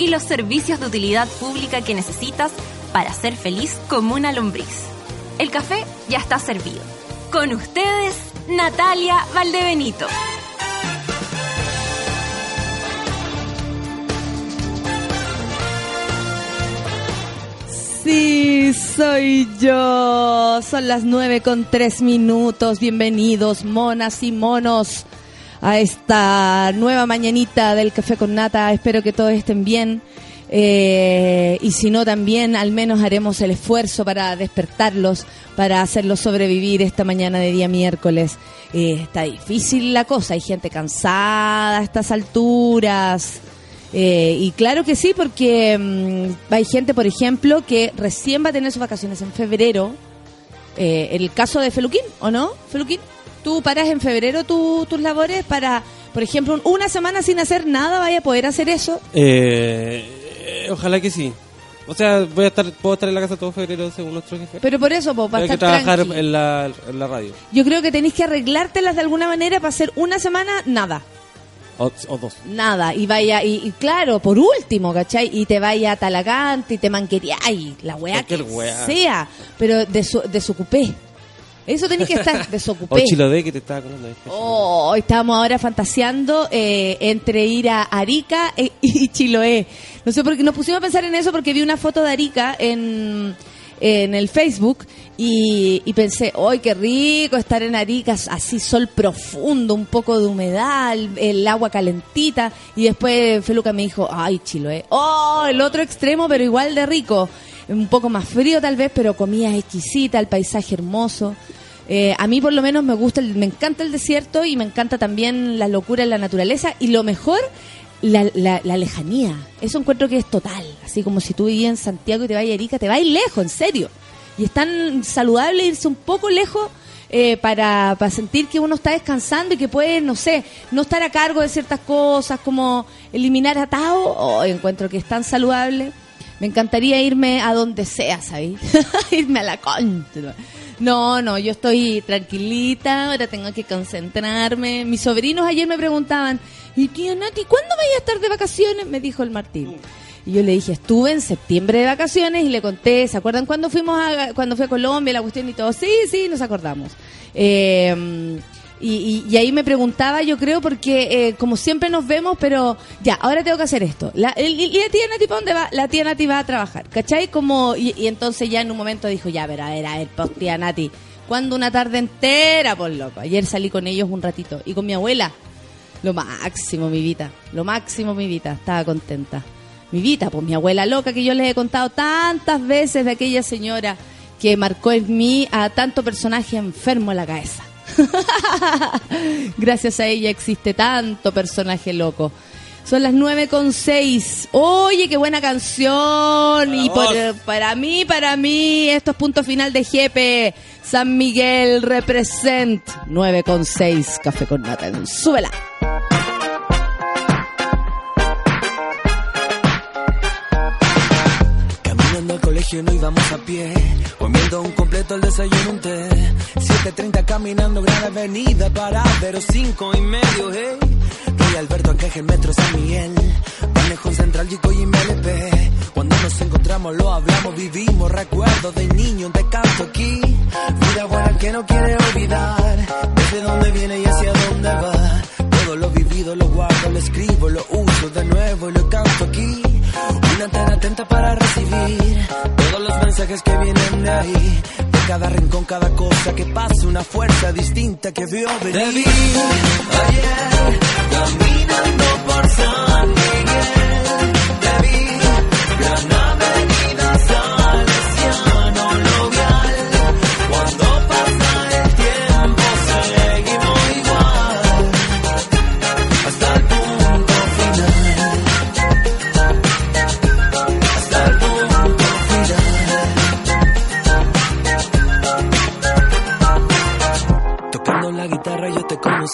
y los servicios de utilidad pública que necesitas para ser feliz como una lombriz. El café ya está servido. Con ustedes, Natalia Valdebenito. Sí, soy yo. Son las nueve con tres minutos. Bienvenidos, monas y monos, a esta nueva mañanita del Café con Nata. Espero que todos estén bien. Eh, y si no, también al menos haremos el esfuerzo para despertarlos, para hacerlos sobrevivir esta mañana de día miércoles. Eh, está difícil la cosa, hay gente cansada a estas alturas. Eh, y claro que sí, porque mm, hay gente, por ejemplo, que recién va a tener sus vacaciones en febrero. Eh, el caso de Feluquín, ¿o no? Feluquín, tú paras en febrero tu- tus labores para, por ejemplo, una semana sin hacer nada, vaya a poder hacer eso. Eh, eh, ojalá que sí. O sea, voy a estar, puedo estar en la casa todo febrero según nuestro jefe. Pero por eso, po, para Hay que trabajar tranqui. en la, en la radio. Yo creo que tenéis que arreglártelas de alguna manera para hacer una semana nada. O, o dos. Nada, y vaya, y, y claro, por último, ¿cachai? Y te vaya a Talagante y te manqueteáis, la weá que weá. sea, pero desu- desocupé. Eso tenés que estar, O desocupé. Chilodé que te estaba esto. Oh, estamos ahora fantaseando eh, entre ir a Arica e- y Chiloé. No sé por qué nos pusimos a pensar en eso porque vi una foto de Arica en, en el Facebook y, y pensé, ¡ay, qué rico estar en Arica! Así sol profundo, un poco de humedad, el, el agua calentita. Y después Feluca me dijo, ¡ay, Chiloé! ¡Oh, el otro extremo, pero igual de rico! Un poco más frío tal vez, pero comida exquisita, el paisaje hermoso. Eh, a mí por lo menos me gusta, el- me encanta el desierto y me encanta también la locura en la naturaleza y lo mejor, la, la- la lejanía. Eso encuentro que es total. Así como si tú vivías en Santiago y te vas a Erika, te vas lejos, en serio. Y es tan saludable irse un poco lejos eh, para, para sentir que uno está descansando y que puede, no sé, no estar a cargo de ciertas cosas, como eliminar atado. Oh, encuentro que es tan saludable. Me encantaría irme a donde sea, ¿sabes? irme a la contra. No, no, yo estoy tranquilita, ahora tengo que concentrarme. Mis sobrinos ayer me preguntaban, ¿y tía Nati, cuándo vaya a estar de vacaciones? Me dijo el Martín. Y yo le dije, estuve en septiembre de vacaciones y le conté, ¿se acuerdan cuando fuimos a, cuando fue a Colombia, la cuestión y todo? Sí, sí, nos acordamos. Eh, y, y- ahí me preguntaba, yo creo, porque eh, como siempre nos vemos, pero ya, ahora tengo que hacer esto. La, el- y la tía Nati, ¿para dónde va? La tía Nati va a trabajar, ¿cachai? Como, y, y entonces ya en un momento dijo, ya, ver, a ver, a ver, pues tía Nati, ¿cuándo una tarde entera, por loco? Ayer salí con ellos un ratito y con mi abuela. Lo máximo, mi vida. Lo máximo, mi vida. Estaba contenta. Mi vida, pues mi abuela loca que yo les he contado tantas veces de aquella señora que marcó en mí a tanto personaje enfermo en la cabeza. Gracias a ella existe tanto personaje loco. Son las nueve con seis. Oye, qué buena canción. Y por- para mí, para mí, esto es punto final de Jepe. San Miguel represent. Nueve con seis. Café con nata. Súbela. Colegio no íbamos a pie, comiendo un completo el desayuno un té. 7.30 caminando gran avenida para Vero cinco y medio, hey. Rey Alberto Anqueje, Metro San Miguel, Manejo Central, Chico y MLP. Cuando nos encontramos lo hablamos, vivimos recuerdos de niño, te canto aquí. Vida buena que no quiere olvidar, desde dónde viene y hacia dónde va. Todo lo vivido lo guardo, lo escribo, lo uso de nuevo y lo canto aquí. Una antena atenta para recibir todos los mensajes que vienen de ahí. De cada rincón, cada cosa que pasa, una fuerza distinta que vio venir. Te ayer caminando por San Miguel. Te vi,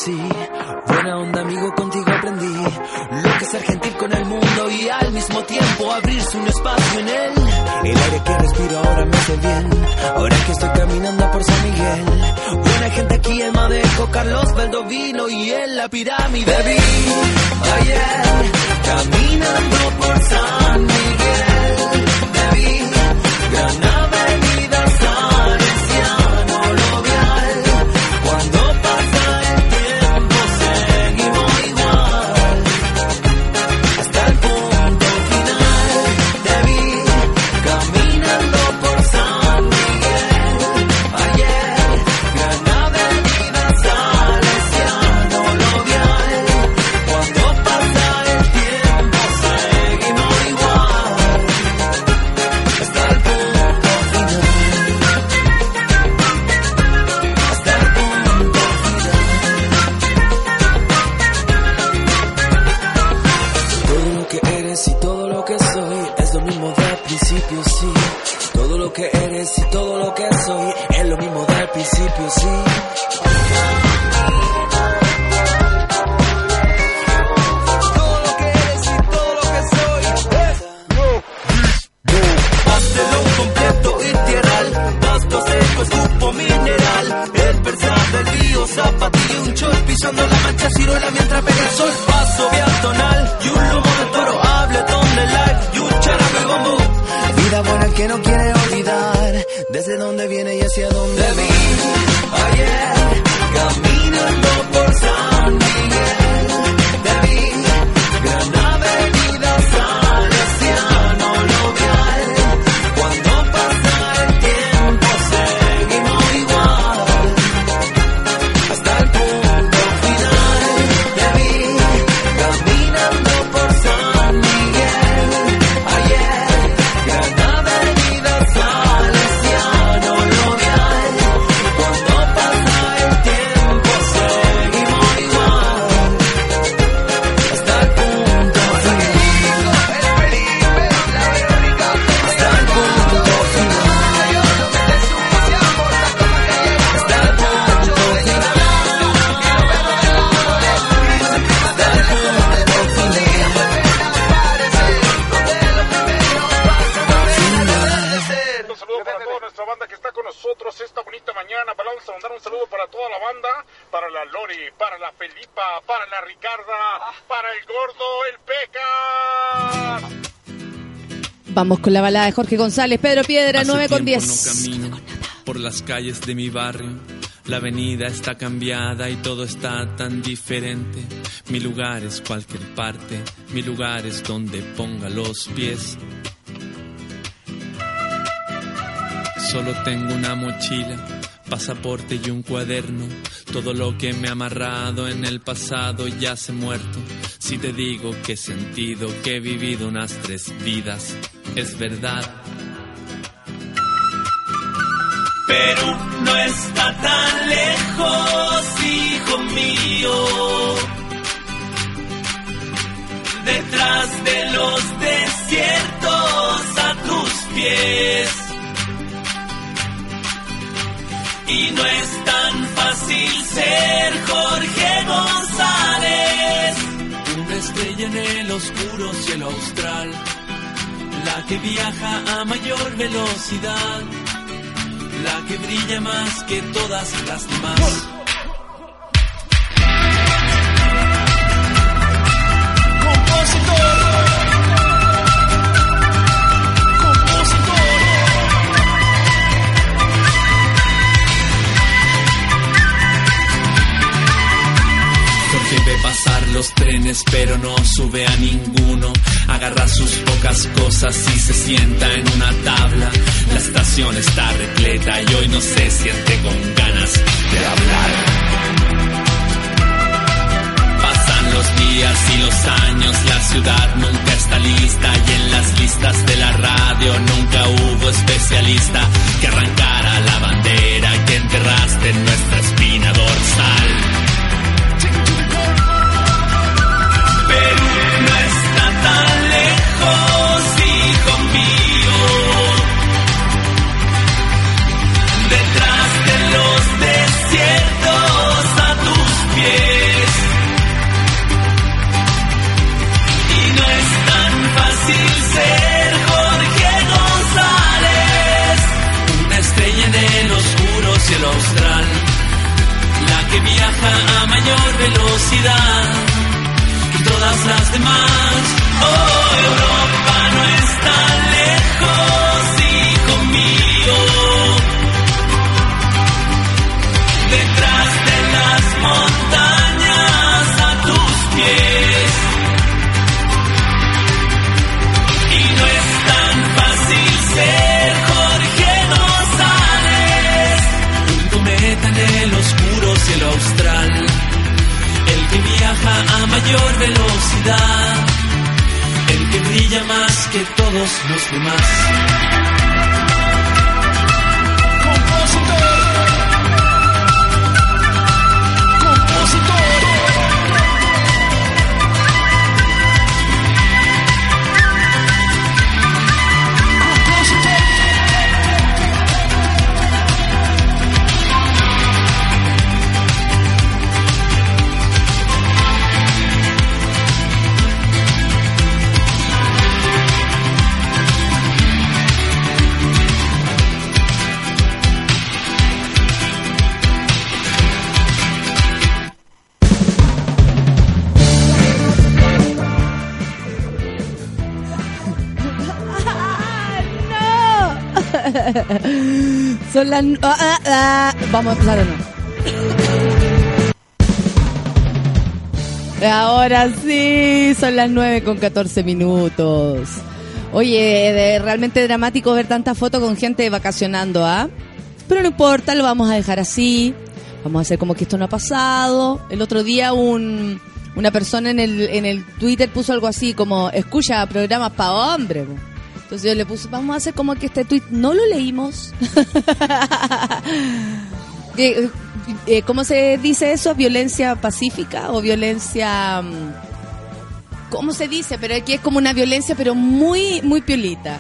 contigo, contigo aprendí lo que es ser gentil con el mundo y al mismo tiempo abrirse un espacio en él. El aire que respiro ahora me hace bien, ahora que estoy caminando por San Miguel. Buena gente aquí en Madejo, Carlos Valdovino y en la pirámide. Te vi ayer caminando por San Miguel. Te vi gran avenida mientras pega el sol, paso peatonal y un lomo de toro, habletón de live y un characo de bombo. Vida buena que no quiere olvidar, desde dónde viene y hacia dónde vi Vamos con la balada de Jorge González, Pedro Piedra, Hace 9 con tiempo 10. No camino por las calles de mi barrio. La avenida está cambiada y todo está tan diferente. Mi lugar es cualquier parte, mi lugar es donde ponga los pies. Solo tengo una mochila, pasaporte y un cuaderno. Todo lo que me ha amarrado en el pasado ya se ha muerto. Si te digo que he sentido que he vivido unas tres vidas, es verdad. Perú no está tan lejos, hijo mío. Detrás de los desiertos a tus pies. Y no es tan fácil ser Jorge González. Una estrella en el oscuro cielo austral. La que viaja a mayor velocidad la que brilla más que todas las demás. Los trenes pero no sube a ninguno. Agarra sus pocas cosas y se sienta en una tabla. La estación está repleta y hoy no se siente con ganas de hablar. Pasan los días y los años, la ciudad nunca está lista y en las listas de la radio nunca hubo especialista que arrancara la bandera que enterraste en nuestra espina dorsal. mayor velocidad que todas las demás. Oh, Europa no está lejos. A mayor velocidad. El que brilla más que todos los demás. Son las... ah, ah, ah. Vamos a empezar de nuevo. Ahora sí, son las 9 con 14 minutos. Oye, realmente dramático ver tanta foto con gente vacacionando, ¿ah? Pero no importa, lo vamos a dejar así. Vamos a hacer como que esto no ha pasado. El otro día un, una persona en el, en el Twitter puso algo así como, escucha programas para hombres. Po". Entonces yo le puse, vamos a hacer como que este tweet no lo leímos. Eh, eh, ¿Cómo se dice eso? ¿Violencia pacífica o violencia... mm, ¿Cómo se dice? Pero aquí es como una violencia, pero muy, muy piolita.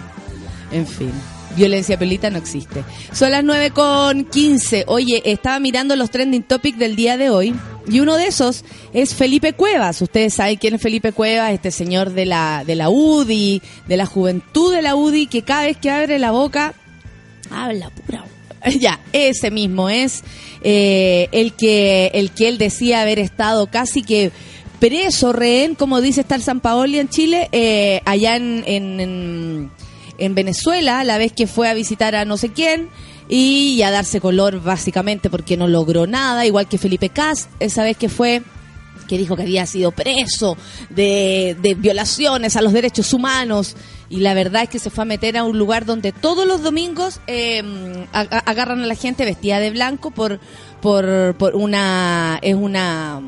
En fin, violencia piolita no existe. Son las 9 con 15. Oye, estaba mirando los trending topics del día de hoy y uno de esos es Felipe Cuevas. Ustedes saben quién es Felipe Cuevas, este señor de la, de la UDI, de la juventud de la UDI, que cada vez que abre la boca habla pura ya, ese mismo es eh, el que el que él decía haber estado casi que preso, rehén, como dice estar San Paoli en Chile, eh, allá en, en, en- en Venezuela, la vez que fue a visitar a no sé quién y a darse color básicamente porque no logró nada, igual que Felipe Cast, esa vez que fue que dijo que había sido preso de, de violaciones a los derechos humanos y la verdad es que se fue a meter a un lugar donde todos los domingos eh, agarran a la gente vestida de blanco por, por una es una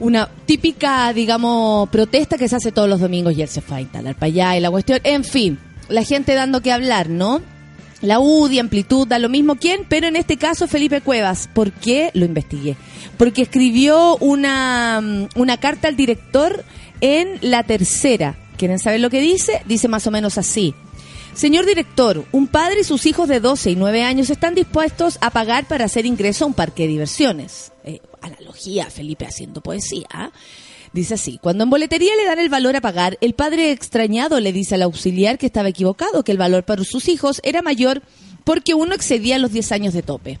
una típica digamos protesta que se hace todos los domingos y él se fue a instalar para allá y la cuestión. En fin la gente dando que hablar no la UDI, amplitud, da lo mismo quién, pero en este caso Felipe Cuevas. ¿Por qué? Lo investigué. Porque escribió una, mm, una carta al director en la tercera. ¿Quieren saber lo que dice? Dice más o menos así. Señor director, un padre y sus hijos de 12 y 9 años están dispuestos a pagar para hacer ingreso a un parque de diversiones. Eh, analogía, Felipe haciendo poesía. Dice así, cuando en boletería le dan el valor a pagar, el padre extrañado le dice al auxiliar que estaba equivocado, que el valor para sus hijos era mayor porque uno excedía los 10 años de tope.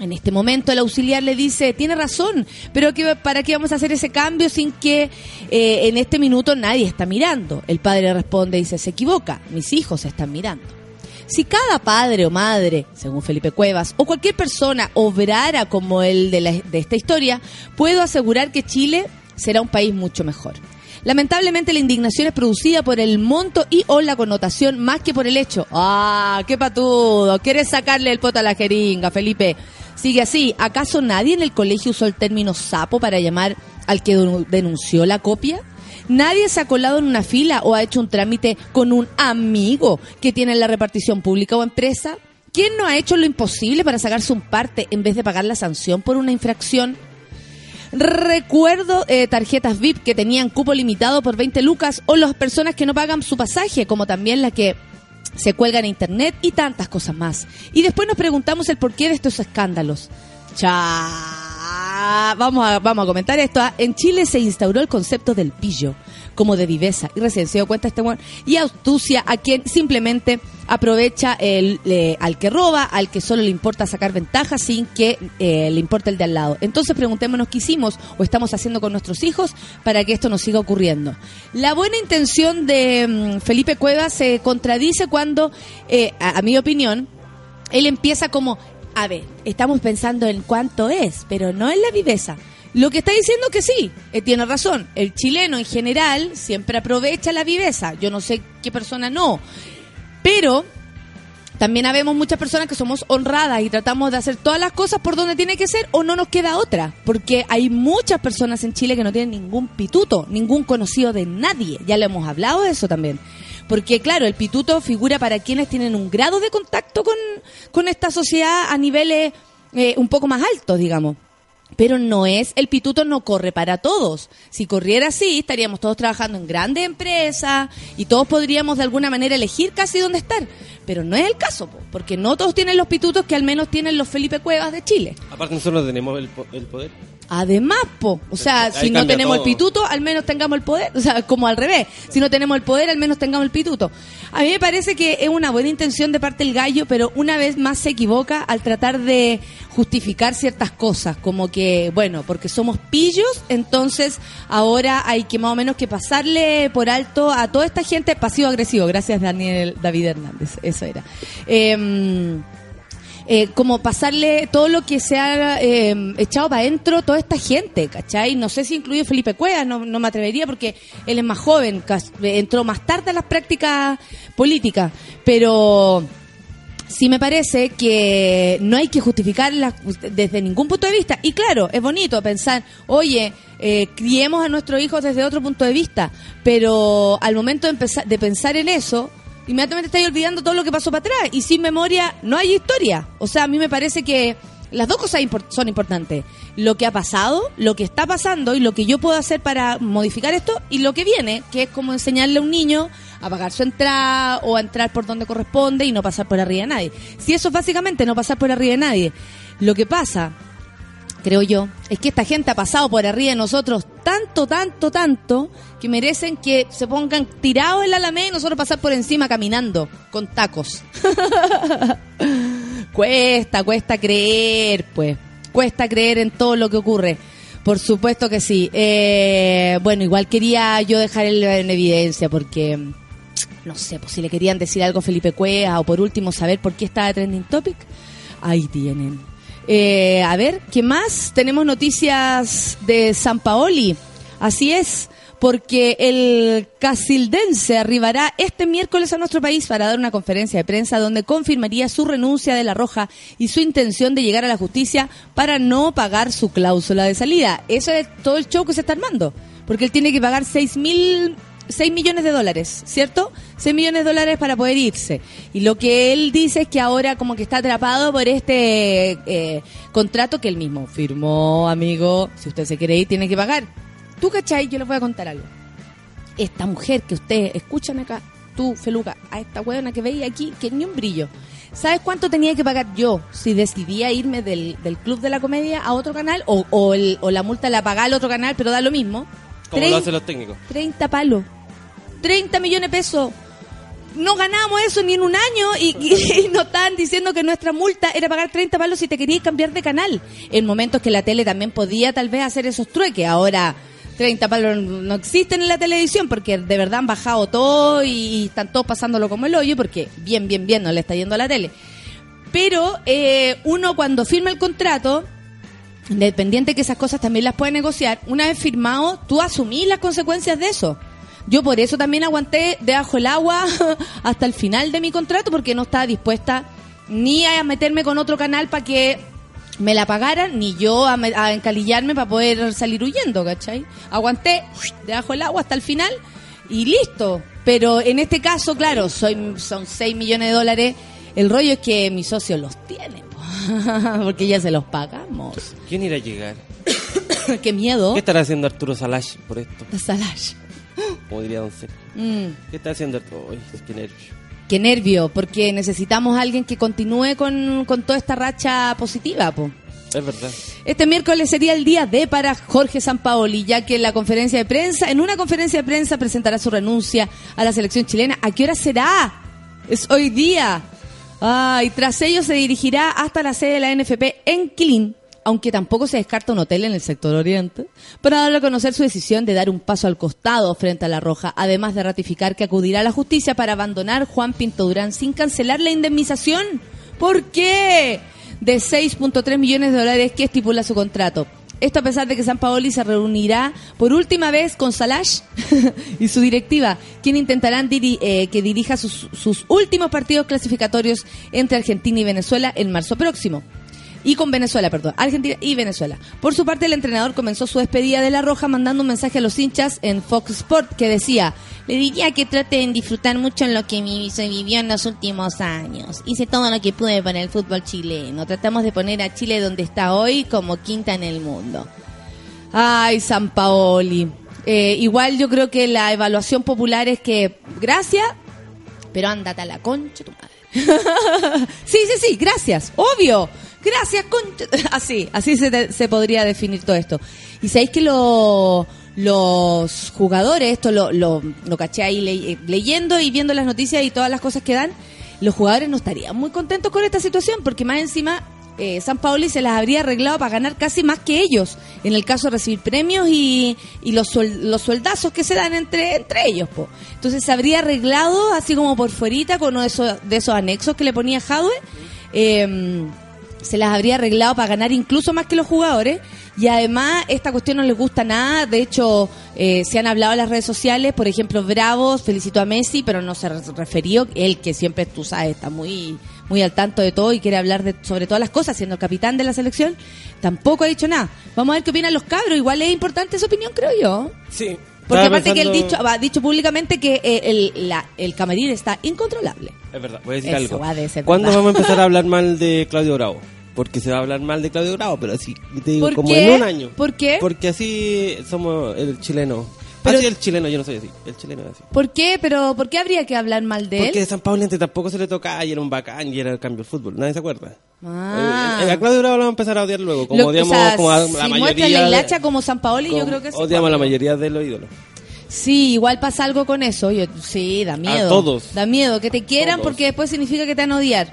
En este momento el auxiliar le dice, tiene razón, pero ¿para qué vamos a hacer ese cambio sin que eh, en este minuto nadie está mirando? El padre responde y dice, se equivoca, mis hijos están mirando. Si cada padre o madre, según Felipe Cuevas, o cualquier persona obrara como el de, la- de esta historia, puedo asegurar que Chile será un país mucho mejor. Lamentablemente la indignación es producida por el monto y o la connotación más que por el hecho. ¡Ah, qué patudo! ¿Quieres sacarle el poto a la jeringa, Felipe? Sigue así. ¿Acaso nadie en el colegio usó el término sapo para llamar al que denu- denunció la copia? Nadie se ha colado en una fila o ha hecho un trámite con un amigo que tiene la repartición pública o empresa. ¿Quién no ha hecho lo imposible para sacarse un parte en vez de pagar la sanción por una infracción? Recuerdo eh, tarjetas VIP que tenían cupo limitado por 20 lucas o las personas que no pagan su pasaje, como también las que se cuelgan en internet y tantas cosas más. Y después nos preguntamos el porqué de estos escándalos. Ah, vamos a, vamos a comentar esto. ah. En Chile se instauró el concepto del pillo como de viveza. Y recién se dio cuenta este weón. Y astucia a quien simplemente aprovecha el, eh, al que roba, al que solo le importa sacar ventaja sin que eh, le importe el de al lado. Entonces preguntémonos qué hicimos o estamos haciendo con nuestros hijos para que esto no siga ocurriendo. La buena intención de mm, Felipe Cuevas se contradice cuando, eh, a mi opinión, él empieza como, a ver, estamos pensando en cuánto es, pero no en la viveza. Lo que está diciendo que sí, eh, tiene razón. El chileno en general siempre aprovecha la viveza. Yo no sé qué persona no. Pero también habemos muchas personas que somos honradas y tratamos de hacer todas las cosas por donde tiene que ser o no nos queda otra. Porque hay muchas personas en Chile que no tienen ningún pituto, ningún conocido de nadie. Ya le hemos hablado de eso también. Porque claro, el pituto figura para quienes tienen un grado de contacto con, con esta sociedad a niveles eh, un poco más altos, digamos. Pero no es, el pituto no corre para todos. Si corriera así, estaríamos todos trabajando en grandes empresas y todos podríamos de alguna manera elegir casi dónde estar. Pero no es el caso, po, porque no todos tienen los pitutos que al menos tienen los Felipe Cuevas de Chile. Aparte nosotros no tenemos el, el poder. Además, po, o sea, Ahí si no tenemos todo. el pituto, al menos tengamos el poder, o sea, como al revés, si no tenemos el poder, al menos tengamos el pituto. A mí me parece que es una buena intención de parte del gallo, pero una vez más se equivoca al tratar de justificar ciertas cosas, como que, bueno, porque somos pillos, entonces ahora hay que más o menos que pasarle por alto a toda esta gente pasivo-agresivo. Gracias, Daniel David Hernández, eso era. Em, eh, como pasarle todo lo que se ha eh, echado para adentro toda esta gente, ¿cachai? No sé si incluye Felipe Cuevas, no, no me atrevería porque él es más joven, entró más tarde a las prácticas políticas, pero sí me parece que no hay que justificarlas desde ningún punto de vista. Y claro, es bonito pensar, oye, eh, criemos a nuestros hijos desde otro punto de vista, pero al momento de, empezar, de pensar en eso, inmediatamente estáis olvidando todo lo que pasó para atrás. Y sin memoria no hay historia. O sea, a mí me parece que las dos cosas impor- son importantes. Lo que ha pasado, lo que está pasando y lo que yo puedo hacer para modificar esto y lo que viene, que es como enseñarle a un niño a pagar su entrada o a entrar por donde corresponde y no pasar por arriba de nadie. Si eso es básicamente no pasar por arriba de nadie. Lo que pasa, creo yo, es que esta gente ha pasado por arriba de nosotros tanto, tanto, tanto, que merecen que se pongan tirados en la alameda y nosotros pasar por encima caminando con tacos. cuesta, cuesta creer, pues. Cuesta creer en todo lo que ocurre. Por supuesto que sí. Eh, bueno, igual quería yo dejar en, en evidencia porque, no sé, pues si le querían decir algo a Felipe Cueva o por último saber por qué estaba trending topic, ahí tienen. Eh, a ver, ¿qué más? Tenemos noticias de San Paoli. Así es, porque el casildense arribará este miércoles a nuestro país para dar una conferencia de prensa donde confirmaría su renuncia de la Roja y su intención de llegar a la justicia para no pagar su cláusula de salida. Eso es todo el show que se está armando, porque él tiene que pagar seis mil 6 millones de dólares, ¿cierto? 6 millones de dólares para poder irse. Y lo que él dice es que ahora como que está atrapado por este eh, contrato que él mismo firmó, amigo. Si usted se quiere ir, tiene que pagar. Tú, ¿cachai? Yo les voy a contar algo. Esta mujer que ustedes escuchan acá, tú, Feluca, a esta huevona que veis aquí, que ni un brillo. ¿Sabes cuánto tenía que pagar yo si decidía irme del, del Club de la Comedia a otro canal? O, o, el- o la multa la pagaba al otro canal, pero da lo mismo. Como lo hacen los técnicos. 30 palos. 30 millones de pesos. No ganamos eso ni en un año y, y nos estaban diciendo que nuestra multa era pagar 30 palos si te querías cambiar de canal. En momentos que la tele también podía tal vez hacer esos trueques. Ahora 30 palos no existen en la televisión porque de verdad han bajado todo y, y están todos pasándolo como el hoyo porque bien, bien, bien no le está yendo a la tele. Pero eh, uno cuando firma el contrato, independiente que esas cosas también las puede negociar, una vez firmado, tú asumís las consecuencias de eso. Yo por eso también aguanté debajo el agua hasta el final de mi contrato porque no estaba dispuesta ni a meterme con otro canal para que me la pagaran, ni yo a, me- a encalillarme para poder salir huyendo, ¿cachai? Aguanté debajo el agua hasta el final y listo. Pero en este caso, claro, soy, son 6 millones de dólares. El rollo es que mis socios los tienen, porque ya se los pagamos. ¿Quién irá a llegar? Qué miedo. ¿Qué estará haciendo Arturo Salash por esto? Salash. Como diría Don. Mm. ¿Qué está haciendo Arturo? Uy, qué nervio. Qué nervio, porque necesitamos a alguien que continúe con, con toda esta racha positiva, po. Es verdad. Este miércoles sería el día D para Jorge Sampaoli, ya que en la conferencia de prensa, en una conferencia de prensa presentará su renuncia a la selección chilena. ¿A qué hora será? Es hoy día. Ay, tras ello se dirigirá hasta la sede de la NFP en Quilín, aunque tampoco se descarta un hotel en el sector oriente, para darle a conocer su decisión de dar un paso al costado frente a la Roja, además de ratificar que acudirá a la justicia para abandonar Juan Pinto Durán sin cancelar la indemnización. ¿Por qué? De 6.3 millones de dólares que estipula su contrato. Esto a pesar de que San Paoli se reunirá por última vez con Salash y su directiva, quien intentarán diri- eh, que dirija sus, sus últimos partidos clasificatorios entre Argentina y Venezuela en marzo próximo. Y con Venezuela, perdón, Argentina y Venezuela. Por su parte, el entrenador comenzó su despedida de La Roja mandando un mensaje a los hinchas en Fox Sport que decía, le diría que traten de disfrutar mucho en lo que se vivió en los últimos años. Hice todo lo que pude para el fútbol chileno. Tratamos de poner a Chile donde está hoy como quinta en el mundo. Ay, San Paoli. Eh, igual yo creo que la evaluación popular es que, gracias, pero ándate a la concha tu madre. sí, sí, sí, gracias, obvio. Gracias, concha. Así, así se, se podría definir todo esto. Y sabéis que lo- los jugadores, esto lo, lo, lo caché ahí le- eh, leyendo y viendo las noticias y todas las cosas que dan, los jugadores no estarían muy contentos con esta situación porque más encima eh, San Paoli se las habría arreglado para ganar casi más que ellos en el caso de recibir premios y, y los, suel- los sueldazos que se dan entre, entre ellos. Po. Entonces se habría arreglado así como por fuerita con uno de esos, de esos anexos que le ponía Jadwe. Eh, se las habría arreglado para ganar incluso más que los jugadores. Y además esta cuestión no les gusta nada. De hecho eh, se han hablado en las redes sociales por ejemplo Bravos felicitó a Messi pero no se re- refirió él que siempre tú sabes está muy muy al tanto de todo y quiere hablar de, sobre todas las cosas siendo el capitán de la selección tampoco ha dicho nada. Vamos a ver qué opinan los cabros. Igual es importante su opinión creo yo. Sí. Porque aparte que él dicho ha dicho públicamente que eh, el, la- el camarín está incontrolable Es verdad, voy a decir Eso algo. de ¿Cuándo verdad. vamos a empezar a hablar mal de Claudio Bravo? Porque se va a hablar mal de Claudio Bravo, pero así, te digo, ¿Por como qué? en un año. ¿Por qué? Porque así somos el chileno. Pero- así el chileno, yo no soy así. El chileno es así. ¿Por qué? Pero ¿por qué habría que hablar mal de Porque él? de San Paulente tampoco se le toca y era un bacán y era el cambio de fútbol. Nadie se acuerda. Ah. Eh, eh, a Claudio Bravo lo vamos a empezar a odiar luego. Como Lo- odiamos o sea, como a la mayoría. la de- hilacha como San Paoli, yo como- creo que sí. Odiamos a la mayoría de los ídolos. Sí, igual pasa algo con eso. Yo, sí, da miedo. todos. Da miedo que te quieran Todos. porque después significa que te van a odiar.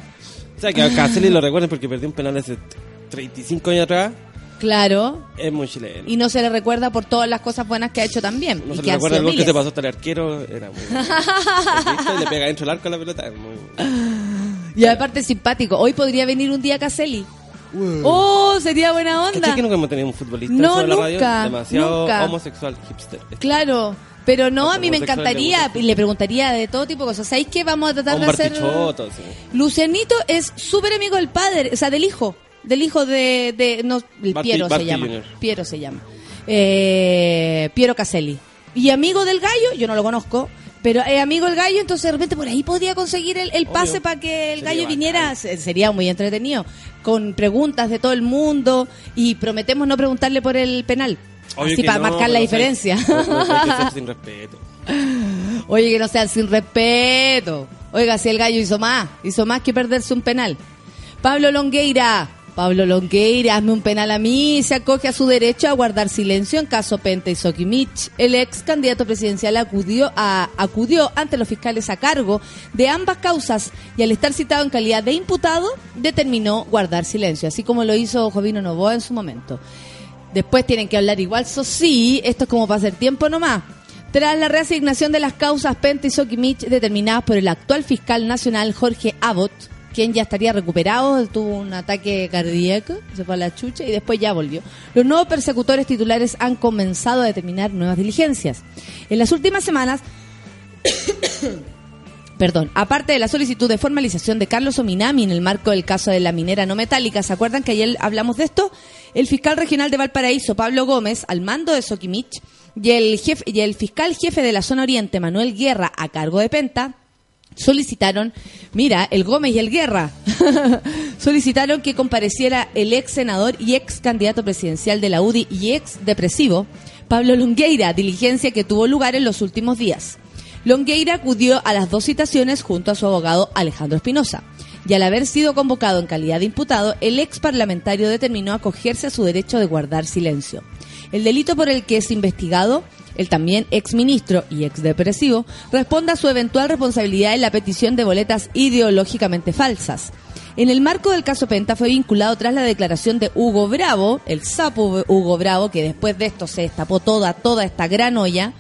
O sea, que a Caselli lo recuerden porque perdió un penal hace 35 años atrás. Claro. Es muy chileno. Y no se le recuerda por todas las cosas buenas que ha hecho también. No y se le recuerda el gol que se pasó hasta el arquero. Era muy. Y le pega dentro del arco a la pelota. es muy- Y aparte simpático. Hoy podría venir un día Caselli. Oh, sería buena onda. ¿Cachai que nunca hemos tenido un futbolista No, sobre la radio? nunca, Demasiado nunca. homosexual, hipster. Claro. Pero no, a mí me encantaría, y le preguntaría de todo tipo de cosas. ¿Sabéis qué? Vamos a tratar de hacer... sí. Lucianito es súper amigo del padre, o sea, del hijo. Del hijo de... de no, el Piero se llama. Piero se llama. Eh, Piero Caselli. Y amigo del gallo, yo no lo conozco, pero amigo del gallo, entonces de repente por ahí podía conseguir el, el pase para que el Sería gallo viniera. Se- Sería muy entretenido. Con preguntas de todo el mundo y prometemos no preguntarle por el penal. Obvio Así para no, marcar la diferencia. No, no, que sin respeto. Oye, que no sean sin respeto. Oiga, si el gallo hizo más, hizo más que perderse un penal. Pablo Longueira, Pablo Longueira, hazme un penal a mí, se acoge a su derecho a guardar silencio en caso Penta y Sokimich. El ex candidato presidencial acudió, a, acudió ante los fiscales a cargo de ambas causas y al estar citado en calidad de imputado, determinó guardar silencio, así como lo hizo Jovino Novoa en su momento. Después tienen que hablar igual, eso sí, esto es como para hacer tiempo nomás. Tras la reasignación de las causas Penta y Sokimich determinadas por el actual fiscal nacional Jorge Abbott, quien ya estaría recuperado, tuvo un ataque cardíaco, se fue a la chucha y después ya volvió. Los nuevos persecutores titulares han comenzado a determinar nuevas diligencias. En las últimas semanas, Perdón, aparte de la solicitud de formalización de Carlos Ominami en el marco del caso de la minera no metálica, ¿se acuerdan que ayer hablamos de esto? El fiscal regional de Valparaíso, Pablo Gómez, al mando de Soquimich, y el, jefe, y el fiscal jefe de la zona oriente, Manuel Guerra, a cargo de Penta, solicitaron, mira, el Gómez y el Guerra, solicitaron que compareciera el ex senador y ex candidato presidencial de la UDI y ex depresivo, Pablo Longueira, diligencia que tuvo lugar en los últimos días. Longueira acudió a las dos citaciones junto a su abogado Alejandro Espinosa. y al haber sido convocado en calidad de imputado, el ex parlamentario determinó acogerse a su derecho de guardar silencio. El delito por el que es investigado, el también ex ministro y ex depresivo, responde a su eventual responsabilidad en la petición de boletas ideológicamente falsas. En el marco del caso Penta fue vinculado tras la declaración de Hugo Bravo, el sapo Hugo Bravo, que después de esto se destapó toda, toda esta gran olla,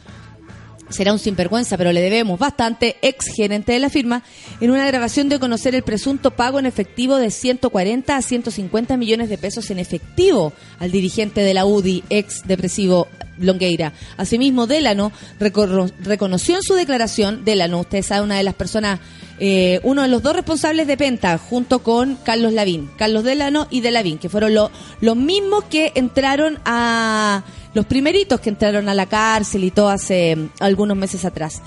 será un sinvergüenza, pero le debemos bastante, ex gerente de la firma, en una grabación de conocer el presunto pago en efectivo de 140 a 150 millones de pesos en efectivo al dirigente de la UDI, ex depresivo Longueira. Asimismo, Delano reconoció en su declaración, Delano, usted sabe, una de las personas, eh, uno de los dos responsables de Penta, junto con Carlos Lavín, Carlos Delano y De Lavín, que fueron lo- los mismos que entraron a, los primeritos que entraron a la cárcel y todo hace mm, algunos meses atrás.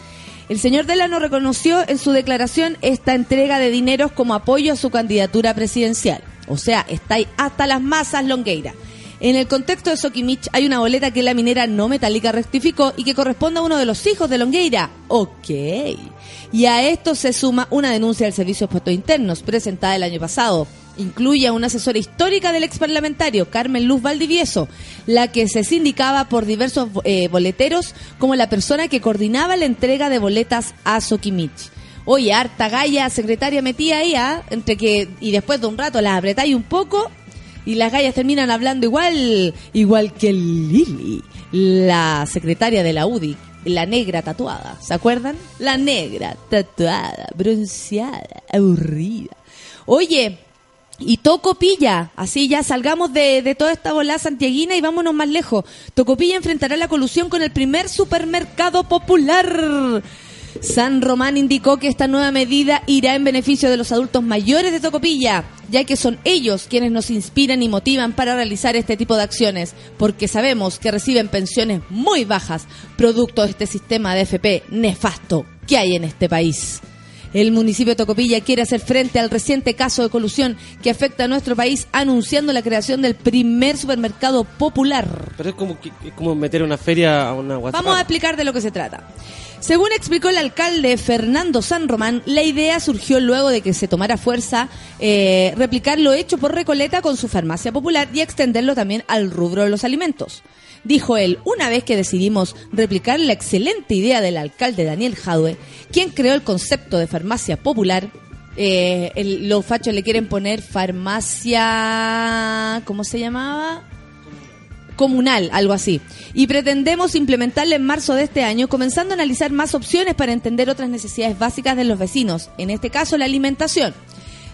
El señor Delano reconoció en su declaración esta entrega de dineros como apoyo a su candidatura presidencial. O sea, está hasta las masas Longueira. En el contexto de Soquimich hay una boleta que la minera no metálica rectificó y que corresponde a uno de los hijos de Longueira. Ok. Y a esto se suma una denuncia del Servicio de Puestos Internos presentada el año pasado. Incluye a una asesora histórica del ex parlamentario, Carmen Luz Valdivieso, la que se sindicaba por diversos eh, boleteros como la persona que coordinaba la entrega de boletas a Soquimich. Oye, harta galla, secretaria metida ahí, ¿ah? entre que y después de un rato las apretáis un poco y las gallas terminan hablando igual, igual que Lili, la secretaria de la UDI, la negra tatuada, ¿se acuerdan? La negra tatuada, bronceada, aburrida. Oye, y Tocopilla, así ya salgamos de, de toda esta bola santiaguina y vámonos más lejos. Tocopilla enfrentará la colusión con el primer supermercado popular. San Román indicó que esta nueva medida irá en beneficio de los adultos mayores de Tocopilla, ya que son ellos quienes nos inspiran y motivan para realizar este tipo de acciones, porque sabemos que reciben pensiones muy bajas, producto de este sistema de FP nefasto que hay en este país. El municipio de Tocopilla quiere hacer frente al reciente caso de colusión que afecta a nuestro país, anunciando la creación del primer supermercado popular. Pero es como, que- es como meter una feria a una WhatsApp. Vamos a explicar de lo que se trata. Según explicó el alcalde Fernando San Román, la idea surgió luego de que se tomara fuerza eh, replicar lo hecho por Recoleta con su farmacia popular y extenderlo también al rubro de los alimentos. Dijo él, una vez que decidimos replicar la excelente idea del alcalde Daniel Jadue, quien creó el concepto de farmacia popular, eh, el- los fachos le quieren poner farmacia... ¿Cómo se llamaba? Comunal, algo así. Y pretendemos implementarla en marzo de este año, comenzando a analizar más opciones para entender otras necesidades básicas de los vecinos, en este caso la alimentación.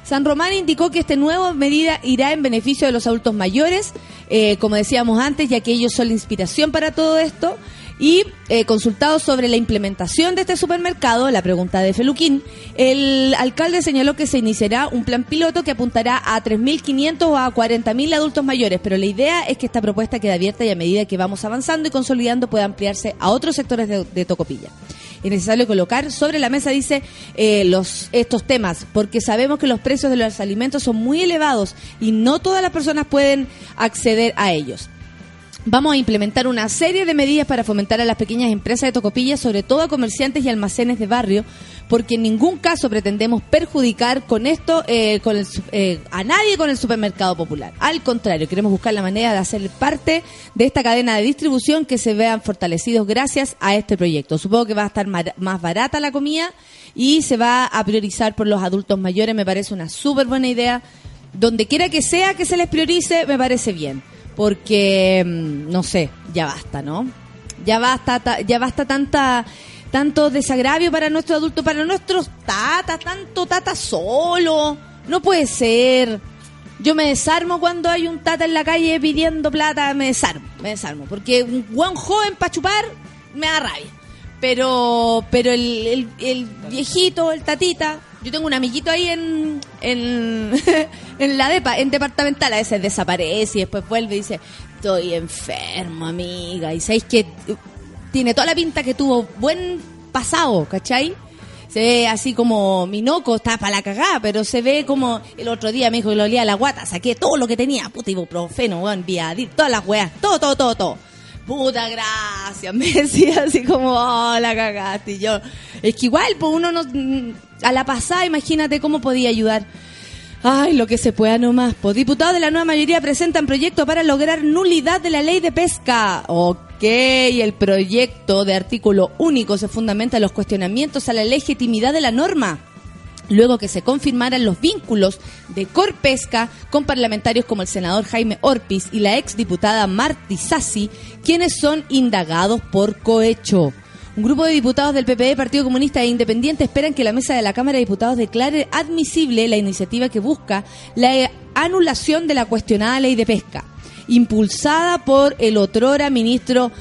San Román indicó que esta nueva medida irá en beneficio de los adultos mayores, eh, como decíamos antes, ya que ellos son la inspiración para todo esto. Y eh, consultado sobre la implementación de este supermercado, la pregunta de Feluquín, el alcalde señaló que se iniciará un plan piloto que apuntará a 3.500 o a 40.000 adultos mayores, pero la idea es que esta propuesta quede abierta y a medida que vamos avanzando y consolidando pueda ampliarse a otros sectores de, de Tocopilla. Es necesario colocar sobre la mesa, dice, eh, los, estos temas, porque sabemos que los precios de los alimentos son muy elevados y no todas las personas pueden acceder a ellos. Vamos a implementar una serie de medidas para fomentar a las pequeñas empresas de Tocopilla, sobre todo a comerciantes y almacenes de barrio, porque en ningún caso pretendemos perjudicar con esto eh, con el eh, a nadie con el supermercado popular. Al contrario, queremos buscar la manera de hacer parte de esta cadena de distribución que se vean fortalecidos gracias a este proyecto. Supongo que va a estar más barata la comida y se va a priorizar por los adultos mayores. Me parece una súper buena idea. Donde quiera que sea que se les priorice, me parece bien porque mm, no sé, ya basta, ¿no? Ya basta, ta- ya basta tanta tanto desagravio para nuestros adultos, para nuestros tatas, tanto tata solo. No puede ser. Yo me desarmo cuando hay un tata en la calle pidiendo plata, me desarmo, me desarmo, porque un buen joven para chupar me da rabia. Pero pero el, el, el viejito, el tatita, yo tengo un amiguito ahí en, en, en la DEPA, en departamental, a veces desaparece y después vuelve y dice, estoy enfermo, amiga. Y sabéis que tiene toda la pinta que tuvo buen pasado, ¿cachai? Se ve así como Minoco, está para la cagada, pero se ve como el otro día me dijo que lo olía la guata, saqué todo lo que tenía, puta ibuprofeno, weón, Viadir, todas las weas, todo, todo, todo, todo. Puta gracias, me decía así como, oh, la cagaste. Y yo, es que igual, pues uno no, a la pasada, imagínate cómo podía ayudar. Ay, lo que se pueda nomás. Pues diputados de la nueva mayoría presentan proyecto para lograr nulidad de la ley de pesca. Ok, el proyecto de artículo único se fundamenta en los cuestionamientos a la legitimidad de la norma. Luego que se confirmaran los vínculos de Corpesca con parlamentarios como el senador Jaime Orpiz y la exdiputada Marti Sassi, quienes son indagados por cohecho. Un grupo de diputados del PPD, Partido Comunista e Independiente esperan que la mesa de la Cámara de Diputados declare admisible la iniciativa que busca la anulación de la cuestionada ley de pesca, impulsada por el otrora ministro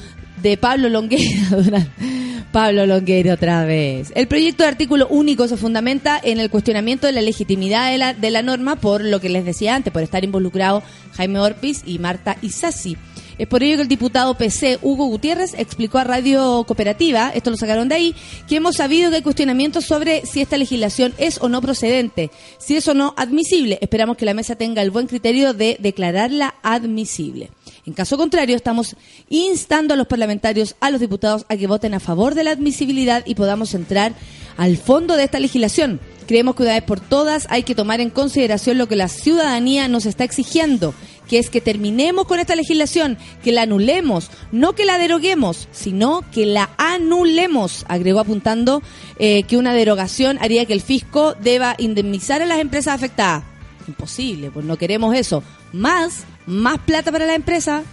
de Pablo Longueira. Pablo Longueira otra vez. El proyecto de artículo único se fundamenta en el cuestionamiento de la legitimidad de la, de la norma por lo que les decía antes, por estar involucrado Jaime Orpiz y Marta Isasi. Es por ello que el diputado PC, Hugo Gutiérrez, explicó a Radio Cooperativa, esto lo sacaron de ahí, que hemos sabido que hay cuestionamientos sobre si esta legislación es o no procedente, si es o no admisible. Esperamos que la mesa tenga el buen criterio de declararla admisible. En caso contrario, estamos instando a los parlamentarios, a los diputados, a que voten a favor de la admisibilidad y podamos entrar al fondo de esta legislación. Creemos que una vez por todas hay que tomar en consideración lo que la ciudadanía nos está exigiendo, que es que terminemos con esta legislación, que la anulemos, no que la deroguemos, sino que la anulemos, agregó apuntando eh, que una derogación haría que el fisco deba indemnizar a las empresas afectadas. Imposible, pues no queremos eso. Más, más plata para la empresa,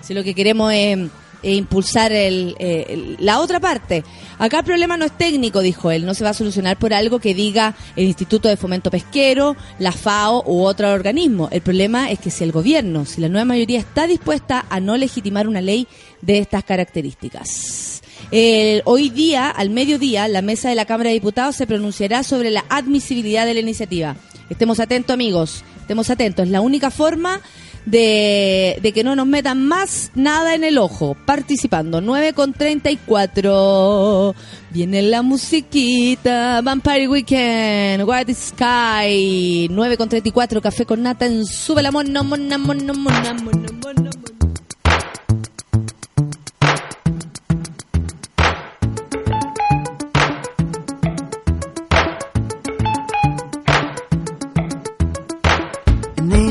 si lo que queremos es e impulsar eh, el- la otra parte. Acá el problema no es técnico, dijo él, no se va a solucionar por algo que diga el Instituto de Fomento Pesquero, la FAO u otro organismo. El problema es que si el gobierno, si la nueva mayoría está dispuesta a no legitimar una ley de estas características. El- hoy día, al mediodía, la mesa de la Cámara de Diputados se pronunciará sobre la admisibilidad de la iniciativa. Estemos atentos, amigos, estemos atentos. Es la única forma de, de que no nos metan más nada en el ojo. Participando, 9 con 34. Viene la musiquita. Vampire Weekend. White Sky. 9 con 34. Café con nata en Sube la mona, mona, mona, mona, mona, mona, mona.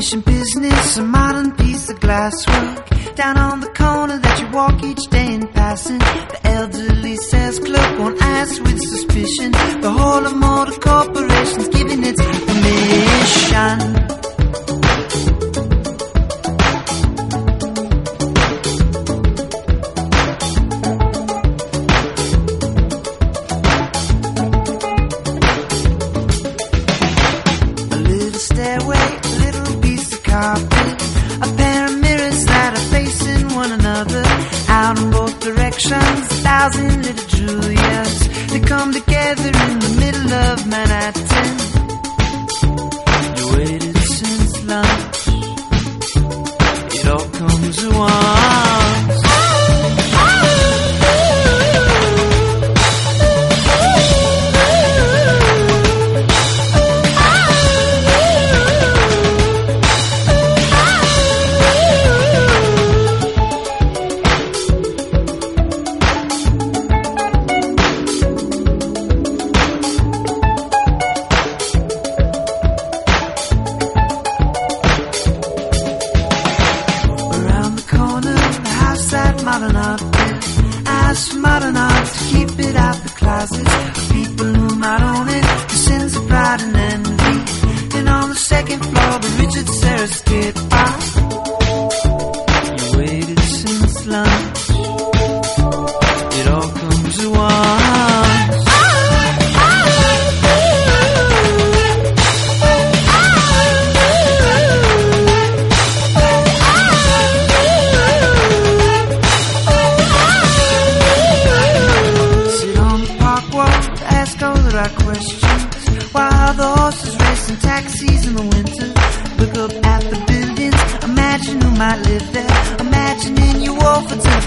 Ancient business, a modern piece of glasswork. Down on the corner that you walk each day in passing. The elderly says clerk won't ask with suspicion. The whole of motor corporation's giving its permission.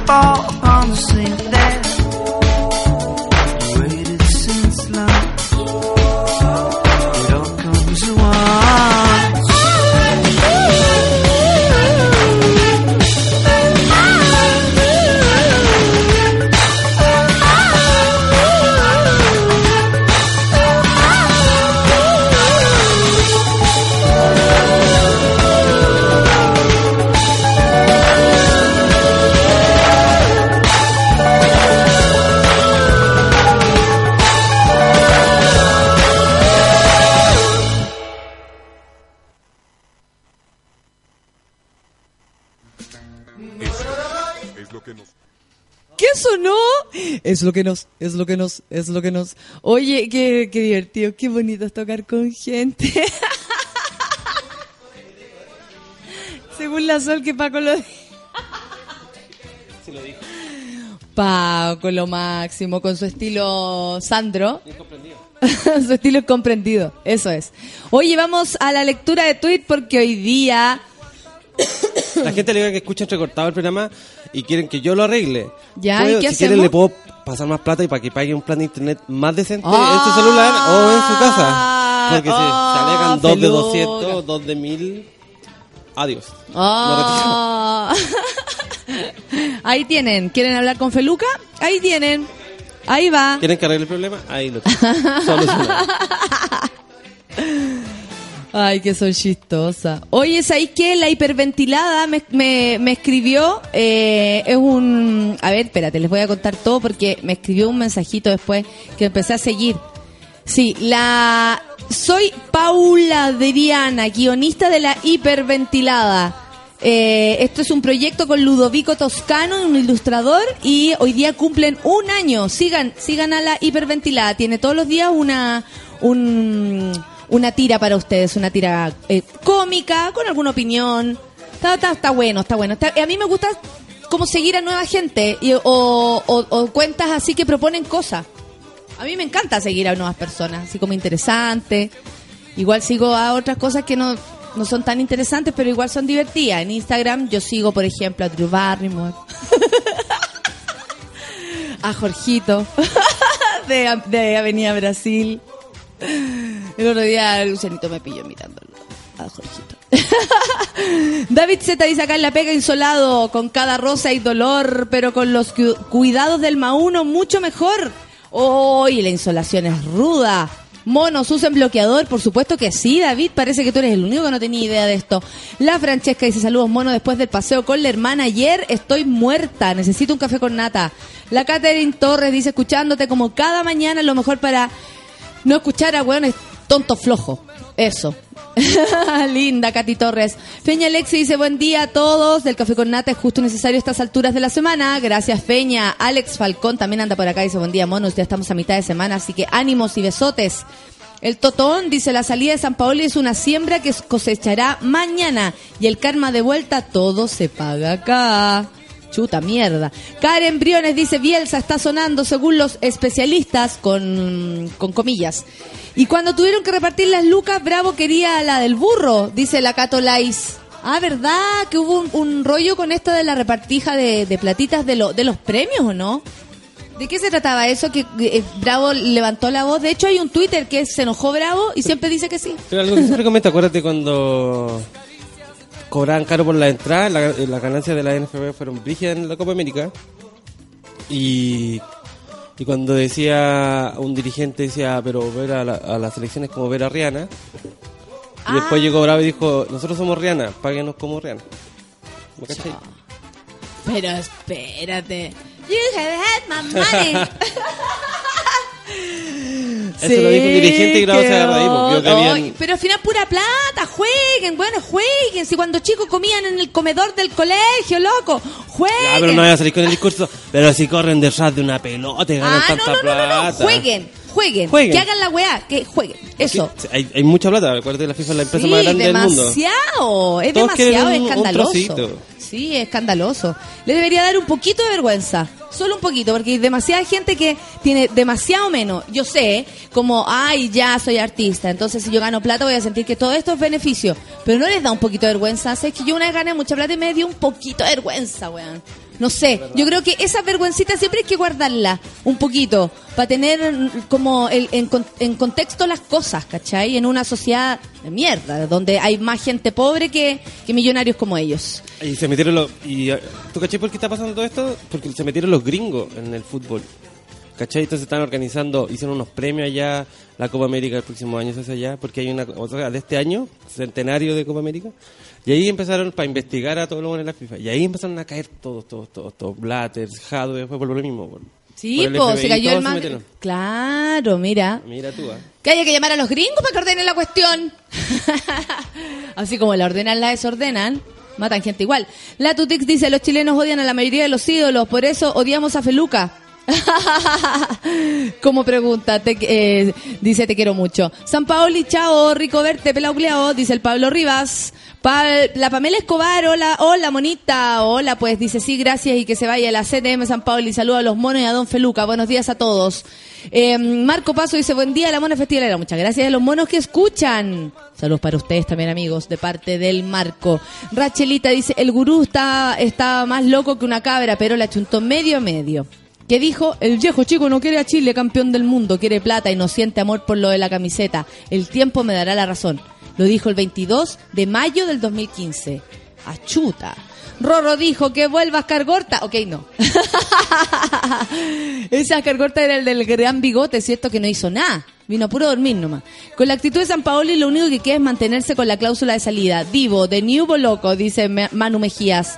Fall upon the sink Es lo que nos, es lo que nos, es lo que nos. Oye, qué, qué divertido, qué bonito es tocar con gente. Según la Sol que Paco lo dijo. Paco lo máximo, con su estilo Sandro. su estilo comprendido, eso es. Oye, vamos a la lectura de tweet porque hoy día... La gente le diga que escucha recortado el programa y quieren que yo lo arregle. Ya, ¿y qué si quieren hacemos? le puedo pasar más plata y para que pague un plan de internet más decente Ah, en su celular o en su casa. Porque ah, se, se alegan dos de peluca. 200, dos de 1000. Adiós. Ah. Ahí tienen. ¿Quieren hablar con Feluca? Ahí tienen. Ahí va. ¿Quieren que arregle el problema? Ahí lo. Solucionado. Ay, que soy chistosa. Oye, ¿sabéis qué? La hiperventilada me, me, me escribió. eh, es un. A ver, espérate, les voy a contar todo porque me escribió un mensajito después que empecé a seguir. Sí, la. Soy Paula Adriana, guionista de la hiperventilada. Eh, esto es un proyecto con Ludovico Toscano, un ilustrador, y hoy día cumplen un año. Sigan, sigan a la hiperventilada. Tiene todos los días una, un, una tira para ustedes, una tira eh, cómica, con alguna opinión. Está, está, bueno, está bueno. A mí me gusta como seguir a nueva gente o, o- o cuentas así que proponen cosas. A mí me encanta seguir a nuevas personas, así como interesantes. Igual sigo a otras cosas que no, no son tan interesantes, pero igual son divertidas. En Instagram yo sigo, por ejemplo, a Drew Barrymore. a Jorgito. de, de Avenida Brasil. El otro día Lucianito me pilló mirándolo. A Jorgito. David Z dice acá en la pega insolado, con cada rosa y dolor, pero con los cu- cuidados del Mauno mucho mejor. Hoy la insolación es ruda. Monos usen bloqueador, por supuesto que sí, David. Parece que tú eres el único que no tenía idea de esto. La Francesca dice saludos, mono, después del paseo con la hermana ayer estoy muerta, necesito un café con nata. La Catherine Torres dice escuchándote como cada mañana, lo mejor para no escuchar a weones tonto flojo. Eso. Linda, Katy Torres. Feña Alexi dice, buen día a todos. Del café con nata es justo necesario a estas alturas de la semana. Gracias, Feña. Alex Falcón también anda por acá. Dice, buen día, monos. Ya estamos a mitad de semana, así que ánimos y besotes. El Totón dice, la salida de San Paolo es una siembra que cosechará mañana. Y el karma de vuelta, todo se paga acá. Chuta mierda. Karen Briones dice, Bielsa está sonando según los especialistas, con, con comillas. Y cuando tuvieron que repartir las lucas, Bravo quería la del burro, dice la Cato Lais. Ah, ¿verdad? Que hubo un, rollo con esto de la repartija de, platitas de, lo, de los premios, ¿o no? ¿De qué se trataba eso? Que eh, Bravo levantó la voz. De hecho, hay un Twitter que se enojó Bravo y siempre dice que sí. Pero algo que acuérdate cuando cobraban caro por la entrada, la, las ganancias de la NFB fueron brígidas en la Copa América. Y, y cuando decía un dirigente, decía, pero ver a, la- a las elecciones como ver a Rihanna. Y después llegó Bravo y dijo, nosotros somos Rihanna, páguenos como Rihanna. ¿Me cachai? Pero espérate. You have had my money. Eso lo dijo un dirigente y Bravo se agarra ahí, que habían- pero al final pura plata, jueguen, bueno, jueguen. Si cuando chicos comían en el comedor del colegio, loco, jueguen. Pero no voy a salir con el discurso. Pero si corren detrás de una pelota y ganan Ah, no, tanta no, no, no, no, plata. jueguen, jueguen, Jueguen. que hagan la weá, que jueguen, eso. Sí, Hay, hay mucha plata, acuérdate, la FIFA es la empresa Sí, más grande del mundo. demasiado, es demasiado un- un escandaloso. sí, es escandaloso. Le debería dar un poquito de vergüenza, solo un poquito, porque hay demasiada gente que tiene demasiado menos. Yo sé, como, ay, ya soy artista, entonces si yo gano plata voy a sentir que todo esto es beneficio, pero no les da un poquito de vergüenza. Sé que yo una vez gané mucha plata y me dio un poquito de vergüenza, weón. No sé, yo creo que esa vergüencita siempre hay que guardarla un poquito para tener como el- en, en contexto las cosas, ¿cachai? En una sociedad de mierda, donde hay más gente pobre que, que millonarios como ellos. Y se metieron los... Y, ¿Tú cachai por qué está pasando todo esto? Porque se metieron los gringos en el fútbol. ¿Cachai? Entonces están organizando, hicieron unos premios allá, la Copa América el próximo año se hace allá, porque hay una, o sea, de este año, centenario de Copa América, y ahí empezaron para investigar a todos los buenos en la FIFA, y ahí empezaron a caer todos, todos, todos, todos, Blatters, Jadwe, fue por lo mismo. Por, Sí, por pues, FBI, se cayó el metieron. Claro, mira. Mira tú, ah. Que haya que llamar a los gringos para que ordenen la cuestión. Así como la ordenan, la desordenan. Matan gente igual. La Tutix dice, los chilenos odian a la mayoría de los ídolos, por eso odiamos a Feluca. Como pregunta, te- eh, dice te quiero mucho. San Paoli, chao, rico verte, pelaucleado, dice el Pablo Rivas. La Pamela Escobar, hola, hola, monita, hola, pues dice sí, gracias y que se vaya la CDM San Paoli, saluda a los monos y a Don Feluca, buenos días a todos. Eh, Marco Paso dice buen día, la mona festivalera, muchas gracias a los monos que escuchan. Saludos para ustedes también, amigos, de parte del Marco. Rachelita dice, el gurú está, está más loco que una cabra, pero la chuntó medio medio. Que dijo, el viejo chico no quiere a Chile campeón del mundo, quiere plata y no siente amor por lo de la camiseta. El tiempo me dará la razón. Lo dijo el 22 de mayo del 2015. Achuta. Rorro dijo que vuelva Ascar Gorta. Ok, no. Ese Ascar Gorta era el del gran bigote, ¿cierto? Que no hizo nada. Vino a puro dormir nomás. Con la actitud de San Paoli, lo único que queda es mantenerse con la cláusula de salida. Divo, de Nuevo Loco, dice Manu Mejías.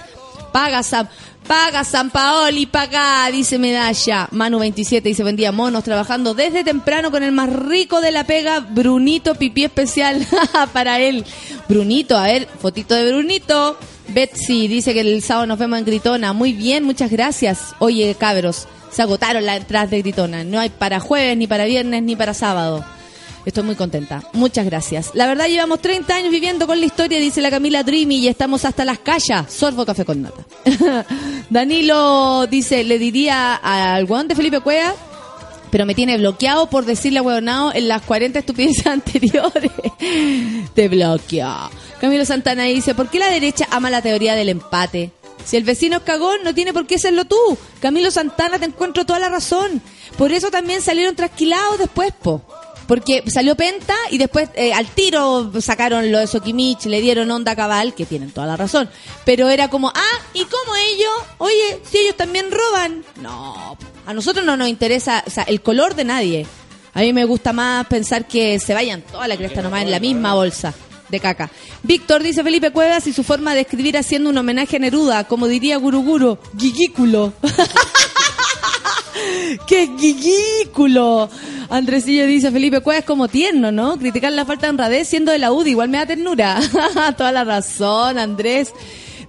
Paga San, paga San Paoli, paga, dice Medalla. Manu 27 dice, buen día, monos, trabajando desde temprano con el más rico de la pega, Brunito, pipí especial para él. Brunito, a ver, fotito de Brunito. Betsy dice que el sábado nos vemos en Gritona. Muy bien, muchas gracias. Oye, cabros, se agotaron las entradas de Gritona. No hay para jueves, ni para viernes, ni para sábado. Estoy muy contenta. Muchas gracias. La verdad, llevamos 30 años viviendo con la historia, dice la Camila Dreamy, y estamos hasta las calles. Sorbo café con nata. Danilo dice, le diría al weón de Felipe Cueva, pero me tiene bloqueado por decirle a huevonao en las 40 estupideces anteriores. Te bloquea. Camilo Santana dice, ¿por qué la derecha ama la teoría del empate? Si el vecino es cagón, no tiene por qué serlo tú. Camilo Santana, te encuentro toda la razón. Por eso también salieron trasquilados después, po. Porque salió Penta y después eh, al tiro sacaron lo de Sokimich, le dieron onda cabal, que tienen toda la razón. Pero era como, ah, ¿y cómo ellos? Oye, si ellos también roban. No, a nosotros no nos interesa o sea, el color de nadie. A mí me gusta más pensar que se vayan toda la cresta nomás en la misma bolsa de caca. Víctor dice Felipe Cuevas y su forma de escribir haciendo un homenaje a Neruda, como diría Guruguro, guiguículo. ¡Qué guiguículo! Andresillo dice, Felipe Cuevas como tierno, ¿no? Criticar la falta de honradez siendo de la UDI, igual me da ternura. Toda la razón, Andrés.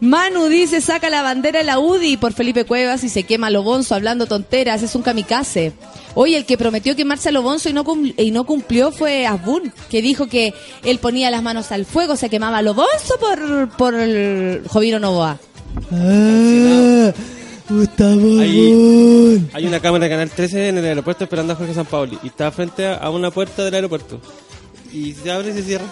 Manu dice, saca la bandera de la UDI por Felipe Cuevas y se quema a Lobonzo hablando tonteras, es un kamikaze. Oye, el que prometió quemarse a Lobonzo y no, y no cumplió fue Asbun, que dijo que él ponía las manos al fuego, se quemaba a Lobonzo por, por el Jovino Novoa. Hay, hay una cámara de Canal 13 en el aeropuerto esperando a Jorge Sampaoli y está frente a, una puerta del aeropuerto. Y se abre y se cierra.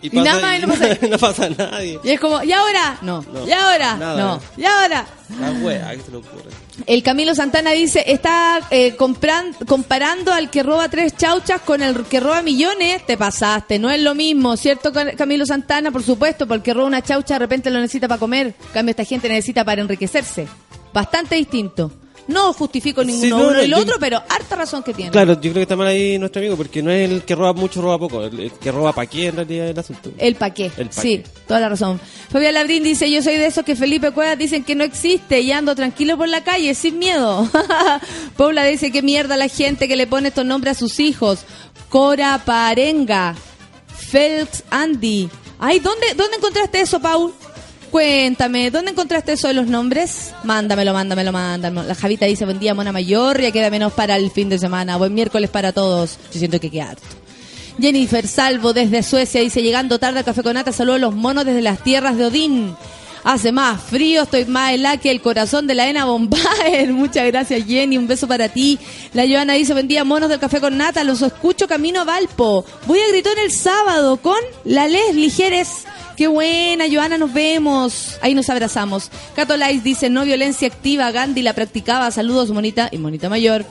Y nada más y no pasa- no pasa nadie. Y es como, ¿y ahora? No. No. ¿Y ahora? Nada. No. ¿Y ahora? La wea, ¿qué se le ocurre? El Camilo Santana dice, está eh, compran- comparando al que roba tres chauchas con el que roba millones, te pasaste, no es lo mismo, ¿cierto Ca- Camilo Santana? Por supuesto, porque roba una chaucha de repente lo necesita para comer, en cambio esta gente necesita para enriquecerse. Bastante distinto. No justifico ninguno Sí, no, uno no, y yo- otro, pero harta razón que tiene. Claro, yo creo que está mal ahí nuestro amigo porque no es el que roba mucho, roba poco. El, el que roba pa' qué en realidad es el asunto. El pa' qué. El pa' sí, qué. toda la razón. Fabián Labrín dice, yo soy de esos que Felipe Cuevas dicen que no existe y ando tranquilo por la calle, sin miedo. Paula dice, qué mierda la gente que le pone estos nombres a sus hijos. Cora Parenga, Felix Andy. Ay, ¿dónde, ¿dónde encontraste eso, Paul? Cuéntame, ¿dónde encontraste eso de los nombres? Mándamelo, mándamelo, mándamelo. La Javita dice, buen día, Mona Mayor, ya queda menos para el fin de semana. Buen miércoles para todos. Yo siento que queda harto. Jennifer Salvo desde Suecia dice, llegando tarde al Café con Nata, saludos a los monos desde las tierras de Odín. Hace más frío, estoy más helada que el corazón de la Ena Bombaer. Muchas gracias, Jenny. Un beso para ti. La Joana dice, buen día, monos del Café con Nata. Los escucho camino a Valpo. Voy a gritar el sábado con la Les Ligeres. Qué buena, Joana, nos vemos. Ahí nos abrazamos. Cato Lais dice, no violencia activa. Gandhi la practicaba. Saludos, monita y monita mayor.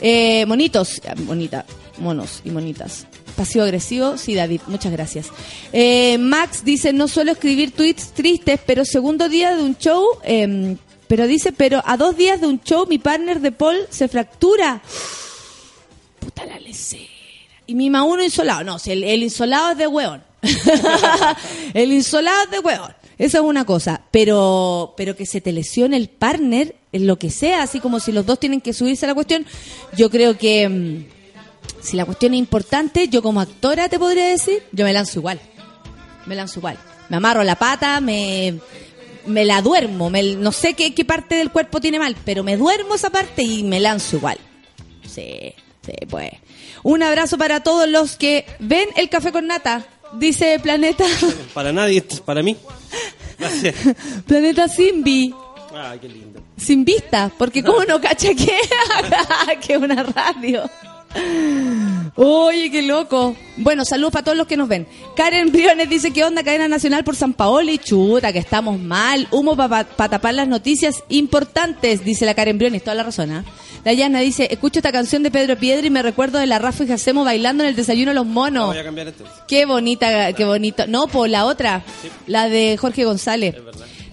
Eh, monitos, eh, bonita, monos y monitas. Pasivo agresivo, sí, David, muchas gracias. Eh, Max dice, no suelo escribir tweets tristes, pero segundo día de un show, eh, pero dice, pero a dos días de un show mi partner de Paul se fractura. Puta la lecera. Y mi ma uno insolado. No, el, insolado es de hueón. el insolado es de hueón. Esa es una cosa. Pero, pero que se te lesione el partner, en lo que sea, así como si los dos tienen que subirse a la cuestión, yo creo que mm, si la cuestión es importante, yo como actora te podría decir, yo me lanzo igual. Me lanzo igual. Me amarro la pata, me me la duermo. me- no sé qué, qué parte del cuerpo tiene mal, pero me duermo esa parte y me lanzo igual. Sí, sí, pues. Un abrazo para todos los que ven el café con nata. Dice Planeta, Para nadie, esto es para mí. Gracias. Planeta Simbi. Ay, qué lindo. Sin vista, porque como no cacha que, que es una radio. Oye, qué loco. Bueno, saludos para todos los que nos ven. Karen Briones dice que onda cadena nacional por San Paolo y chuta, que estamos mal. Humo para tapar las noticias importantes, dice la Karen Briones, toda la razón. ¿ah? La Yana dice, escucho esta canción de Pedro Piedra y me recuerdo de la Rafa y Jacemo bailando en el desayuno de los monos. voy a cambiar entonces. Qué bonita, qué bonito. No, por la otra, la de Jorge González.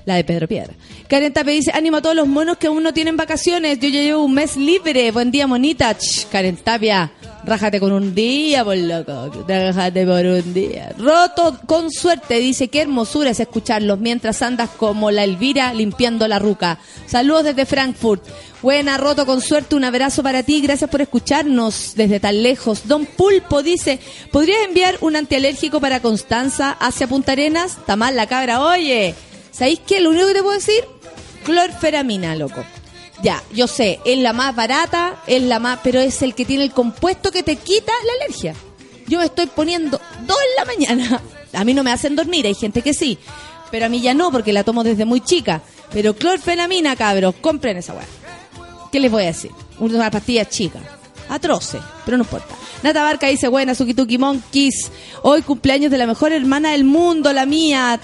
La de Pedro Piedra. Karen Tape dice, ánimo a todos los monos que aún no tienen vacaciones. Yo ya llevo un mes libre. Buen día, monita. Ch, Karen Tapia, rájate con un día, por loco. Rájate por un día. Roto con suerte, dice, qué hermosura es escucharlos mientras andas como la Elvira limpiando la ruca. Saludos desde Frankfurt. Buena, Roto con suerte, un abrazo para ti. Gracias por escucharnos desde tan lejos. Don Pulpo dice, ¿podrías enviar un antialérgico para Constanza hacia Punta Arenas? Está mal la cabra. Oye, ¿sabéis qué? Lo único que te puedo decir, clorferamina, loco. Ya, yo sé, es la más barata, es la más, pero es el que tiene el compuesto que te quita la alergia. Yo me estoy poniendo dos en la mañana. A mí no me hacen dormir, hay gente que sí. Pero a mí ya no, porque la tomo desde muy chica. Pero clorfenamina, cabros, compren esa weá. ¿Qué les voy a decir? Una pastilla chica. Atroce, pero no importa. Nata Barca dice, buena, Sukituki Monkeys. Hoy cumpleaños de la mejor hermana del mundo, la mía.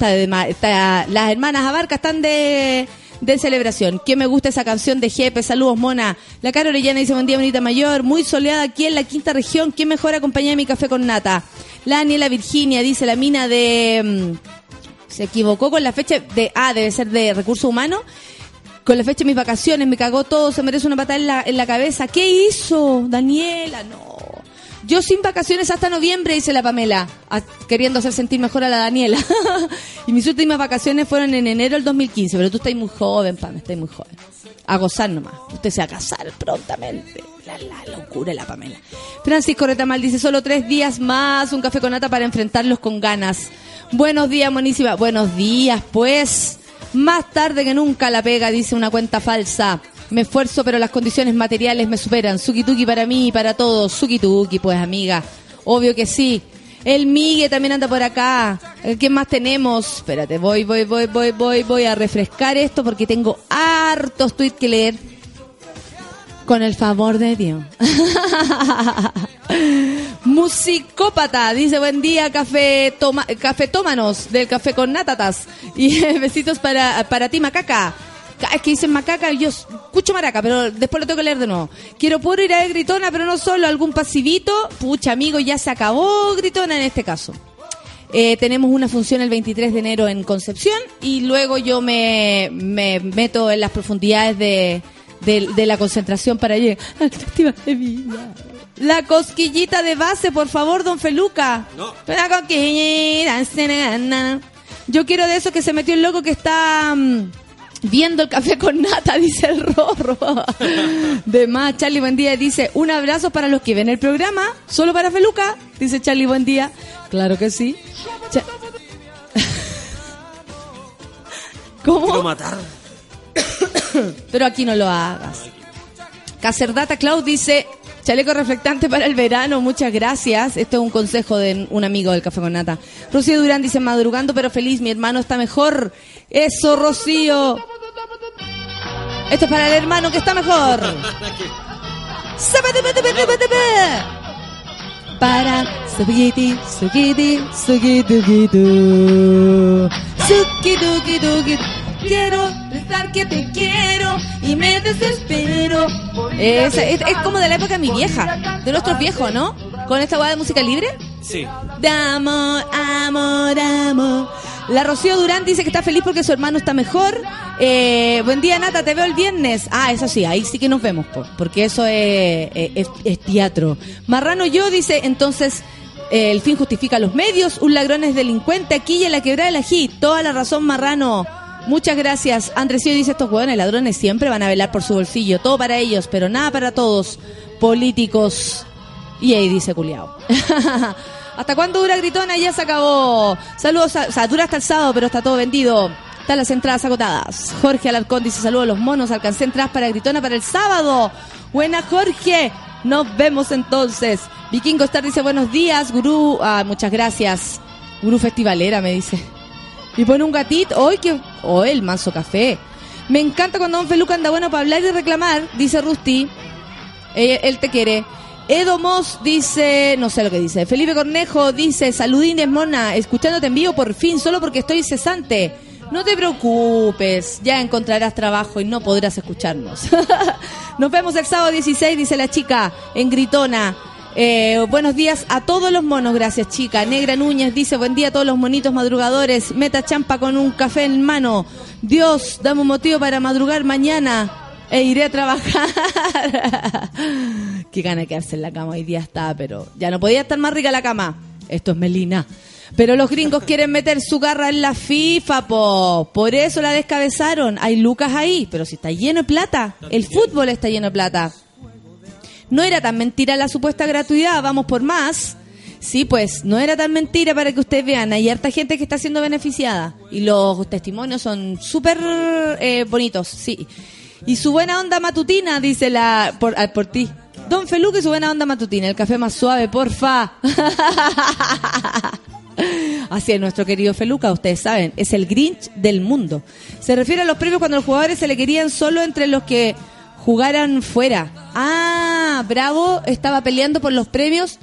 Está las hermanas Abarca están de, de celebración. Que me gusta esa canción de Jepe. Saludos, mona. La Cara Orellana dice, buen día, bonita mayor. Muy soleada aquí en la quinta región. ¿Qué mejor acompañar mi café con nata? La Daniela Virginia dice, la mina de... mm, se equivocó con la fecha de... Ah, debe ser de recursos humanos. Con la fecha de mis vacaciones, me cagó todo, se merece una patada en la, en la cabeza. ¿Qué hizo, Daniela? No. Yo sin vacaciones hasta noviembre, dice la Pamela, queriendo hacer sentir mejor a la Daniela. y mis últimas vacaciones fueron en enero del 2015, pero tú estás muy joven, Pam, estás muy joven. A gozar nomás. Usted se va a casar prontamente. La, la locura la Pamela. Francisco Retamal dice, solo tres días más, un café con nata para enfrentarlos con ganas. Buenos días, monísima. Buenos días, pues. Más tarde que nunca la pega, dice una cuenta falsa. Me esfuerzo, pero las condiciones materiales me superan. Suki-tuki para mí y para todos. Suki-tuki, pues, amiga. Obvio que sí. El Migue también anda por acá. Eh, ¿Qué más tenemos? Espérate, voy, voy, voy, voy, voy, voy a refrescar esto porque tengo hartos tweets que leer. Con el favor de Dios. Musicópata, dice buen día, café toma, cafetómanos del café con natatas. Y besitos para, para ti, macaca. Ca- Es que dicen macaca, yo escucho maraca, pero después lo tengo que leer de nuevo. Quiero puro ir a ver gritona, pero no solo, algún pasivito. Pucha, amigo, ya se acabó gritona en este caso. Eh, tenemos una función el 23 de enero en Concepción y luego yo me, me meto en las profundidades de, de, de la concentración para llegar al Festival de Viña. La cosquillita de base, por favor, don Feluca. No. La cosquillita. Yo quiero de eso que se metió el loco que está mm, viendo el café con nata, dice el Rorro. De más, Charlie Buen Día dice, un abrazo para los que ven el programa, solo para Feluca, dice Charlie Buen Día. Claro que sí. Cha- Quiero ¿Cómo? matar. Pero aquí no lo hagas. Cacerdata Cloud dice, chaleco reflectante para el verano, muchas gracias. Esto es un consejo de un amigo del Café con Nata. Rocío Durán dice, madrugando pero feliz, mi hermano está mejor. Eso, Rocío. Esto es para el hermano que está mejor. Para Sukiti, Sukiti, Sukitukitu. Sukitukitu. Quiero pensar que te quiero y me desespero. Es, es, es como de la época de mi vieja, de nuestros viejos, ¿no? Con esta guada de música libre. Sí. De amor, amor, amor. La Rocío Durán dice que está feliz porque su hermano está mejor. Eh, buen día, Nata, te veo el viernes. Ah, eso sí, ahí sí que nos vemos, po, porque eso es, es- es teatro. Marrano yo dice, entonces, eh, el fin justifica los medios. Un ladrón es delincuente aquí y en la quebrada del ají. Toda la razón, Marrano. Muchas gracias. Andresío dice, estos hueones ladrones siempre van a velar por su bolsillo. Todo para ellos, pero nada para todos. Políticos. Y ahí dice culiao. ¿Hasta cuándo dura Gritona? Ya se acabó. Saludos, a- o sea, dura hasta el sábado, pero está todo vendido. Están las entradas agotadas. Jorge Alarcón dice saludos a los monos. Alcancé entradas para Gritona para el sábado. Buena Jorge. Nos vemos entonces. Vikingo Star dice buenos días. Gurú. Ah, muchas gracias. Gurú Festivalera me dice. Y pone un gatito. Hoy que. Oh, el manso café. Me encanta cuando Don Feluca anda bueno para hablar y reclamar, dice Rusty. Eh, él te quiere. Edo Moss dice, no sé lo que dice. Felipe Cornejo dice, saludines mona, escuchándote en vivo por fin, solo porque estoy cesante. No te preocupes, ya encontrarás trabajo y no podrás escucharnos. Nos vemos el sábado 16, dice la chica, en Gritona. Eh, buenos días a todos los monos, gracias chica. Negra Núñez dice, buen día a todos los monitos madrugadores. Meta champa con un café en mano. Dios, dame un motivo para madrugar mañana e iré a trabajar. Qué gana de quedarse en la cama hoy día está, pero ya no podía estar más rica la cama. Esto es Melina. Pero los gringos quieren meter su garra en la FIFA, po. Por eso la descabezaron. Hay lucas ahí, pero si está lleno de plata. El fútbol está lleno de plata. No era tan mentira la supuesta gratuidad, vamos por más. Sí, pues no era tan mentira para que ustedes vean. Hay harta gente que está siendo beneficiada y los testimonios son súper eh, bonitos, sí. Y su buena onda matutina, dice la por, ah, por ti. Don Feluque, su buena onda matutina. El café más suave, porfa. Así es, nuestro querido Feluca, ustedes saben, es el Grinch del mundo. Se refiere a los premios cuando los jugadores se le querían solo entre los que jugaran fuera. Ah, Bravo estaba peleando por los premios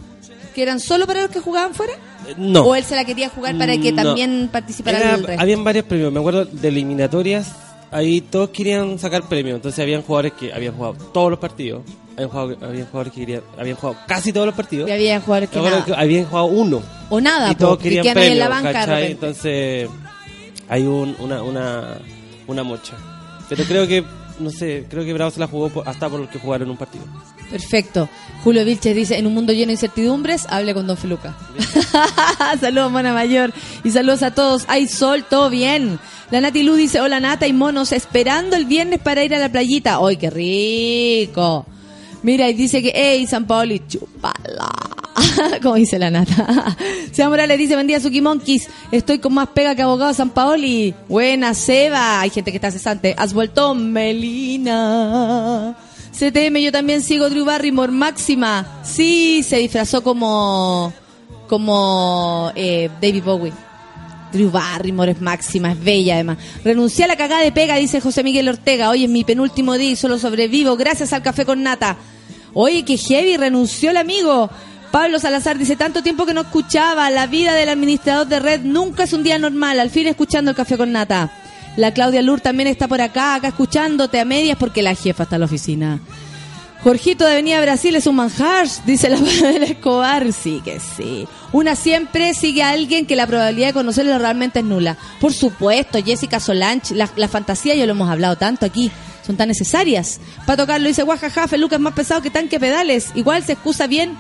que eran solo para los que jugaban fuera. No. ¿O él se la quería jugar para que No. también participara el resto? habían varios premios, me acuerdo de eliminatorias, ahí todos querían sacar premios, entonces habían jugadores que habían jugado todos los partidos, habían, jugado, habían jugadores que querían, habían jugado casi todos los partidos, Y había jugadores que nada. que habían jugado uno, O nada, y todos po, querían quedan ahí en la premios, banca entonces hay un, una, una, una mocha. Pero creo que, no sé, creo que Bravo se la jugó hasta por los que jugaron un partido. Perfecto. Julio Vilches dice, en un mundo lleno de incertidumbres, hable con Don Feluca. saludos, Mona Mayor. Y saludos a todos. Hay sol, todo bien. La Nati Lu dice, hola Nata y monos, esperando el viernes para ir a la playita. ¡Ay, qué rico! Mira, y dice que, hey, San Paoli, chupala. Como dice la Nata. Seba Morales dice, buen día, Suki. Estoy con más pega que abogado San Paoli. Buena, Seba. Hay gente que está cesante. Has vuelto, Melina. CTM, yo también sigo Drew Barrymore, máxima. Sí, se disfrazó como como eh, David Bowie. Drew Barrymore es máxima, es bella además. Renuncié a la cagada de pega, dice José Miguel Ortega. Hoy es mi penúltimo día y solo sobrevivo gracias al café con nata. Oye, que heavy, renunció el amigo. Pablo Salazar dice, tanto tiempo que no escuchaba, la vida del administrador de red nunca es un día normal, al fin escuchando el café con nata. La Claudia Lur también está por acá, acá escuchándote a medias porque la jefa está en la oficina. Jorgito de Avenida Brasil es un manjar, dice la del Escobar. Sí, que sí. Una siempre sigue a alguien que la probabilidad de conocerlo realmente es nula. Por supuesto, Jessica Solange, la, fantasía, ya lo hemos hablado tanto aquí, son tan necesarias. Pato Carlos dice, guajaja, Feluca es más pesado que tanque pedales. Igual se excusa bien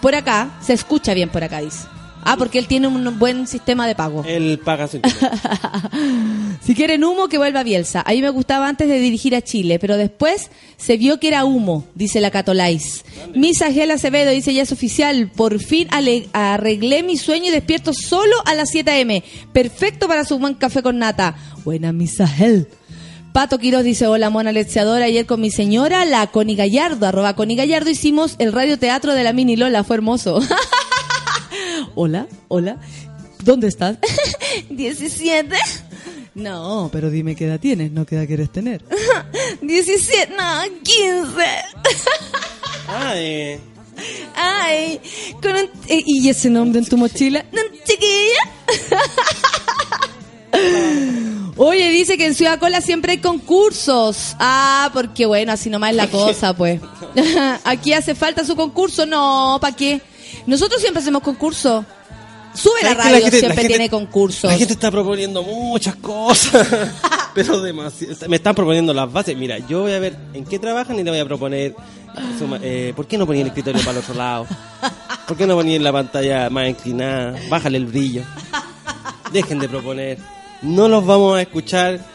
por acá, se escucha bien por acá, dice. Ah, porque él tiene un buen sistema de pago. Él paga su internet. Si quieren humo, que vuelva a Bielsa. A mí me gustaba antes de dirigir a Chile, pero después se vio que era humo, dice la Catolais. Misa Gel Acevedo dice, ya es oficial, por fin arreglé mi sueño y despierto solo a las 7 a.m. Perfecto para su buen café con nata. Buena Misa Gel. Pato Quiroz dice, hola mona lecheadora, ayer con mi señora, la Connie Gallardo, arroba Connie Gallardo, hicimos el radioteatro de la Mini Lola, fue hermoso. hola, hola, ¿dónde estás? 17. No, pero dime qué edad tienes, no qué edad quieres tener. 17, no, 15. Ay, Ay, con un- eh, ¿y ese nombre en tu mochila? No, chiquilla. Oye, dice que en Ciudad Cola siempre hay concursos. Ah, porque bueno, así nomás es la cosa, pues. Aquí hace falta su concurso. No, ¿para qué? Nosotros siempre hacemos concurso. Sube la ¿Sabes que radio, gente- siempre gente- tiene concursos. La gente está proponiendo muchas cosas, pero demasiado. Me están proponiendo las bases. Mira, yo voy a ver en qué trabajan y le voy a proponer. suma- eh, ¿Por qué no ponía el escritorio para el otro lado? ¿Por qué no ponía la pantalla más inclinada? Bájale el brillo. Dejen de proponer. No los vamos a escuchar.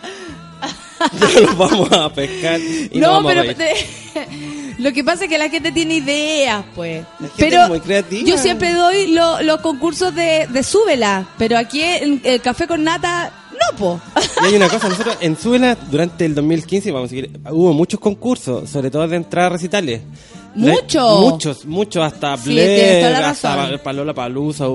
No los vamos a pescar. Y no, vamos pero te- lo que pasa es que la gente tiene ideas, pues. La gente Pero es muy creativa. yo siempre doy lo- los concursos de, de súbela, pero aquí en el café con nata no, po. Y hay una cosa, nosotros en Suela, durante el 2015, vamos a seguir, hubo muchos concursos, sobre todo de entrada a recitales. ¿Mucho? Muchos, muchos, hasta Sí, Blair, hasta. Palola Palusa.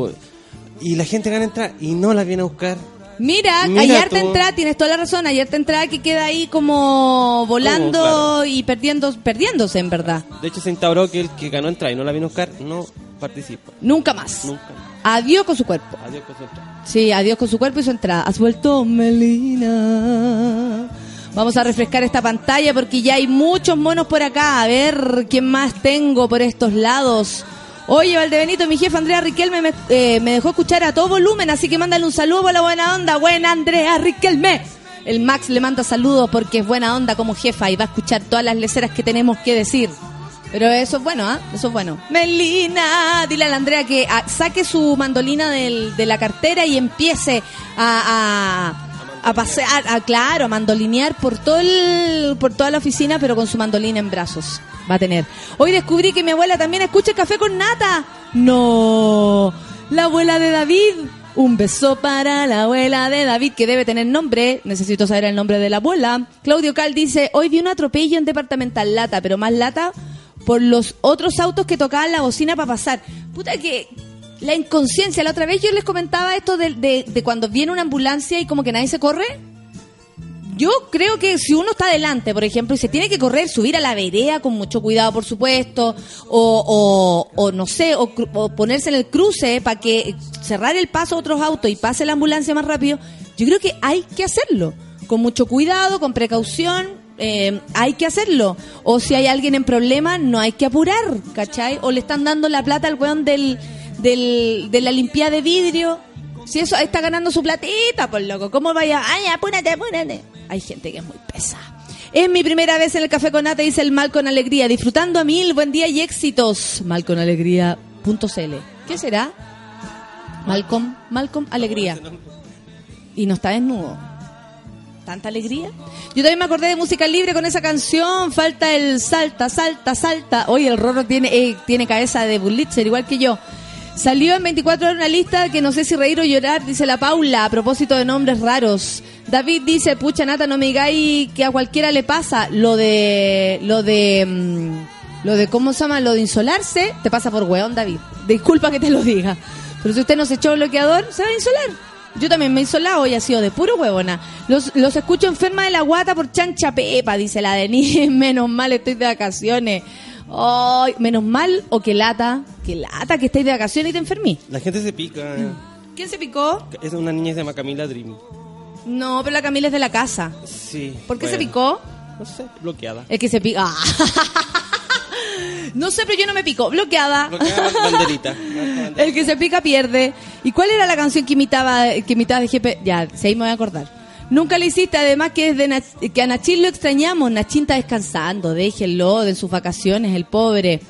Y la gente gana entrada y no la viene a buscar. Mira, harta tú. entrada, tienes toda la razón, hay harta entrada que queda ahí como volando claro. y perdiendo, perdiéndose en verdad. De hecho, se instauró que el que ganó entrada y no la vino a buscar no participa. Nunca más. Nunca. Adiós con su cuerpo. Adiós con su entrada. Sí, adiós con su cuerpo y su entrada. Has vuelto Melina. Vamos a refrescar esta pantalla porque ya hay muchos monos por acá. A ver quién más tengo por estos lados. Oye, Valdebenito, mi jefe Andrea Riquelme me, eh, me dejó escuchar a todo volumen, así que mándale un saludo por la buena onda. Buena Andrea Riquelme. El Max le manda saludos porque es buena onda como jefa y va a escuchar todas las leceras que tenemos que decir. Pero eso es bueno, ¿ah? Eso es bueno. Melina, dile a la Andrea que ah, saque su mandolina de la cartera y empiece a, a, a pasear, a, claro, a mandolinear por todo el, por toda la oficina, pero con su mandolina en brazos. Va a tener. Hoy descubrí que mi abuela también escucha café con nata. No, la abuela de David. Un beso para la abuela de David, que debe tener nombre. Necesito saber el nombre de la abuela. Claudio Cal dice, hoy vi un atropello en Departamental Lata, pero más lata por los otros autos que tocaban la bocina para pasar. Puta que la inconsciencia. La otra vez yo les comentaba esto de, de- de cuando viene una ambulancia y como que nadie se corre. Yo creo que si uno está adelante, por ejemplo, y se tiene que correr, subir a la vereda con mucho cuidado, por supuesto, o, o, no sé, o, o ponerse en el cruce para que cerrar el paso a otros autos y pase la ambulancia más rápido, yo creo que hay que hacerlo. Con mucho cuidado, con precaución, eh, hay que hacerlo. O si hay alguien en problema, no hay que apurar, ¿cachai? O le están dando la plata al weón del, del, de la limpieza de vidrio. Si eso está ganando su platita, por loco. ¿Cómo vaya? Ay, apúrate, apúrate. Hay gente que es muy pesada. Es mi primera vez en el Café con Nata, dice el Mal con Alegría. Disfrutando a mil, buen día y éxitos. Malconalegría.cl. ¿Qué será? Malcolm, Malcolm Alegría. Y no está desnudo. ¿Tanta alegría? Yo también me acordé de música libre con esa canción. Falta el salta, salta, salta. Oye, el Rorro tiene, eh, tiene cabeza de Bullitzer, igual que yo. Salió en 24 horas una lista que no sé si reír o llorar, dice la Paula, a propósito de nombres raros. David dice, pucha Nata, no me digáis que a cualquiera le pasa lo de, lo de, mm, lo de, ¿cómo se llama? Lo de insolarse, te pasa por weón, David. Disculpa que te lo diga. Pero si usted no se echó bloqueador, se va a insolar. Yo también me he insolado y ha sido de puro huevona. Los, los escucho enferma de la guata por chancha pepa, dice la Denise. Menos mal estoy de vacaciones. Ay, menos mal o que lata, que lata que estáis de vacaciones y te enfermí. La gente se pica. ¿Quién se picó? Es una niña que se llama Camila Dream. No, pero la Camila es de la casa. Sí. ¿Por qué se picó? No sé, bloqueada. El que se pica. Ah. No sé, pero yo no me pico. Bloqueada. Bloqueada banderita. El que se pica pierde. ¿Y cuál era la canción que imitaba, que imitaba de GP? Ya, si ahí me voy a acordar. Nunca le hiciste, además que desde que a Nachín lo extrañamos. Nachín está descansando, déjenlo de sus vacaciones, el pobre.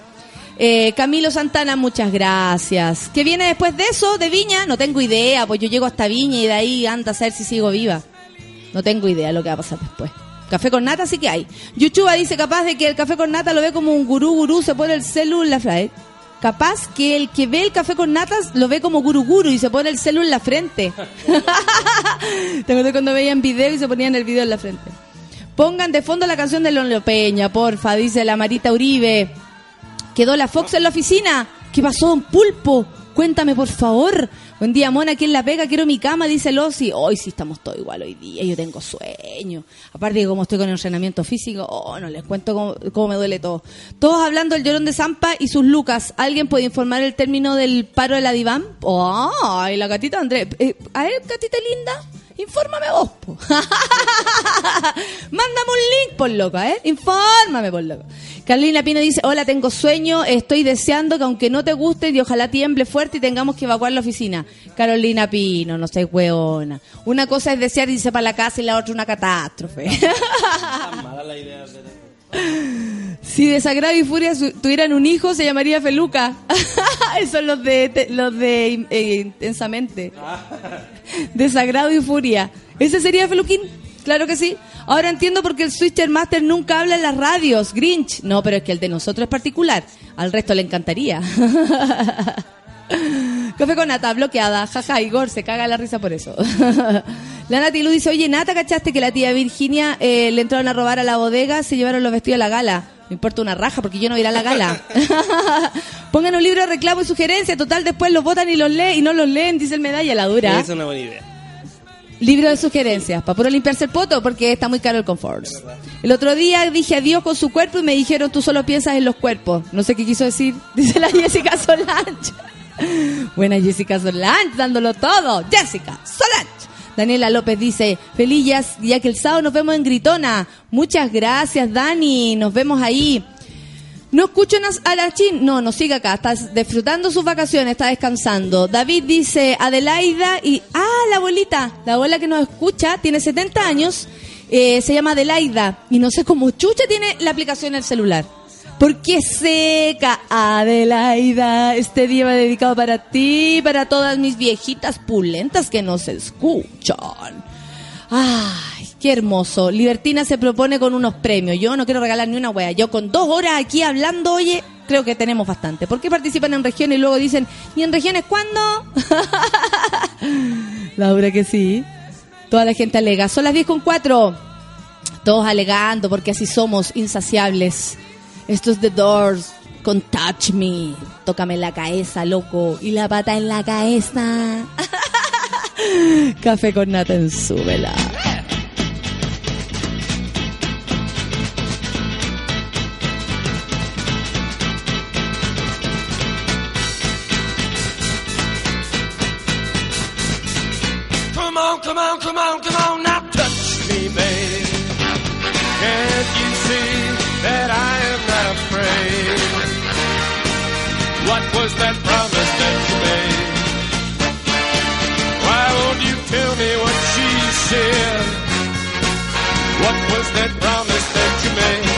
Eh, Camilo Santana, muchas gracias. ¿Qué viene después de eso? ¿De Viña? No tengo idea, pues yo llego hasta Viña y de ahí anda a saber si sigo viva. No tengo idea lo que va a pasar después. Café con nata sí que hay. Yuchuba dice capaz de que el café con nata lo ve como un gurú gurú, se pone el celu en la frente. Capaz que el que ve el café con natas lo ve como guru guru y se pone el celu en la frente. ¿Te acuerdas cuando veían video y se ponían el video en la frente? Pongan de fondo la canción de Lonlo Peña, porfa, dice la Marita Uribe. Quedó la Fox en la oficina. ¿Qué pasó, don Pulpo? Cuéntame, por favor. Buen día, Mona, ¿quién la pega? Quiero mi cama, dice Losi. Hoy sí estamos todos igual hoy día. Yo tengo sueño. Aparte que como estoy con entrenamiento físico, oh, no les cuento cómo, cómo me duele todo. Todos hablando del llorón de Zampa y sus lucas. ¿Alguien puede informar el término del paro de la diván? Oh, ay, la gatita Andrés. Eh, a ver, gatita linda. Infórmame vos, po. Mándame un link, por loco, ¿eh? Infórmame, por loco. Carolina Pino dice, hola, tengo sueño, estoy deseando que aunque no te guste y ojalá tiemble fuerte y tengamos que evacuar la oficina. Carolina Pino, no sé, hueona. Una cosa es desear irse para la casa y la otra una catástrofe. mala la idea de si Desagrado y Furia tuvieran un hijo, se llamaría Feluca. Esos son los de, los de eh, Intensamente. Desagrado y Furia. ¿Ese sería Feluquín? Claro que sí. Ahora entiendo por qué el Switcher Master nunca habla en las radios. Grinch. No, pero es que el de nosotros es particular. Al resto le encantaría. Café con nata, bloqueada. Jaja, Igor se caga la risa por eso. La Nati Lu dice, oye, Nata, ¿cachaste que la tía Virginia eh, le entraron a robar a la bodega, se llevaron los vestidos a la gala? Me importa una raja porque yo no voy a ir a la gala. Pongan un libro de reclamo y sugerencia, total, después los votan y los leen y no los leen, dice el medalla, la dura. Es una buena idea. Libro de sugerencias, para puro limpiarse el poto porque está muy caro el confort. El otro día dije adiós con su cuerpo y me dijeron tú solo piensas en los cuerpos. No sé qué quiso decir, dice la Jessica Solange. Buena Jessica Solange, dándolo todo. Jessica Solange. Daniela López dice, feliz ya, ya que el sábado nos vemos en Gritona. Muchas gracias, Dani. Nos vemos ahí. No escucho a Arachín. No, no sigue acá. Está disfrutando sus vacaciones, está descansando. David dice Adelaida y. Ah, la abuelita. La abuela que nos escucha tiene 70 años. eh, se llama Adelaida. Y no sé cómo chucha tiene la aplicación en el celular. Porque seca, Adelaida. Este día va dedicado para ti para todas mis viejitas pulentas que nos escuchan. Ay, qué hermoso. Libertina se propone con unos premios. Yo no quiero regalar ni una wea. Yo con dos horas aquí hablando, oye, creo que tenemos bastante. ¿Por qué participan en regiones y luego dicen, ¿y en regiones cuándo? Laura que sí. Toda la gente alega. Son las 10 con 4. Todos alegando porque así somos insaciables. Esto es The Doors con Touch Me. Tócame la cabeza, loco. Y la pata en la cabeza. Café con nata en su What was that promise that you made? Why won't you tell me what she said? What was that promise that you made?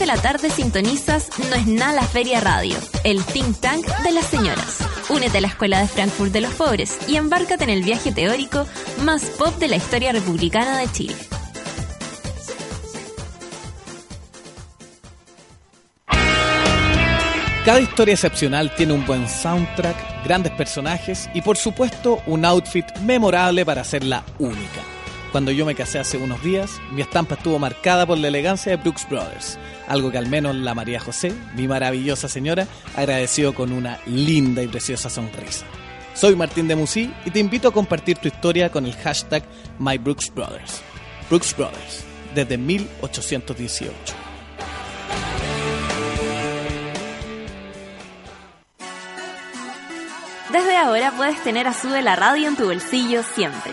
De la tarde sintonizas No es nada la Feria Radio, el think tank de las señoras. Únete a la Escuela de Frankfurt de los Pobres y embárcate en el viaje teórico más pop de la historia republicana de Chile. Cada historia excepcional tiene un buen soundtrack, grandes personajes y por supuesto un outfit memorable para hacerla única. Cuando yo me casé hace unos días, mi estampa estuvo marcada por la elegancia de Brooks Brothers, algo que al menos la María José, mi maravillosa señora, agradeció con una linda y preciosa sonrisa. Soy Martín de Musí y te invito a compartir tu historia con el hashtag MyBrooksBrothers. Brooks Brothers, desde 1818. Desde ahora puedes tener a Sube la Radio en tu bolsillo siempre.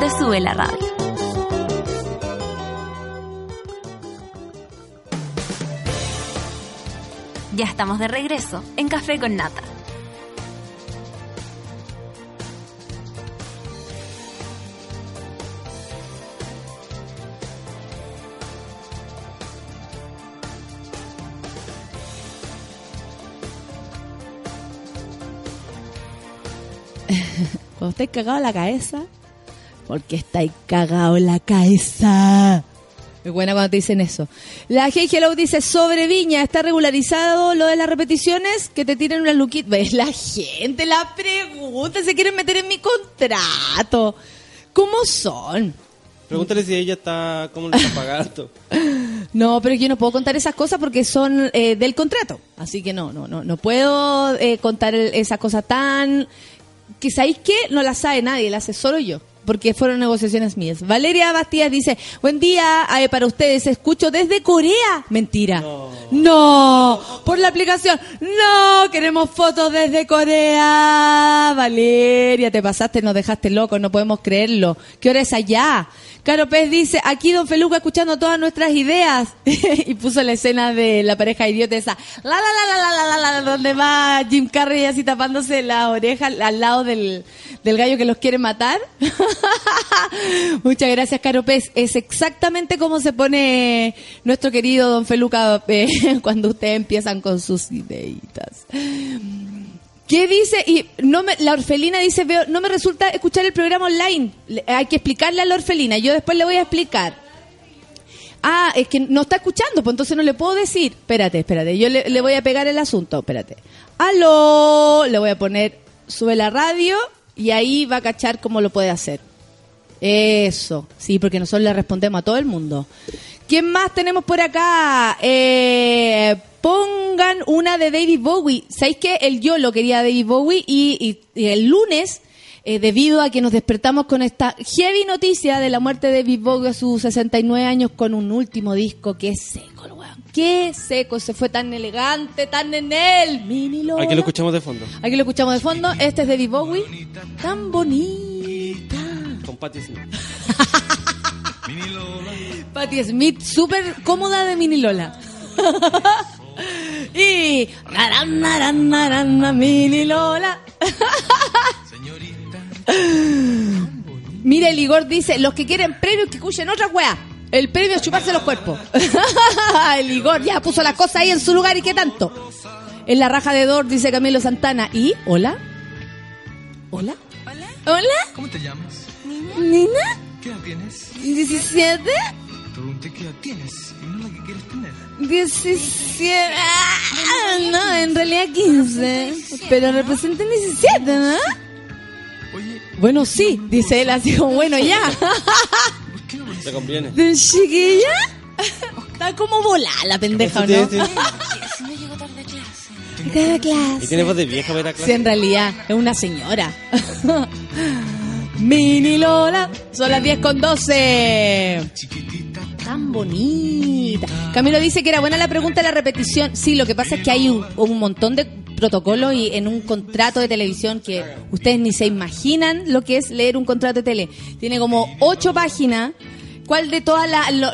de Sube la Radio. Ya estamos de regreso en Café con Nata. Cuando estáis cagado en la cabeza, porque estáis cagado en la cabeza. Es buena cuando te dicen eso. La Hey Hello dice, sobre Viña, ¿está regularizado lo de las repeticiones? Que te tiren una luquita. ¿Ves? La gente la pregunta, se quieren meter en mi contrato. ¿Cómo son? Pregúntale si ella está, cómo le está pagando. No, pero yo no puedo contar esas cosas porque son eh, del contrato. Así que no, no, no, no puedo eh, contar esas cosas tan... Que sabéis que no las sabe nadie, las sé solo yo. Porque fueron negociaciones mías. Valeria Bastías dice, buen día eh, para ustedes, escucho desde Corea. Mentira. No. por la aplicación. No, queremos fotos desde Corea. Valeria, te pasaste, nos dejaste locos, no podemos creerlo. ¿Qué hora es allá? Caro Pez dice, aquí Don Feluca escuchando todas nuestras ideas. y puso la escena de la pareja idiota esa. La, la, la, la, la, la, la, la, donde va Jim Carrey así tapándose la oreja al lado del, del gallo que los quiere matar. Muchas gracias, Caro Pez. Es exactamente como se pone nuestro querido Don Feluca eh, cuando ustedes empiezan con sus ideitas. ¿Qué dice? Y no me, la orfelina dice, veo, no me resulta escuchar el programa online. Hay que explicarle a la orfelina. Yo después le voy a explicar. Ah, es que no está escuchando, pues entonces no le puedo decir. Espérate, espérate. Yo le, le voy a pegar el asunto. Espérate. Aló. Le voy a poner, sube la radio y ahí va a cachar cómo lo puede hacer. Eso, sí, porque nosotros le respondemos a todo el mundo. ¿Quién más tenemos por acá? Eh, pongan una de David Bowie. ¿Sabéis que el yo lo quería David Bowie y, el lunes, eh, debido a que nos despertamos con esta heavy noticia de la muerte de David Bowie a sus 69 años con un último disco que es seco. Qué seco, se fue tan elegante, tan en él. Mini Lola. Aquí lo escuchamos de fondo. Aquí lo escuchamos de fondo. Este es David Bowie. Tan bonita. Con Patti Smith. Patti Smith, súper cómoda de Mini Lola. y. naran, naran, naran, na, Mini Lola. Mira, el Igor dice: los que quieren premios que escuchen otra wea. El premio es chuparse los cuerpos. el Igor ya puso la cosa ahí en su lugar y qué tanto. En la raja de Dor dice Camilo Santana. ¿Y? ¿Hola? ¿Hola? ¿Hola? ¿Cómo te llamas? ¿Nina? ¿Qué edad tienes? ¿17? Pregunté qué edad tienes y no la que quieres tener. 17. Ah, no, en realidad 15. Pero representan 17, ¿no? Oye, Bueno, sí, dice él así como, bueno, ya. Te conviene. ¿De chiquilla? Está como volada la pendeja, ¿o no? tiene- Si no llego tarde Cada clase. Y tiene voz de vieja para a Sí, clase. en realidad, es una señora. Mini Lola, son las 10 con 12. Tan bonita. Camilo dice que era buena la pregunta de la repetición. Sí, lo que pasa es que hay un, un montón de protocolos y en un contrato de televisión que ustedes ni se imaginan lo que es leer un contrato de tele. Tiene como ocho páginas. ¿Cuál de todos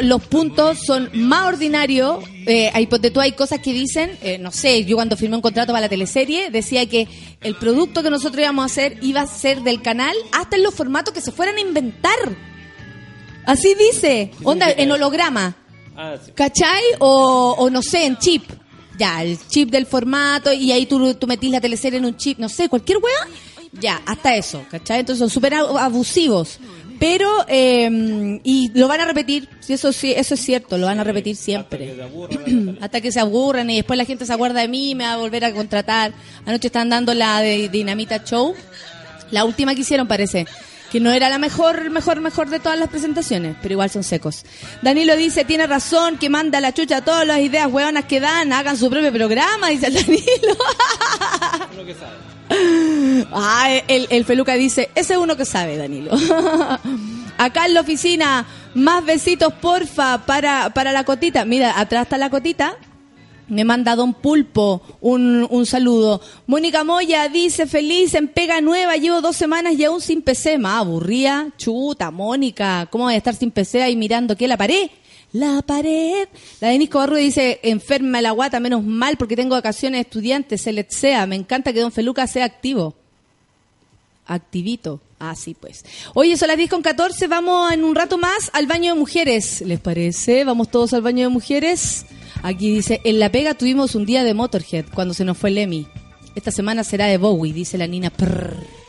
los puntos son más ordinarios? Eh, tú, hay cosas que dicen, eh, no sé, yo cuando firmé un contrato para la teleserie decía que el producto que nosotros íbamos a hacer iba a ser del canal hasta en los formatos que se fueran a inventar. Así dice, onda, en holograma. Ah, sí. ¿Cachai? O, o no sé, en chip. Ya, el chip del formato y ahí tú, tú metís la teleserie en un chip, no sé, cualquier hueá. Ya, hasta eso, ¿cachai? Entonces son súper abu- abusivos. Pero, eh, y lo van a repetir, sí, eso sí, eso es cierto, lo van a repetir siempre. Hasta que se aburran y después la gente se acuerda de mí y me va a volver a contratar. Anoche están dando la de Dinamita Show, la última que hicieron parece. Que no era la mejor, mejor, mejor de todas las presentaciones, pero igual son secos. Danilo dice, tiene razón, que manda la chucha a todas las ideas hueonas que dan, hagan su propio programa, dice el Danilo. Ah, el, el Feluca dice, ese es uno que sabe, Danilo. Acá en la oficina, más besitos, porfa, para, para la cotita. Mira, atrás está la cotita. Me manda Don Pulpo un, un saludo. Mónica Moya dice, feliz en pega nueva, llevo dos semanas y aún sin PC. Más aburría. Chuta, Mónica, ¿cómo voy a estar sin PC ahí mirando qué? ¿La pared? La pared. La Denise Cobarruda dice, enferma la guata, menos mal porque tengo vacaciones estudiantes, se les sea. Me encanta que Don Feluca sea activo. Activito. Así pues. Oye, son las 10 con 14. Vamos en un rato más al baño de mujeres. ¿Les parece? Vamos todos al baño de mujeres. Aquí dice, en La Pega tuvimos un día de Motorhead cuando se nos fue Lemmy. Esta semana será de Bowie, dice la Nina. Prrr.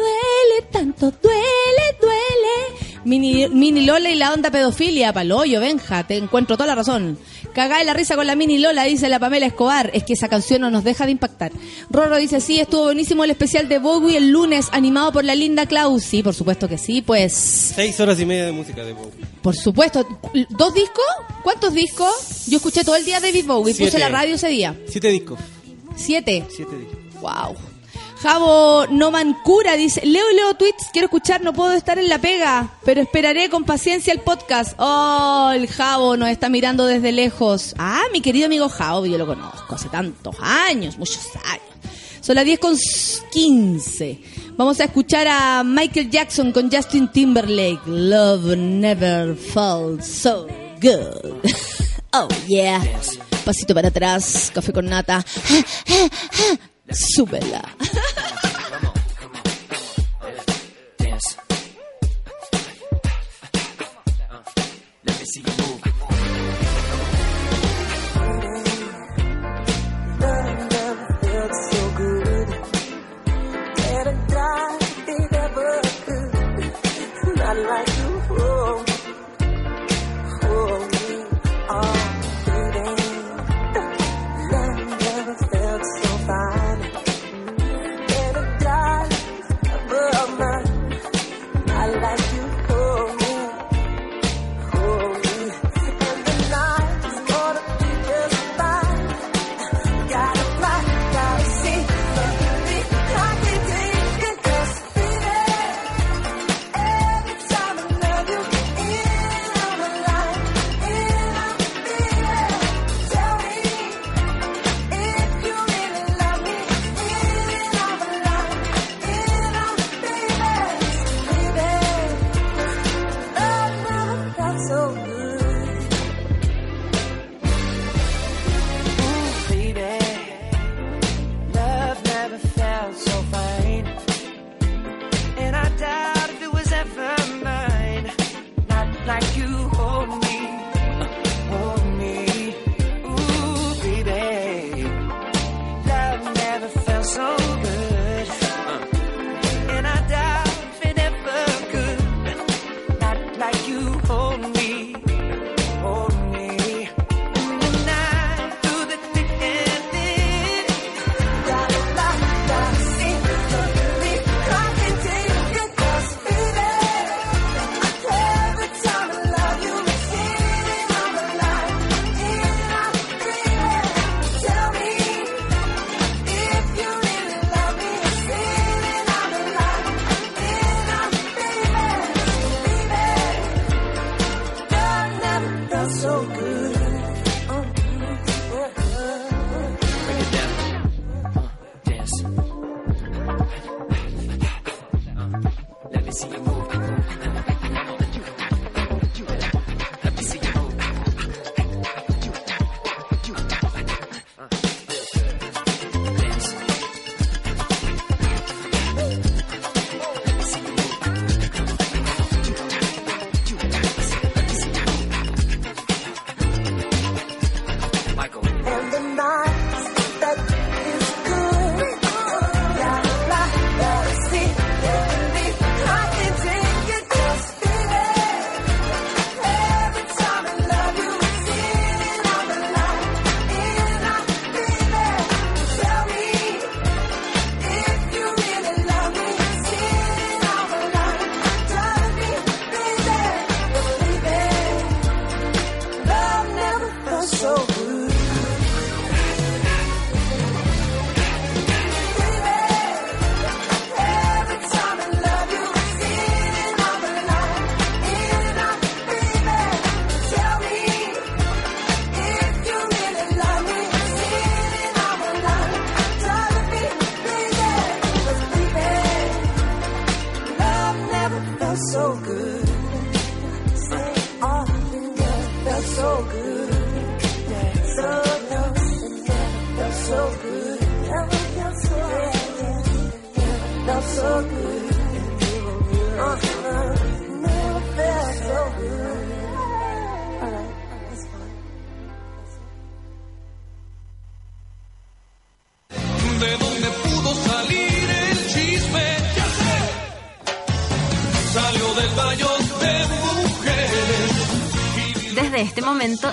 Duele tanto, duele, duele. Mini, mini Lola y la onda pedofilia, paloyo, Benja, te encuentro toda la razón. Cagá de la risa con la Mini Lola, dice la Pamela Escobar. Es que esa canción no nos deja de impactar. Rorro dice, sí, estuvo buenísimo el especial de Bowie el lunes, animado por la linda Klaus. Sí, por supuesto que sí, pues... Seis horas y media de música de Bowie. Por supuesto. ¿Dos discos? ¿Cuántos discos? Yo escuché todo el día David Bowie, puse Siete. la radio ese día. Siete discos. Siete. Siete discos. Wow. Javo Nomancura dice, leo y leo tweets, quiero escuchar, no puedo estar en la pega, pero esperaré con paciencia el podcast. Oh, el Javo nos está mirando desde lejos. Ah, mi querido amigo Javo, yo lo conozco hace tantos años, muchos años. Son las 10 con 15. Vamos a escuchar a Michael Jackson con Justin Timberlake. Love never felt so good. Oh, yeah. Pasito para atrás, café con nata. Súbela.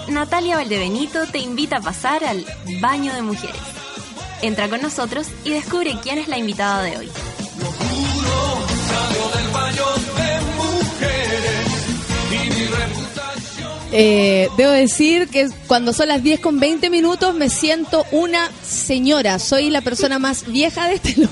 Natalia Valdebenito te invita a pasar al baño de mujeres. Entra con nosotros y descubre quién es la invitada de hoy. Eh, debo decir que cuando son las 10 con 20 minutos me siento una señora. Soy la persona más vieja de este lugar.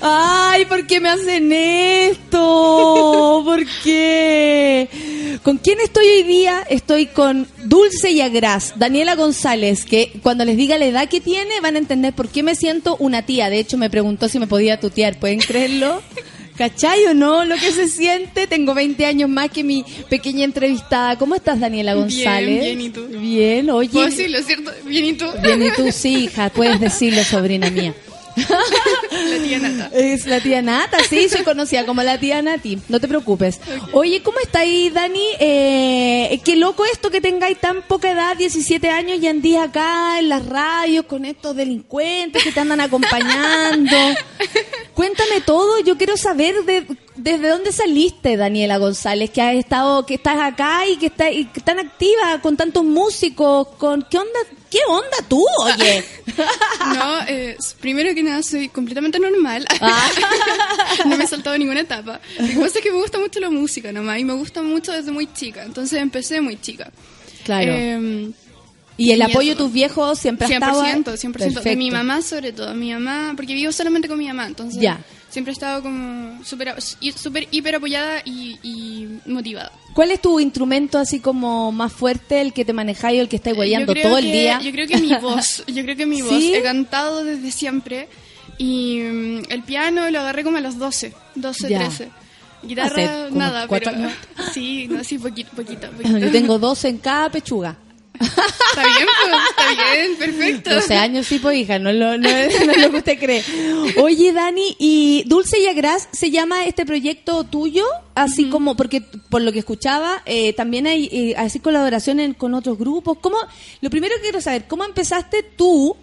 Ay, ¿por qué me hacen esto? ¿Por qué? ¿Con quién estoy hoy día? Estoy con Dulce y Agras, Daniela González, que cuando les diga la edad que tiene van a entender por qué me siento una tía. De hecho, me preguntó si me podía tutear. ¿Pueden creerlo? ¿Cachai o no? Lo que se siente. Tengo 20 años más que mi pequeña entrevistada. ¿Cómo estás, Daniela González? bien, ¿y tú? Bien, oye. ¿Puedo decirlo, cierto? Bien, ¿y tú? Bien, y tú, sí, hija, puedes decirlo, sobrina mía. La tía Nata. Es la tía Nata, sí, soy conocida como la tía Nati, no te preocupes. Oye, ¿cómo está ahí, Dani? Eh, qué loco esto que tengáis tan poca edad, 17 años, y andís acá en las radios con estos delincuentes que te andan acompañando. Cuéntame todo, yo quiero saber de, desde dónde saliste, Daniela González, que has estado, que estás acá y que estás y que tan activa con tantos músicos, con qué onda, qué onda tú, oye. No, eh, primero que nada, soy completamente normal. Ah. no me he saltado ninguna etapa. Lo que pasa es que me gusta mucho la música nomás y me gusta mucho desde muy chica. Entonces empecé muy chica. Claro. Eh, y el apoyo de tus viejos siempre ha estado 100%, 100%. De mi mamá sobre todo. Mi mamá, porque vivo solamente con mi mamá, entonces Ya. Siempre he estado como súper súper hiper apoyada y, y motivada. ¿Cuál es tu instrumento así como más fuerte, el que te manejáis o el que estáis guayando Yo creo todo el que- día? Yo creo que mi voz, yo creo que mi voz. ¿Sí? He cantado desde siempre y mm, el piano lo agarré como a los 12, 12, Ya. 13. Guitarra, nada, pero... años. Sí, no, sí, poquito, poquito, poquito. Yo tengo 12 en cada pechuga. Está bien, pues, está bien, perfecto. 12 años, sí, pues, hija, no es, lo, no, es, no es lo que usted cree. Oye, Dani, ¿y Dulce y Agras se llama este proyecto tuyo? Así como, porque por lo que escuchaba, eh, también hay eh, así colaboraciones con otros grupos. ¿Cómo? Lo primero que quiero saber, ¿cómo empezaste tú,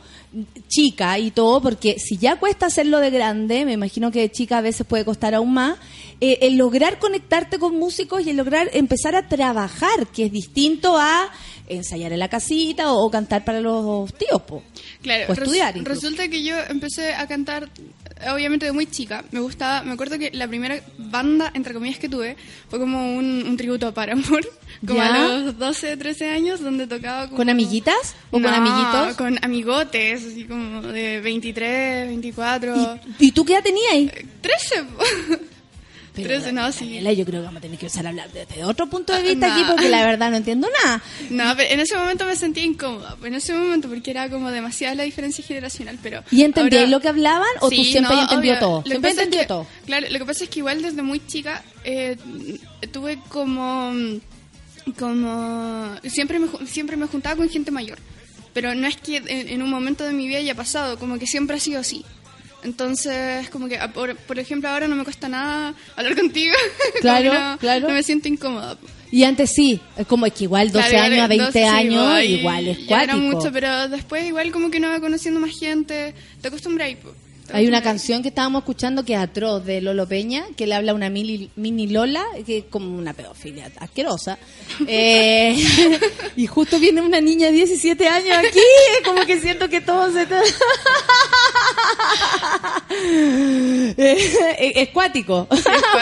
chica y todo? Porque si ya cuesta hacerlo de grande, me imagino que de chica a veces puede costar aún más, eh, el lograr conectarte con músicos y el lograr empezar a trabajar, que es distinto a ensayar en la casita o, o cantar para los tíos, po. Claro, o estudiar. resulta que yo empecé a cantar, obviamente de muy chica. Me gustaba, me acuerdo que la primera banda, entre comillas, que tuve fue como un, un tributo a Paramore, como ¿Ya? a los 12, 13 años, donde tocaba como... ¿Con amiguitas o No, con amiguitos? con amigotes, así como de 23, 24... ¿Y, y tú qué edad tenías ahí? 13. Pero, Pero no, sí. Daniela, yo creo que vamos a tener que empezar a hablar desde otro punto de vista aquí porque la verdad no entiendo nada. No, pero en ese momento me sentía incómoda. En ese momento, porque era como demasiada la diferencia generacional. Pero ¿Y entendías ahora- lo que hablaban o tú Sí, siempre no, has entendido obvio. todo? Lo Siempre entendido que- todo. Claro, lo que pasa es que igual desde muy chica eh, tuve como. como siempre me, siempre me juntaba con gente mayor. Pero no es que en, en un momento de mi vida haya pasado, como que siempre ha sido así. Entonces, como que, ah, por, por ejemplo, ahora no me cuesta nada hablar contigo. Claro, no, claro. No me siento incómoda. Y antes sí, es como es que igual 12 Claro, años a 20 12, sí, años, ay, igual es ya era cuático. mucho, pero después igual como que no va conociendo más gente, te acostumbras po. Hay una canción que estábamos escuchando que es atroz de Lolo Peña, que le habla a una mini, mini Lola, que es como una pedofilia asquerosa. Eh, y justo viene una niña de 17 años aquí, como que siento que todo se... está- Eh, es cuático,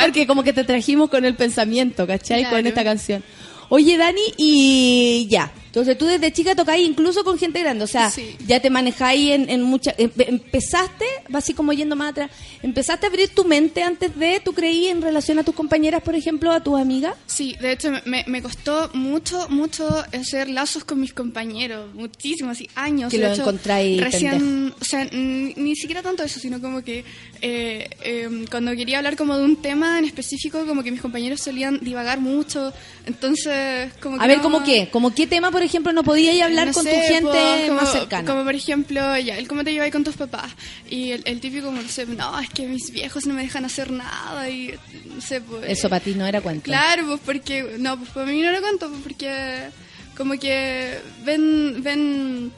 porque como que te trajimos con el pensamiento, ¿cachai? Con esta canción. Oye, Dani, y ya. Entonces tú desde chica tocáis incluso con gente grande, o sea, Sí. ya te manejáis en, en muchas... Empezaste, va así como yendo más atrás, empezaste a abrir tu mente antes de, ¿tú creí en relación a tus compañeras, por ejemplo, a tus amigas? Sí, de hecho me, me costó mucho, mucho hacer lazos con mis compañeros, muchísimo, así años. Que De lo hecho, encontráis Recién, o sea, ni, ni siquiera tanto eso, sino como que eh, eh, cuando quería hablar como de un tema en específico, como que mis compañeros solían divagar mucho, entonces como que A ver, no- ¿cómo qué? ¿Cómo qué tema, por ejemplo, no podías hablar no con sé, tu gente pues, como, más cercana? Como por ejemplo, ya, el cómo te llevas con tus papás. Y el, el típico, como, no sé, no, es que mis viejos no me dejan hacer nada. Y no sé, pues. Eso para ti no era cuento. Claro, pues porque. No, pues para mí no lo cuento, pues porque. Como que ven, ven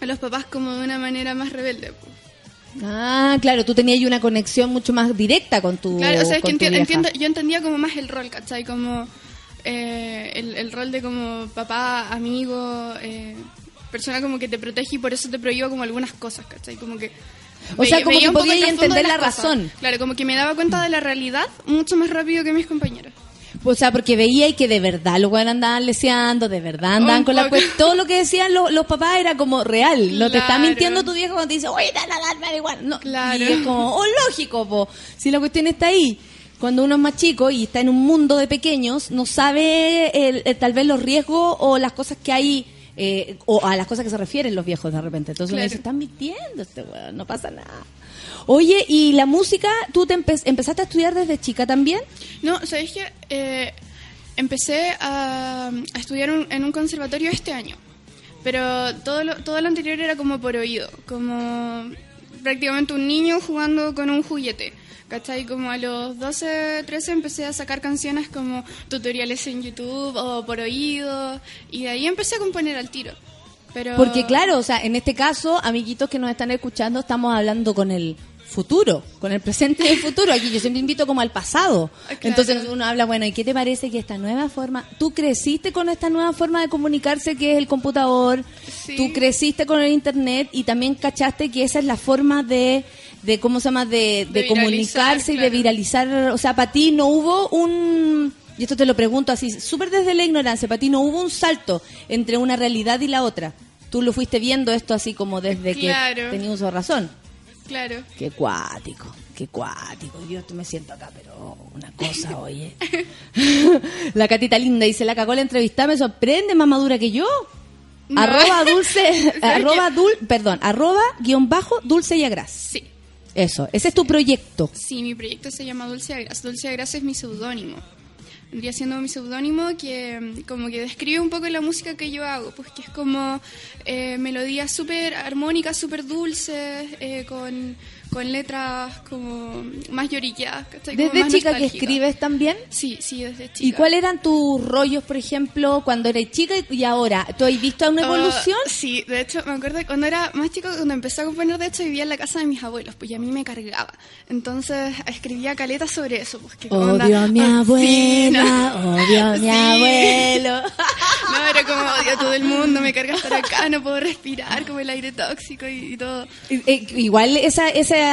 a los papás como de una manera más rebelde. Pues. Ah, claro, tú tenías una conexión mucho más directa con tu Claro, o sea, es que enti- entiendo, yo entendía como más el rol, ¿cachai? Como eh, el, el rol de como papá, amigo, eh, persona como que te protege y por eso te prohíbo como algunas cosas, ¿cachai? Como que... O sea, como que de entender la cosas. razón. Claro, como que me daba cuenta de la realidad mucho más rápido que mis compañeros. O sea, porque veía y que de verdad los weones andaban leseando, de verdad andaban Un con la cuestión. Todo lo que decían los, los papás era como real. No te está Claro. mintiendo tu viejo cuando te dice, oye, a dar marihuana. No. Claro. Y es como, oh, lógico, po. Si la cuestión está ahí. Cuando uno es más chico y está en un mundo de pequeños, no sabe el- el- tal vez los riesgos o las cosas que hay, eh, o a las cosas que se refieren los viejos de repente. Entonces uno dice, están mintiendo este weón, no pasa nada. Oye, ¿y la música? ¿Tú te empe- empezaste a estudiar desde chica también? No, ¿sabéis que eh, empecé a, a estudiar un- en un conservatorio este año? Pero todo lo, todo lo anterior era como por oído, como prácticamente un niño jugando con un juguete. ¿Cachai? Como a los 12, 13 empecé a sacar canciones como tutoriales en YouTube o por oído y de ahí empecé a componer al tiro. Pero Porque claro, o sea, en este caso, amiguitos que nos están escuchando, estamos hablando con el futuro, con el presente y el futuro. Aquí yo siempre invito como al pasado. Ah, claro. Entonces uno habla, bueno, ¿y qué te parece que esta nueva forma, tú creciste con esta nueva forma de comunicarse que es el computador, Sí. tú creciste con el internet y también cachaste que esa es la forma de, de ¿cómo se llama?, de, de, De viralizar, comunicarse y de viralizar. O sea, para ti no hubo un... Y esto te lo pregunto así, súper desde la ignorancia, para ti no hubo un salto entre una realidad y la otra. Tú lo fuiste viendo esto así como desde Claro. que tenías uso de razón. Claro. Qué cuático, qué cuático. Yo me siento acá, pero una cosa, oye. la catita linda dice, la cagó la entrevista, me sorprende, más madura que yo. No. Arroba dulce, ¿Sabes arroba dul, perdón, arroba guion bajo dulce y agras. Sí. Eso, ese es tu proyecto. Sí, mi proyecto se llama Dulce Agras. Dulce Agras es mi seudónimo. Vendría siendo mi seudónimo que mm, como que describe un poco la música que yo hago, pues que es como eh, melodías súper armónicas, súper dulces, eh, con, con letras como más lloriqueadas. Desde más chica que escribes también. Sí, sí, desde chica. ¿Y cuáles eran tus rollos, por ejemplo, cuando eras chica y ahora? ¿Tú has visto una Ah, evolución? sí, de hecho, me acuerdo que cuando era más chico, cuando empecé a componer, de hecho, vivía en la casa de mis abuelos, pues y a mí me cargaba. Entonces, escribía caletas sobre eso. Pues, que Odio onda, a mi ah, sí, abuela, no. odio a mi Sí. abuelo. No, era como odio a todo el mundo, me carga estar acá, no puedo respirar, como el aire tóxico y, y todo. Eh, Igual esa, esa,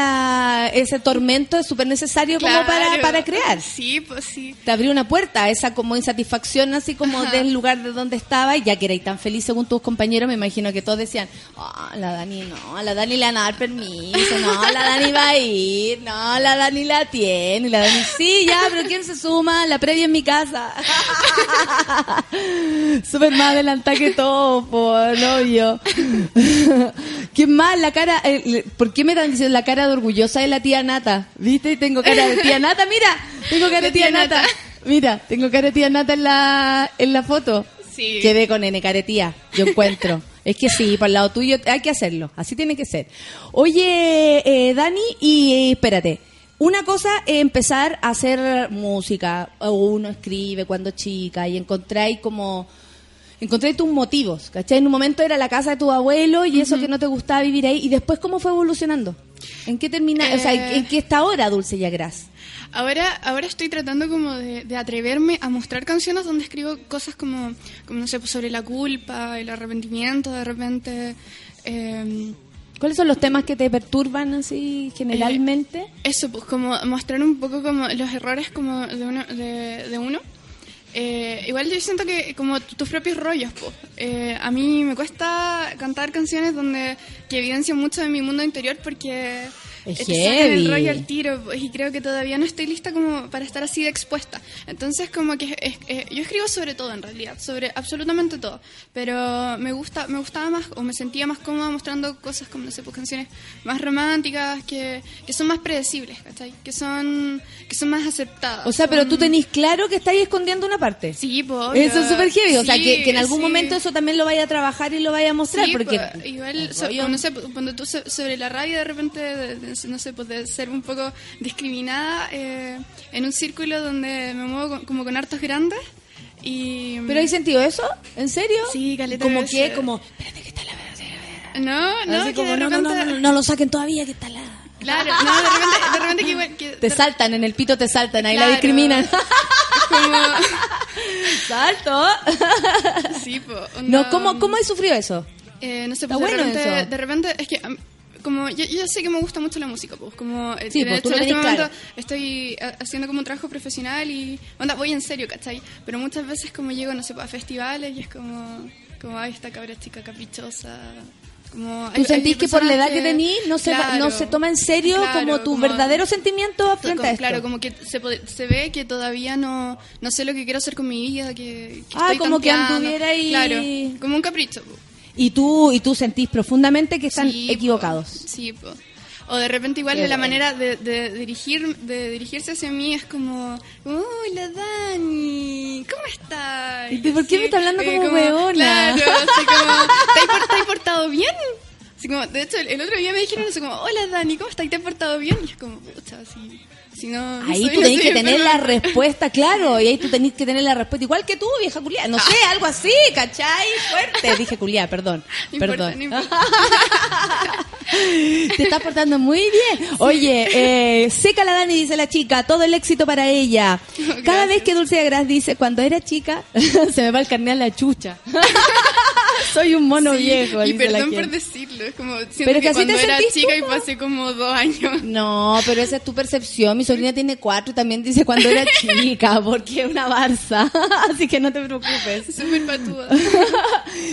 ese tormento es súper necesario como para, para crear. Sí, pues sí. Te abrió una puerta, esa como insatisfacción así como Ajá. del lugar de donde estaba y ya que erais tan feliz según tus compañeros, me imagino que todos decían, ah, la Dani no, a la Dani le van a dar permiso, no, la Dani va a ir, no, la Dani la tiene, la Dani sí, ya, pero ¿quién se suma? La previa en mi casa. Súper más adelantada que todo, por obvio. ¿Qué más? La cara, eh, ¿por qué me están diciendo la cara de orgullosa de la tía Nata? ¿Viste? Tengo cara de tía Nata, mira, tengo cara de tía, tía Nata. Nata. Mira, tengo cara de tía Nata en la, en la foto. Sí. Quedé con N caretía, yo encuentro. es que sí, para el lado tuyo hay que hacerlo, así tiene que ser. Oye, eh, Dani, y eh, espérate. Una cosa es empezar a hacer música, o uno escribe cuando chica y encontráis como encontré tus motivos, ¿cachai? En un momento era la casa de tu abuelo y eso que no te gustaba vivir ahí. ¿Y después cómo fue evolucionando? ¿En qué termina? O sea, Eh. ¿en qué está ahora Dulce Yagras? Ahora, ahora estoy tratando como de, de atreverme a mostrar canciones donde escribo cosas como, como no sé, pues sobre la culpa, el arrepentimiento de repente. eh, ¿Cuáles son los temas que te perturban así generalmente? Eso, pues como mostrar un poco como los errores como de uno. De, de uno. Eh, igual yo siento que como tu- tus propios rollos, pues. Eh, a mí me cuesta cantar canciones donde que evidencian mucho de mi mundo interior porque Es te sacan el rollo al tiro pues, y creo que todavía no estoy lista como para estar así de expuesta. Entonces como que es- eh, yo escribo sobre todo en realidad, sobre absolutamente todo, pero me gusta me gustaba más o me sentía más cómoda mostrando cosas como no sé, pues canciones más románticas que, que son más predecibles, ¿cachai? Que son que son más aceptadas. O sea, pero son- tú tenés claro que estáis escondiendo una parte. Sí, pues. Eso es súper heavy. O sea, Sí, que, que en algún sí. momento eso también lo vaya a trabajar y lo vaya a mostrar. Sí, porque pues, igual, el so- no sé, pues, cuando tú so- sobre la rabia de repente, de- de- no sé, pues de ser un poco discriminada eh, en un círculo donde me muevo con- como con hartos grandes y... ¿Pero hay sentido eso? ¿En serio? Sí, caleta Como que, como... No, no, así que como, de no, no, no, repente- no, no lo saquen todavía, que está la... Claro, no, de repente, de repente que igual... Que Te de- saltan, en el pito te saltan, ahí la discriminan. como... ¡Salto! sí, pues... No, ¿cómo, ¿cómo has sufrido eso? Eh, no sé, Está pues de, bueno repente, de repente, es que como yo, yo sé que me gusta mucho la música, pues como eh, Sí, de pues, hecho, en este momento claro. estoy ha- haciendo como un trabajo profesional y onda, voy en serio, ¿cachai? Pero muchas veces como llego, no sé, pues, a festivales y es como, como ay, esta cabra chica caprichosa. Como, ¿Tú sentís que por la edad que tenís no se, Claro, no se toma en serio claro, como tu como- verdadero sentimiento frente como- a esto? Claro, como que se, se ve que todavía no, no sé lo que quiero hacer con mi vida, que, que Ah, estoy como que tanteando. anduviera ahí- Claro, como un capricho. Y tú, y tú sentís profundamente que están Sí, equivocados. po. Sí, po. O de repente igual Qué de la bueno. manera de, de dirigir de dirigirse hacia mí es como, hola Dani, ¿cómo estás? ¿Y tú por qué me está hablando como hueona? Claro, así como, ¿te has por- te has portado bien? Así como, de hecho, el, el otro día me dijeron así como, hola Dani, ¿cómo estás? ¿Te has portado bien? Y es como, pucha, así, si no... no Ahí soy tú tenés que tener la respuesta, claro, y ahí tú tenés que tener la respuesta, igual que tú, vieja culiá, no sé, algo así, ¿cachai? Fuerte, dije culiá, perdón, importa, perdón. Te estás portando muy bien. Oye, eh, seca la Dani, dice la chica, todo el éxito para ella. Cada Gracias. vez que Dulce de Gras dice, cuando era chica, se me va el carnet a la chucha. Soy un mono Sí, viejo. Y perdón por decirlo, es como, siento Pero que, cuando era chica tú, y pasé como dos años. No, pero esa es tu percepción. Mi sobrina tiene cuatro y también dice cuando era chica, porque es una barza. Así que no te preocupes. Súper.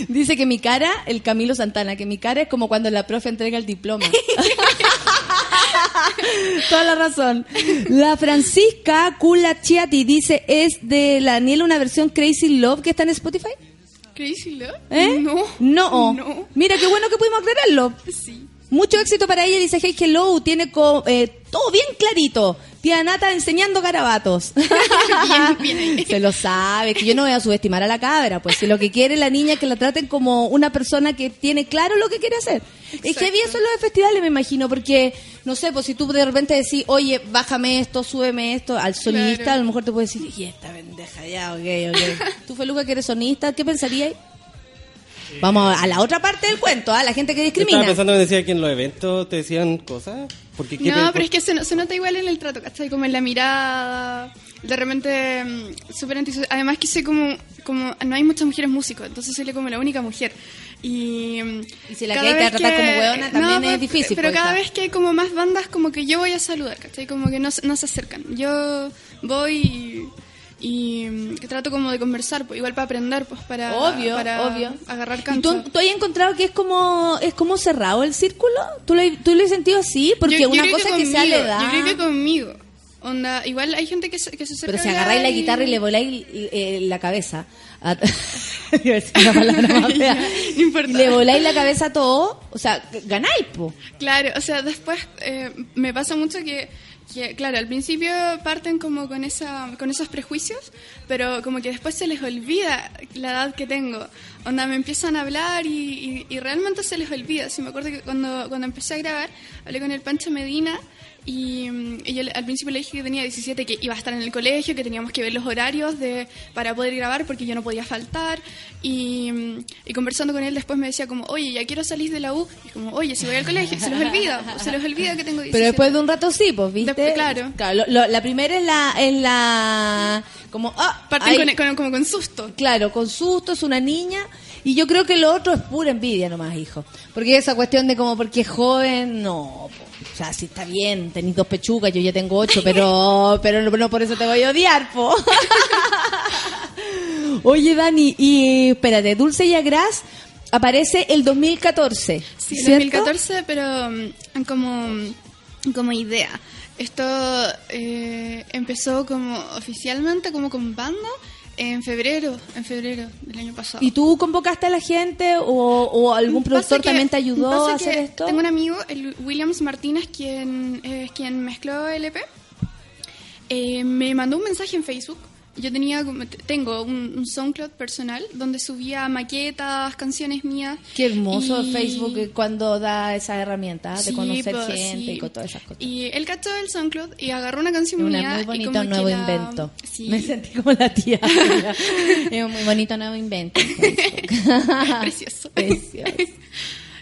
Dice que mi cara, el Camilo Santana, que mi cara es como cuando la profe entrega el diploma. Toda la razón. La Francisca Culachiati dice, ¿es de la Daniela una versión Crazy Love que está en Spotify? ¿Crazy Love? ¿Eh? No. No. No. Mira, qué bueno que pudimos aclararlo. Sí. Mucho éxito para ella, dice Hey Hello, tiene co- eh, todo bien clarito. Tía Nata enseñando garabatos. bien. Se lo sabe, que yo no voy a subestimar a la cabra, pues si lo que quiere la niña es que la traten como una persona que tiene claro lo que quiere hacer. Es que había eso en los festivales, me imagino, porque, no sé, pues si tú de repente decís, oye, bájame esto, súbeme esto, al sonista, Claro. a lo mejor te puede decir, y esta pendeja, ya, ok, ok. Tú, Feluca, que eres sonista, ¿qué pensarías? Vamos a la otra parte del cuento, a la gente que Yo discrimina. estaba pensando que decía que en los eventos te decían cosas. Porque ¿qué No, te- pero es que se, no- se nota igual en el trato, ¿cachai? Como en la mirada, de repente mm, súper antisocial. Además que soy como, como, no hay muchas mujeres músicos, entonces soy como la única mujer. Y, mm, Y si la cada que hay te vez trata como hueona, también pero- es difícil, Pero pues, cada vez que hay como más bandas, como que yo voy a saludar, ¿cachai? Como que no, se- no se acercan. Yo voy y... y, mm, que trato como de conversar, pues igual para aprender, pues para, Obvio, para obvio. agarrar ¿Y cancha. tú, tú has encontrado que es como es como cerrado el círculo? ¿Tú lo, tú lo has sentido así? Porque Yo- yo una cosa es que sea conmigo, la edad. Yo creo que conmigo. Onda, igual hay gente que se, que se acerca Pero si agarráis la guitarra y le voláis eh, la cabeza. a- una palabra más fea. No importa. Y le voláis la cabeza a todo, o sea, ganáis, po. Claro, o sea, después eh, me pasa mucho que, claro, al principio parten como con, esa, con esos prejuicios, pero como que después se les olvida la edad que tengo. Onda, me empiezan a hablar y, realmente se les olvida. Sí, me acuerdo que cuando, cuando empecé a grabar, hablé con el Pancho Medina y, y yo al principio le dije que tenía 17, que iba a estar en el colegio, que teníamos que ver los horarios de, para poder grabar porque yo no podía faltar. Y, y conversando con él después me decía como, oye, ya quiero salir de la U. Y como, oye, si voy al colegio, se los olvida, se los olvida que tengo 17. Pero después de un rato sí, pues, ¿viste? Después, claro. lo- lo- la primera es la, es la como, ah, Parten con, con- como con susto. Claro, con susto, es una niña. Y yo creo que lo otro es pura envidia nomás, hijo. Porque esa cuestión de como porque es joven, no. Sea, si está bien, tenéis dos pechugas, yo ya tengo ocho, pero, pero no, no por eso te voy a odiar, po. Oye, Dani, y espérate, Dulce y Agras aparece el 2014. Sí, ¿cierto? 2014, pero mm, como, como idea. Esto eh, empezó como oficialmente, como con banda, en febrero, en febrero del año pasado. ¿Y tú convocaste a la gente o, o algún productor que- también te ayudó a hacer que esto? Tengo un amigo, el Williams Martínez, quien es quien mezcló el EP. Eh, me mandó un mensaje en Facebook. Yo tenía, como- tengo un, un SoundCloud personal donde subía maquetas, canciones mías. Qué hermoso Y- Facebook eh, cuando da esa herramienta de Sí, conocer pues, gente sí. y con todas esas cosas. Y él cachó el SoundCloud y agarró una canción Es mía. muy y bonito como que nuevo la- invento. Sí. Me sentí como la tía. es un muy bonito nuevo invento. Precioso. Precioso.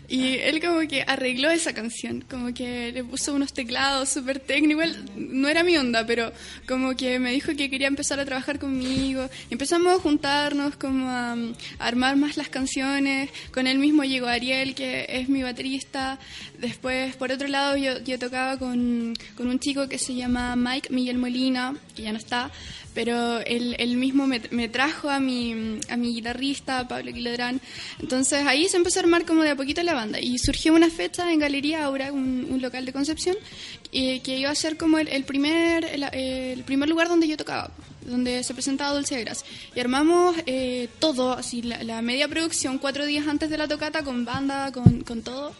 Y él como que arregló esa canción, como que le puso unos teclados súper técnicos, no era mi onda, pero como que me dijo que quería empezar a trabajar conmigo. Empezamos a juntarnos, como a, a armar más las canciones. Con él mismo llegó Ariel, que es mi baterista. Después, por otro lado, yo, yo tocaba con, con un chico que se llama Mike Miguel Molina, que ya no está, pero él, él mismo me, me trajo a mi, a mi guitarrista, Pablo Quilodrán. Entonces ahí se empezó a armar como de a poquito la banda. Y surgió una fecha en Galería Aura, un, un local de Concepción, eh, que iba a ser como el, el primer, el, el primer lugar donde yo tocaba donde se presentaba Dulce Gras. Y armamos eh, todo, así la, la media producción, cuatro días antes de la tocata, con banda, con, con todo.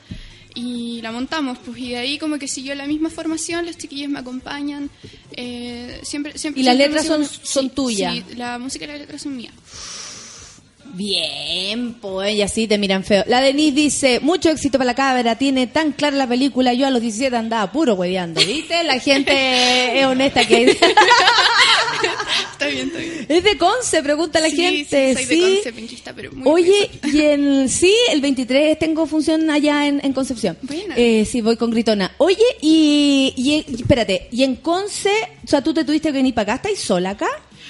Y la montamos, pues, y de ahí como que siguió la misma formación, los chiquillos me acompañan. Eh, siempre, siempre, ¿Y las siempre letras son- son sí, tuyas? Sí, la música y las letras son mías. Bien, pues ella sí te miran feo. La Denise dice, mucho éxito para la cabra, tiene tan clara la película, yo a los 17 andaba puro hueveando, ¿viste? La gente es honesta que Está bien, está bien. es de Conce, pregunta la Sí, gente. sí, soy sí. de Conce, pero muy Oye, y en sí, el 23 tengo función allá en, en Concepción. Eh, sí, voy con Gritona. Oye, y, y, y espérate, y en Conce, o sea, tú te tuviste que venir para acá, ¿estáis sola acá?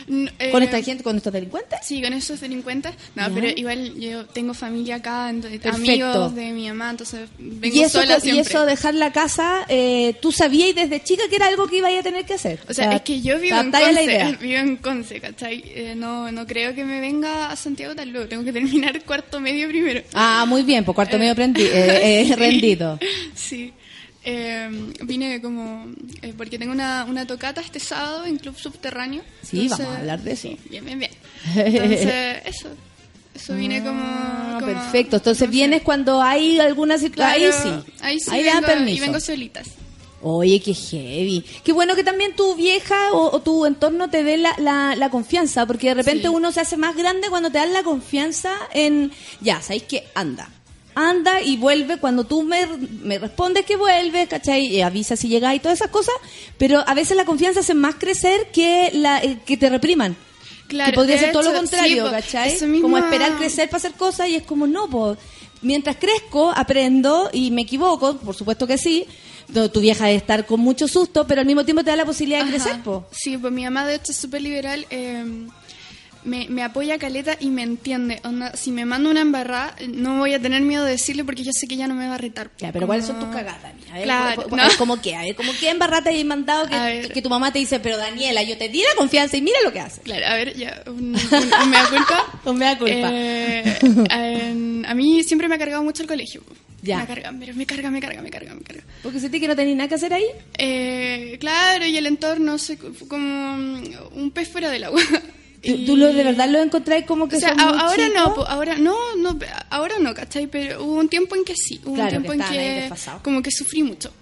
N- ¿Con eh, esta gente, con estos delincuentes? Sí, con esos delincuentes. No, Ya. pero igual yo tengo familia acá, entonces, amigos de mi mamá, entonces vengo Y eso, sola y eso dejar la casa, eh, tú sabías desde chica que era algo que iba a tener que hacer. O sea, es que yo vivo en Conce, idea. vivo en Conce, ¿cachai? Eh, no, no creo que me venga a Santiago tan luego, tengo que terminar cuarto medio primero. Ah, muy bien, por cuarto medio prendi- eh, eh, Sí. rendido. Sí. Eh, vine como eh, porque tengo una, una tocata este sábado en Club Subterráneo. Sí, vamos a hablar de eso. sí, bien, bien, bien. Entonces, eso. Eso vine como, Ah, como- perfecto. Entonces no sé. vienes cuando hay alguna situación. Claro, ahí sí. Ahí sí Ahí dan vengo, permiso. y vengo solitas. Oye, qué heavy. Qué bueno que también tu vieja o, o tu entorno te dé la, la, la confianza, porque de repente Sí. uno se hace más grande cuando te dan la confianza en, ya, ¿sabéis que Anda. Anda y vuelve cuando tú me, me respondes que vuelve, ¿cachai? Y avisa si llega y todas esas cosas, pero a veces la confianza hace más crecer que, la, eh, que te repriman. Claro, que podría de ser todo lo contrario, sí, ¿cachai? eso mismo- Como esperar crecer para hacer cosas y es como, no, pues, mientras crezco, aprendo y me equivoco, por supuesto que sí, tu vieja debe estar con mucho susto, pero al mismo tiempo te da la posibilidad de Ajá. crecer, po. Sí, pues mi mamá de hecho es súper liberal. eh, me, me apoya caleta y me entiende. Onda, si me manda una embarrada, no voy a tener miedo de decirle porque yo sé que ella no me va a retar. Ya, pero ¿cuáles son Como- tus cagadas, Dani? A ver, Claro, po- ¿no? ¿cómo qué? A ver, ¿cómo qué embarrate hay mandado A que, que tu mamá te dice, pero Daniela, yo te di la confianza y mira lo que hace? Claro, a ver, ya, un, un- un mea culpa. Un mea culpa. Eh, a mí siempre me ha cargado mucho el colegio. Ya. Me carga, pero me carga, me carga, me carga, me carga. Porque sentí que no tenías nada que hacer ahí. Eh, claro, y el entorno, fue como un pez fuera del agua. ¿Tú, Y- tú lo de verdad lo encontrás como que O sea, son a- ahora chicos? no, po, ahora no, no, ahora no, ¿cachai? Pero hubo un tiempo en que sí, hubo Claro, un tiempo que en que como que sufrí mucho.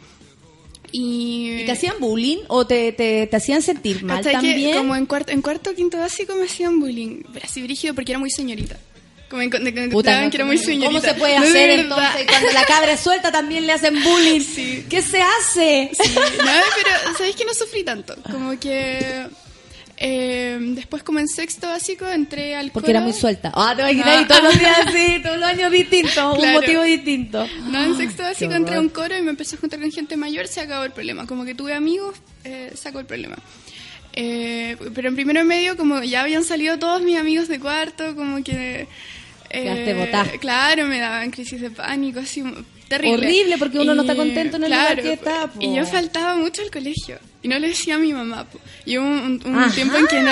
Y, ¿Y te hacían bullying o te, te, te hacían sentir mal que también? como en cuarto, en cuarto quinto básico me hacían bullying, pero así brígido porque era muy señorita. Como en, de- Puta, no, que era muy señorita. ¿Cómo se puede No, de hacer verdad. entonces cuando la cabra es suelta también le hacen bullying? Sí. ¿Qué se hace? Sí, no, pero sabéis que no sufrí tanto. Como que eh, después como en sexto básico entré al Porque era muy suelta. Ah, te imaginas, No. y todos los días así, todos los años distintos, un motivo distinto. No, en sexto básico Qué entré a un coro y me empecé a juntar con gente mayor, se acabó el problema. Como que tuve amigos, eh, sacó el problema. Eh, pero en primero y medio, como ya habían salido todos mis amigos de cuarto, como que... eh. Claro, me daban crisis de pánico, así terrible. Horrible, porque uno no está Y, contento en el lugar que está, po. Y yo faltaba mucho al colegio. Y no le decía a mi mamá. po. Y hubo un, un tiempo en que no,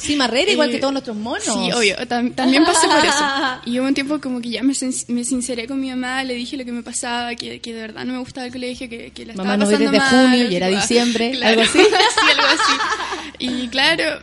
sí. Marrera, igual Y- que todos nuestros monos. Sí, obvio. tam- también pasé por eso. Y hubo un tiempo como que ya me, sin- me sinceré con mi mamá, le dije lo que me pasaba, que, que de verdad no me gustaba el colegio, que, que la Mamá, estaba vi pasando desde mal, junio y era diciembre, claro, ¿algo así? sí, algo así. Y claro...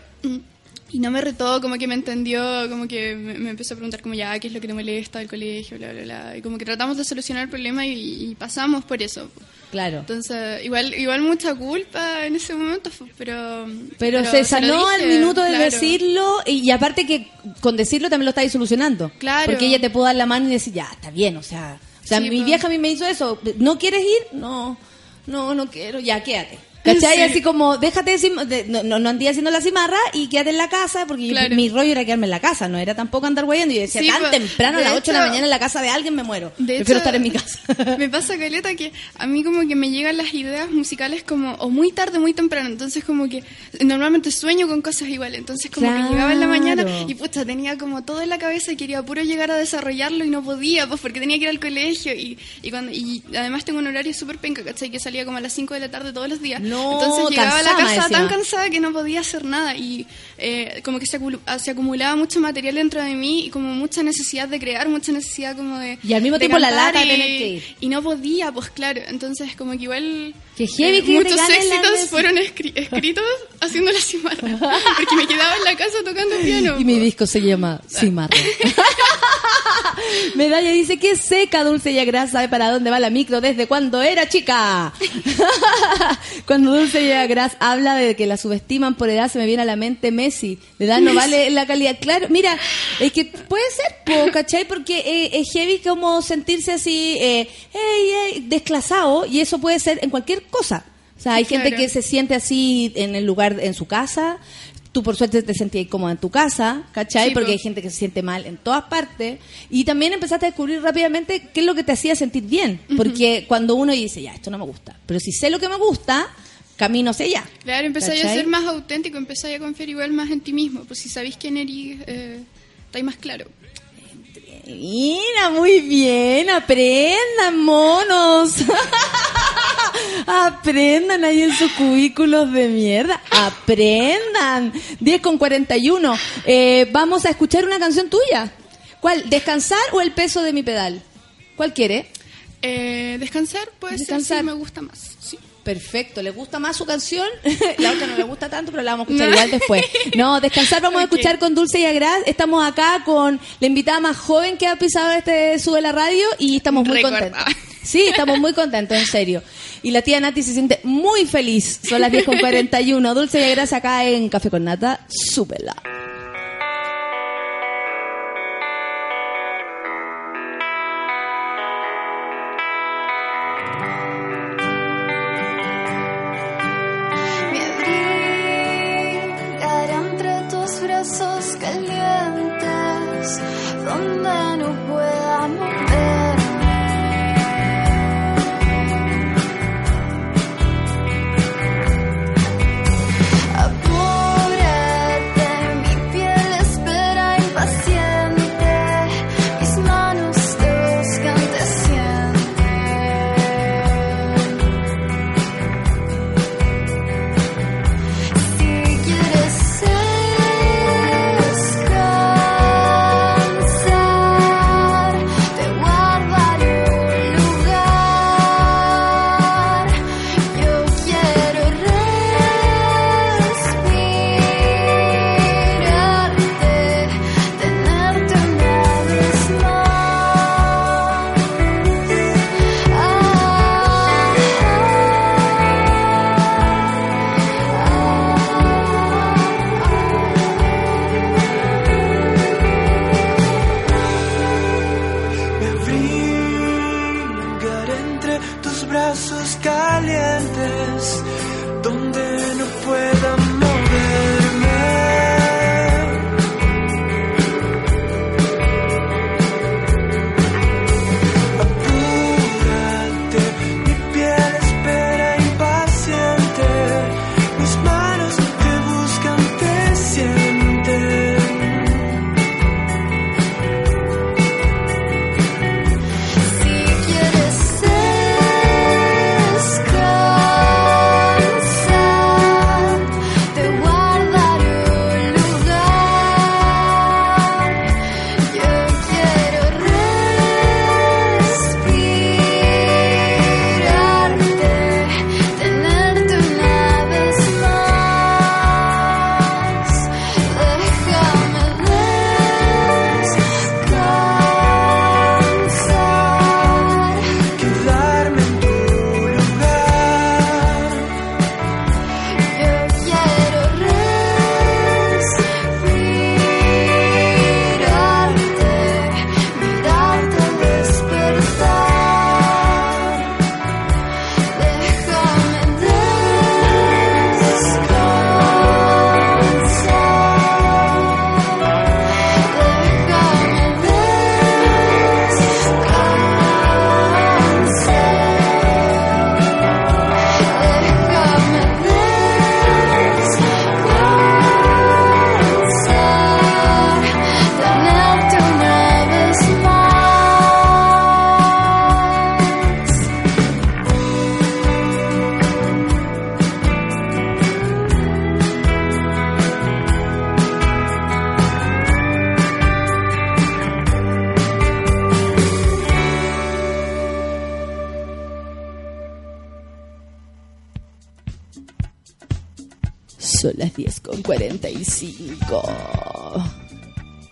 Y no me retó, como que me entendió, como que me, me empezó a preguntar como ya, ¿qué es lo que te molesta del colegio? Bla, bla, bla. Y como que tratamos de solucionar el problema y, y pasamos por eso. Claro. Entonces, igual igual mucha culpa en ese momento, pero... Pero, se sanó al dije, minuto de claro. decirlo y, y aparte que con decirlo también lo estáis solucionando. Claro. Porque ella te puede dar la mano y decir, ya, está bien, o sea... O sea, Sí, mi pues. vieja a mí me hizo eso. ¿No quieres ir? No, no, no quiero. Ya, quédate. ¿Cachai? Sí. Así como, déjate de, no, no, no andé haciendo la cimarra y quédate en la casa, porque yo- mi rollo era quedarme en la casa, no era tampoco andar guayando. Y yo decía, Sí, tan pues, temprano, a las 8 de la mañana en la casa de alguien me muero. De Prefiero hecho, estar en mi casa. Me pasa, Caleta, que a mí como que me llegan las ideas musicales como o muy tarde muy temprano. Entonces como que normalmente sueño con cosas iguales. Entonces como Claro. que llegaba en la mañana y pucha, tenía como todo en la cabeza y quería puro llegar a desarrollarlo y no podía, pues porque tenía que ir al colegio. Y, y, cuando, y además tengo un horario súper penca, ¿cachai? Que salía como a las 5 de la tarde todos los días. No, Entonces llegaba a la casa tan cansada que no podía hacer nada. Y eh, como que se, aculu- se acumulaba mucho material dentro de mí y como mucha necesidad de crear, mucha necesidad como de... Y al mismo tiempo la lata de y- tener que ir. y no podía, pues claro. Entonces, como que igual. Heavy eh, que te muchos ganen las éxitos fueron escri- escritos haciendo la cimarra. Porque me quedaba en la casa tocando piano. Y mi disco se llama Cimarra. Medalla dice que seca, dulce y agrasa, sabe para dónde va la micro desde cuando era chica. cuando Dulce y Agras habla de que la subestiman por edad, se me viene a la mente Messi. De edad no vale la calidad. Claro, mira, es que puede ser, po, ¿cachai? Porque eh, es heavy como sentirse así, eh, ey, ey, desclasado, y eso puede ser en cualquier cosa. O sea, hay gente Claro. que se siente así en el lugar, en su casa. Tú por suerte te sentías cómoda en tu casa, ¿cachai? Sí, Porque po. hay gente que se siente mal en todas partes. Y también empezaste a descubrir rápidamente qué es lo que te hacía sentir bien. Porque cuando uno dice, ya, esto no me gusta. Pero si sé lo que me gusta, camino hacia allá. Claro, empecé a ser más auténtico, empecé a confiar igual más en ti mismo. Pues si sabéis quién eres, eh, estáis más claro. Mira, muy bien, aprendan, monos. aprendan ahí en sus cubículos de mierda. Aprendan. 10 con 41. Eh, vamos a escuchar una canción tuya. ¿Cuál? ¿Descansar o el peso de mi pedal? ¿Cuál quiere? Eh, descansar puede Descansar. ser, sí, me gusta más. Sí. Perfecto, ¿le gusta más su canción? la otra no le gusta tanto, pero la vamos a escuchar No. igual después. No, descansar vamos a escuchar con Dulce y Agraz. Estamos acá con la invitada más joven que ha pisado este Sube la Radio y estamos muy contentos. Sí, estamos muy contentos, en serio. Y la tía Nati se siente muy feliz. Son las 10 con 41. Dulce y Agraz acá en Café con Nata. Súbela. 45.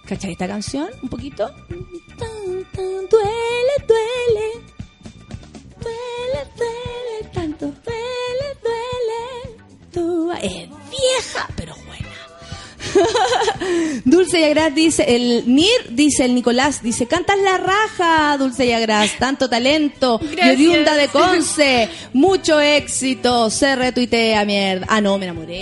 ¿Cachai esta canción? ¿Un poquito? Tan, tan, duele, duele. Duele, duele, tanto duele, duele. Tú, es vieja, pero buena. Dulce y Agras dice, el Nir dice, el Nicolás dice, cantas la raja, Dulce y Agras, tanto talento, Gracias. Yoriunda de Conce, mucho éxito, se retuitea, mierda. Ah, no, me enamoré,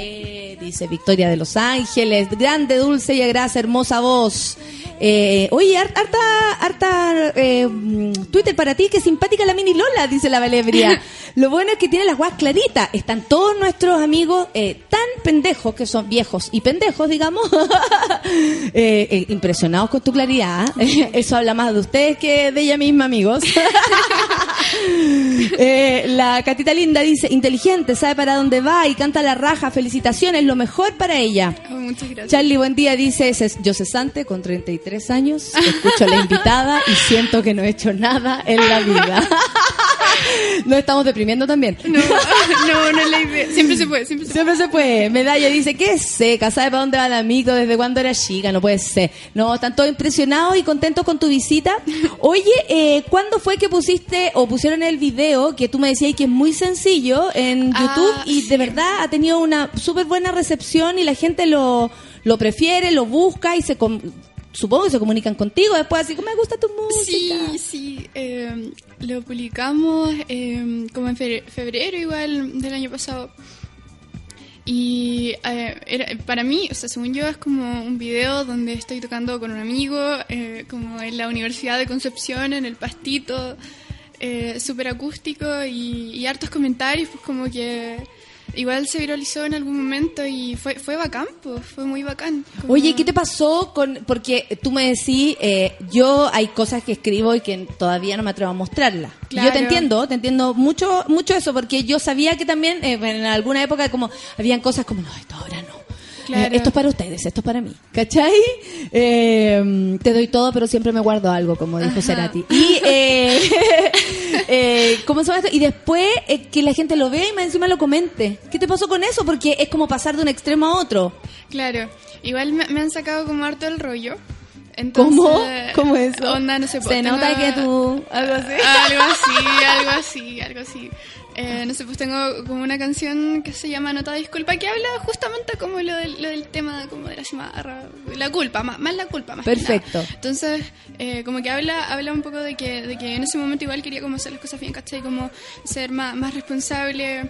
dice Victoria de Los Ángeles, grande Dulce y Agras, hermosa voz. Eh, oye, har- harta, harta eh, mm, Twitter para ti, que simpática la mini Lola, dice la Valebria. Lo bueno es que tiene las guas claritas. Están todos nuestros amigos eh, tan pendejos, que son viejos y pendejos, digamos, eh, eh, impresionados con tu claridad. Eso habla más de ustedes que de ella misma, amigos. Eh, la Catita Linda dice, inteligente, sabe para dónde va y canta la raja. Felicitaciones, lo mejor para ella. Oh, muchas gracias. Charlie, buen día, dice, "Ses- yo cesante con 33 años, escucho a la invitada y siento que no he hecho nada en la vida. no estamos deprimiendo también. No, no, no es la idea. Siempre se puede, siempre se Siempre se puede. Medalla dice, ¿qué seca? ¿Sabe para dónde va el amigo? ¿Desde cuándo era chica? No puede ser. No, están todos impresionados y contentos con tu visita. Oye, eh, ¿cuándo fue que pusiste o pusieron el video que tú me decías que es muy sencillo en Ah, YouTube y de verdad ha tenido una súper buena recepción y la gente lo, lo prefiere, lo busca y se... com- Supongo que se comunican contigo después así como me gusta tu música. Sí, sí. eh, lo publicamos eh, como en fe- febrero igual del año pasado. Y eh, era, para mí, o sea, según yo, es como un video donde estoy tocando con un amigo, eh, como en la Universidad de Concepción, en el pastito, eh, súper acústico y hartos comentarios, pues como que igual se viralizó en algún momento y fue, fue bacán, pues fue muy bacán. Como- Oye, ¿qué te pasó con...? Porque tú me decís, eh, yo hay cosas que escribo y que todavía no me atrevo a mostrarlas. Y Yo Claro. te entiendo, te entiendo mucho mucho eso, porque yo sabía que también eh, en alguna época como habían cosas como, no, esto ahora no. Claro. Eh, esto es para ustedes, esto es para mí. ¿Cachai? Eh, te doy todo, pero siempre me guardo algo, como dijo Ajá. Cerati. Y, eh, eh, ¿cómo se llama esto? Y después eh, que la gente lo vea y más encima lo comente. ¿Qué te pasó con eso? Porque es como pasar de un extremo a otro. Claro, igual me, me han sacado como harto el rollo. Entonces, ¿Cómo? ¿Cómo es eso? Onda, no sé, Se nota que tú... Algo así. Algo así, algo así, algo así. Eh, no sé, pues tengo como una canción que se llama Nota Disculpa que habla justamente como lo del, lo del tema como de la cimarra, la culpa, más, más la culpa, más que Perfecto. nada. Entonces, eh, como que habla, habla un poco de que, de que en ese momento igual quería como hacer las cosas bien, ¿cachai? Como ser más, más responsable,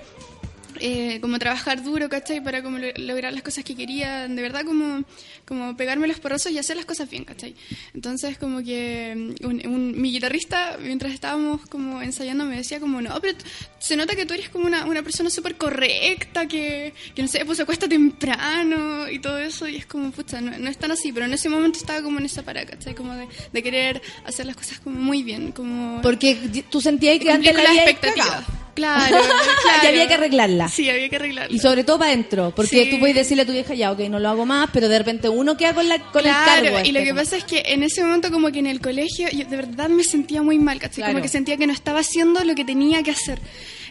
eh, como trabajar duro, ¿cachai? Para como lo- lograr las cosas que quería, de verdad como, como pegarme los porrazos y hacer las cosas bien, ¿cachai? Entonces como que mm, un, un- mi guitarrista, mientras estábamos como ensayando, me decía como, no, pero se nota que tú eres como una, una persona súper correcta, que, que no sé, pues se acuesta temprano y todo eso, y es como, pucha, no, no es tan así, pero en ese momento estaba como en esa parada, ¿cachai? Como de, de querer hacer las cosas como muy bien, como... Porque tú sentías que antes la las expectativas. cagado. Claro, claro. Y había que arreglarla. Sí, había que arreglarla. Y sobre todo para adentro, porque Sí. tú puedes decirle a tu vieja, ya, ok, no lo hago más, pero de repente uno queda con, la, con Claro, el cargo. y lo que como- pasa es que en ese momento como que en el colegio yo de verdad me sentía muy mal, ¿cachai? Claro. Como que sentía que no estaba haciendo lo que tenía que hacer.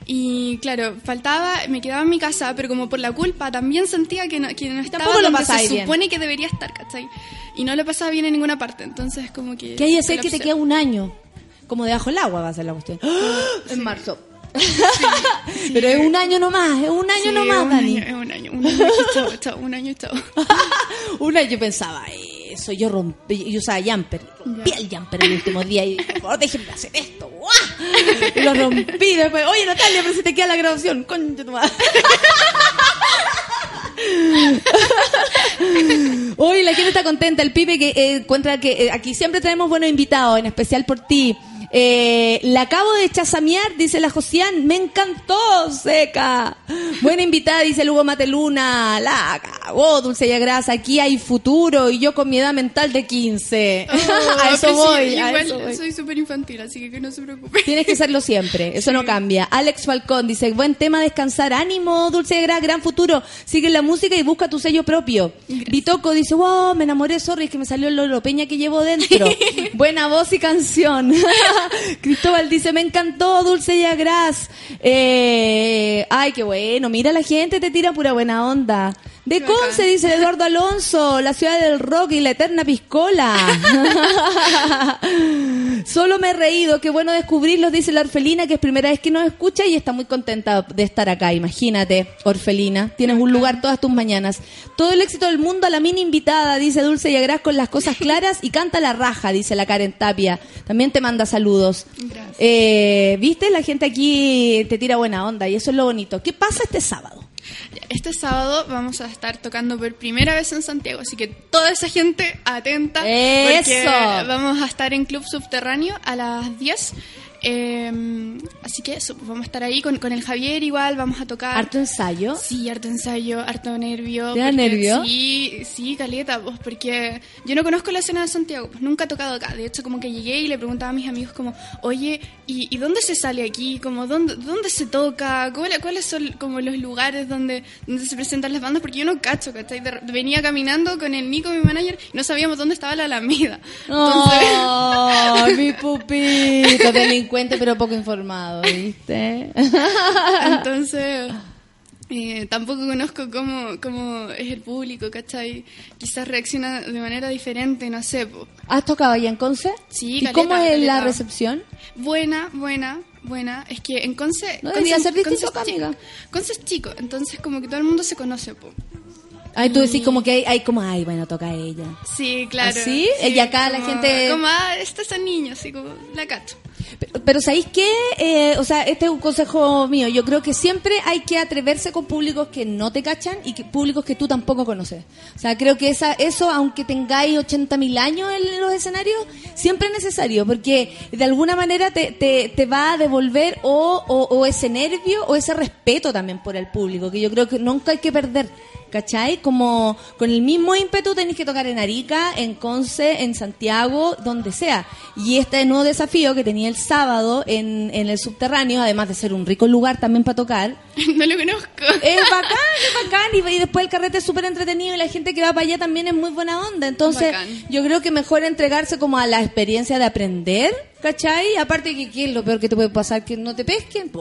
Y claro, faltaba, me quedaba en mi casa, pero como por la culpa también sentía que no, que no estaba Tampoco lo donde pasáis se bien. supone que debería estar, ¿cachai? Y no lo pasaba bien en ninguna parte, entonces como que... ¿Qué hay que hacer que te queda un año? Como debajo del agua va a ser la cuestión. En marzo. Pero es un año nomás, es un año Sí, nomás, un Dani. año, es un año, un año, y chao, chao, un año, y chao. un año yo pensaba, eso, yo rompí, yo usaba jumper, rompí el jumper el último día y por favor, déjenme hacer esto. Y lo rompí después, oye Natalia, pero si te queda la grabación, concha tu madre. Hoy la gente está contenta, el pibe que eh, encuentra que eh, aquí siempre tenemos buenos invitados, en especial por ti. Eh, la acabo de chasamear, dice la Josian, me encantó, seca. Buena invitada, dice Lugo Mateluna, la cagó, Dulce y Grasa, aquí hay futuro y yo con mi edad mental de 15. Oh, a eso sí, voy, a igual eso voy. soy súper infantil, así que que no se preocupe. Tienes que serlo siempre, eso no cambia. Alex Falcón dice, buen tema descansar, ánimo, Dulce de Gra, gran futuro, sigue la música y busca tu sello propio. Bitoco dice, wow, me enamoré, sorry, es que me salió el Loro Peña que llevo dentro. Buena voz y canción. Cristóbal dice, me encantó Dulce y Agras. Eh, ay, qué bueno. Mira, la gente te tira pura buena onda. De Qué Conce, bacán. dice Eduardo Alonso, la ciudad del rock y la eterna piscola. Solo me he reído, qué bueno descubrirlos, dice la Orfelina, que es primera vez que nos escucha y está muy contenta de estar acá. Imagínate, Orfelina, tienes un lugar todas tus mañanas. Todo el éxito del mundo a la mini invitada, dice Dulce y Agras con las cosas claras y canta la raja, dice la Karen Tapia. También te manda saludos. Gracias. Eh, ¿Viste? La gente aquí te tira buena onda y eso es lo bonito. ¿Qué pasa este sábado? Este sábado vamos a estar tocando por primera vez en Santiago, así que toda esa gente atenta. ¡Eso! Porque vamos a estar en Club Subterráneo a las 10. Eh, así que eso, pues vamos a estar ahí con, con el Javier igual, vamos a tocar. ¿Harto ensayo? Sí, harto ensayo, harto nervio. ¿Te da nervio? Sí, sí, caleta, pues porque yo no conozco la escena de Santiago, pues nunca he tocado acá. De hecho, como que llegué y le preguntaba a mis amigos como, oye, ¿y, y dónde se sale aquí? Como, ¿dónde, dónde se toca? ¿Cuál- ¿Cuáles son como los lugares donde, donde se presentan las bandas? Porque yo no cacho, ¿cachai? De- venía caminando con el Nico, mi manager, y no sabíamos dónde estaba la Alameda. Entonces... ¡Oh, mi pupito! Delincuente pero poco informado, ¿viste? Entonces, eh, tampoco conozco cómo, cómo es el público, ¿cachai? Quizás reacciona de manera diferente, no sé. po. ¿Has tocado allá en Conce? Sí, ¿Y caleta, cómo es la recepción? Buena, buena, buena. Es que en Conce... No Conce- debería ser distinto Conce es acá, chico. amiga. Conce es chico, entonces como que todo el mundo se conoce, po. Ay, tú decís como que hay, hay como, ay, bueno, toca ella. Sí, claro. ¿Ah, sí? Y acá la gente- Como, ah, este es el niño, así como, la cacho. Pero, pero ¿sabéis qué? Eh, o sea, este es un consejo mío. Yo creo que siempre hay que atreverse con públicos que no te cachan y que, públicos que tú tampoco conoces. O sea, creo que esa, eso, aunque tengáis 80.000 años en los escenarios, siempre es necesario porque de alguna manera te, te, te va a devolver o, o, o ese nervio o ese respeto también por el público, que yo creo que nunca hay que perder. ¿Cachai? Como con el mismo ímpetu tenéis que tocar en Arica, en Conce, en Santiago, donde sea. Y este nuevo desafío que tenía el sábado en, en el subterráneo, además de ser un rico lugar también para tocar, no lo conozco. es bacán, es bacán. Y, y después el carrete es súper entretenido y la gente que va para allá también es muy buena onda. Entonces, Bacán. yo creo que mejor entregarse como a la experiencia de aprender, ¿cachai? Aparte que, ¿qué es lo peor que te puede pasar? Que no te pesquen.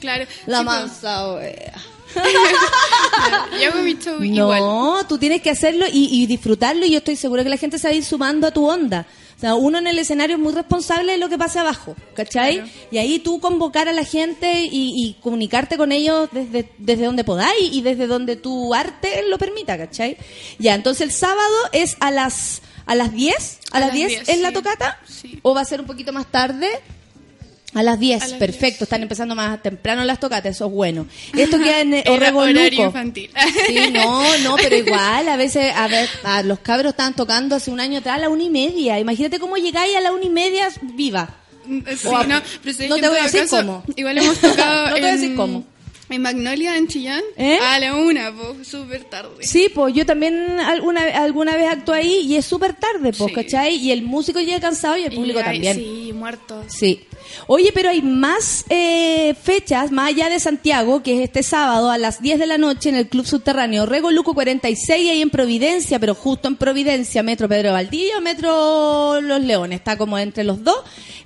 Claro. la sí, mansa, wea. Yo hago mi show igual. No, tú tienes que hacerlo y, y disfrutarlo y yo estoy segura que la gente se va a ir sumando a tu onda. O sea, uno en el escenario es muy responsable de lo que pasa abajo, ¿cachai? Claro. Y ahí tú convocar a la gente y, y comunicarte con ellos desde, desde donde podáis y desde donde tu arte lo permita, ¿cachai? Ya, entonces el sábado es a las a las 10, a, A las las 10 10, en la tocata Sí. o va a ser un poquito más tarde. A las 10, A las perfecto. 10, Están empezando más temprano las tocatas, eso es bueno. Esto queda en Orrego horario infantil. Sí, no, no, pero igual, a veces, a ver, a los cabros estaban tocando hace un año atrás a la una y media. Imagínate cómo llegáis a la una y media viva. Sí, O a- no, pero te voy a decir caso, cómo. Igual hemos tocado No te voy a en, decir cómo. en Magnolia, en Chillán, ¿Eh? a la una, pues, súper tarde. Sí, pues yo también alguna, alguna vez actué ahí y es súper tarde, pues, Sí. ¿cachai? Y el músico llega cansado y el Y público también. Sí, muertos. Sí. Oye, pero hay más eh, fechas, más allá de Santiago, que es este sábado a las 10 de la noche en el Club Subterráneo Rego Luco 46, ahí en Providencia, pero justo en Providencia, Metro Pedro Valdivia Metro Los Leones, está como entre los dos.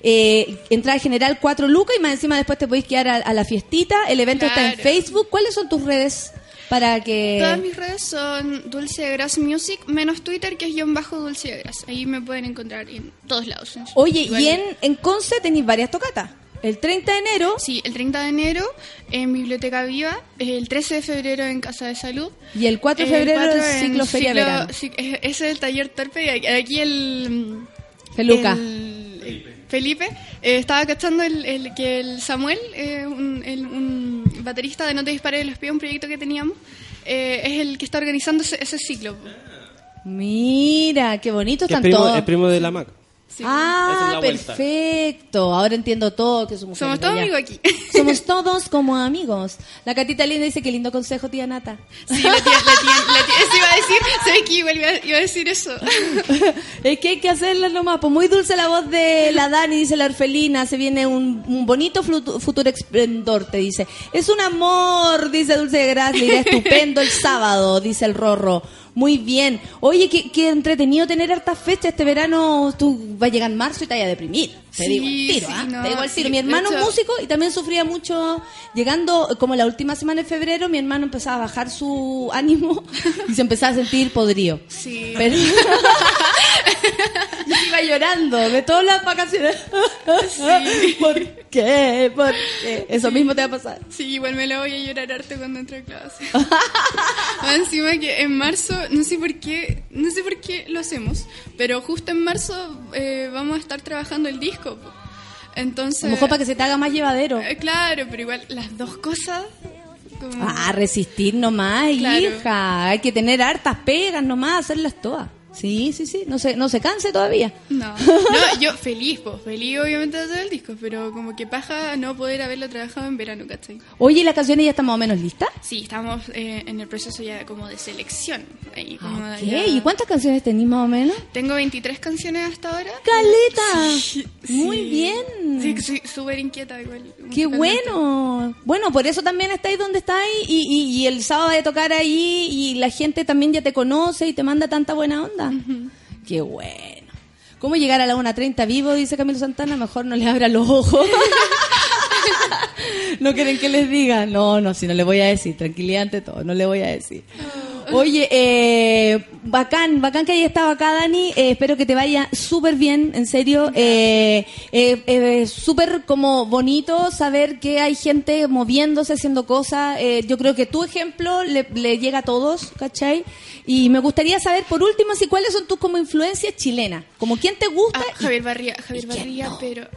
Eh, entrada general 4 lucas y más encima después te podéis quedar a, a la fiestita. El evento está en. Facebook. ¿Cuáles son tus redes para que...? Todas mis redes son Dulce de Gras Music, menos Twitter, que es guion bajo Dulce de Gras. Ahí me pueden encontrar en todos lados. Oye, Igual- y en, en Conce tenéis varias tocatas. El 30 de enero Sí, el 30 de enero en Biblioteca Viva, el 13 de febrero en Casa de Salud. y el 4 de el febrero 4 el en ciclo Feria Verano. ese es el taller torpe. y Aquí el. Feluca. el- el Felipe eh, estaba cachando el, el- que el Samuel, eh, un, el- un baterista de No te dispare de los pies, un proyecto que teníamos, eh, es el que está organizando ese, ese ciclo. Mira, qué bonito están primo, todos. es primo de la Mac. Sí. Ah, vuelta. perfecto. Ahora entiendo todo que somos Somos todos amigos aquí. Somos todos como amigos. La Catita Linda dice qué lindo consejo, tía Nata. Sí, la tía, la tía, la tía- eso iba a decir, ¿sabes qué? Igual iba, iba a decir eso. es que hay que hacerla nomás. Pues muy dulce la voz de la Dani, dice la Orfelina. Se viene un, un bonito futuro esplendor, te dice. Es un amor, dice Dulce de irá estupendo el sábado, dice el Rorro. Muy bien. Oye, qué, qué entretenido tener hartas fechas. Este verano tú vas a llegar en marzo y te vas a deprimir. Te Sí, digo el tiro, sí, ¿ah? no, Te digo el tiro. sí, Mi hermano hecho- músico y también sufría mucho. Llegando, como la última semana de febrero, mi hermano empezaba a bajar su ánimo y se empezaba a sentir podrido. Sí. Pero... y iba llorando de todas las vacaciones. ¿Por qué? ¿Por qué? Eso mismo te va a pasar. Sí, igual me la voy a llorar harto cuando entre a clase. Encima que en marzo, no sé por qué, no sé por qué lo hacemos, pero justo en marzo eh, vamos a estar trabajando el disco. Po. Entonces, A lo mejor para que se te haga más llevadero. Eh, claro, pero igual las dos cosas como Ah, resistir nomás, Claro. hija. Hay que tener hartas pegas nomás, hacerlas todas. Sí, sí, sí. No se, no se canse todavía. No, no, yo feliz, pues, feliz obviamente de hacer el disco, pero como que paja no poder haberlo trabajado en verano, ¿cachai? Oye, ¿y las canciones ya están más o menos listas? Sí, estamos eh, en el proceso ya como de selección. ahí como Ok, ya- ¿Y cuántas canciones tenéis más o menos? Tengo 23 canciones hasta ahora. ¡Caleta! Sí, Muy sí. bien. Sí, soy súper inquieta igual. ¡Qué bueno! Bueno, por eso también estáis donde estáis y, y, y el sábado de tocar ahí y la gente también ya te conoce y te manda tanta buena onda. ¡Qué bueno! ¿Cómo llegar a la 1.30 vivo? Dice Camilo Santana. Mejor no le abra los ojos. no quieren que les diga. No, no, si no le voy a decir. Tranquilidad ante todo, no le voy a decir. Oye, eh, bacán, bacán que haya estado acá, Dani. Eh, espero que te vaya súper bien, en serio. Eh, eh, eh, súper como bonito saber que hay gente moviéndose, haciendo cosas. Yo creo que tu ejemplo le, le llega a todos, ¿cachai? Y me gustaría saber, por último, si cuáles son tus como influencias chilenas. Como quién te gusta. Ah, Javier Barría, Javier Barría, pero...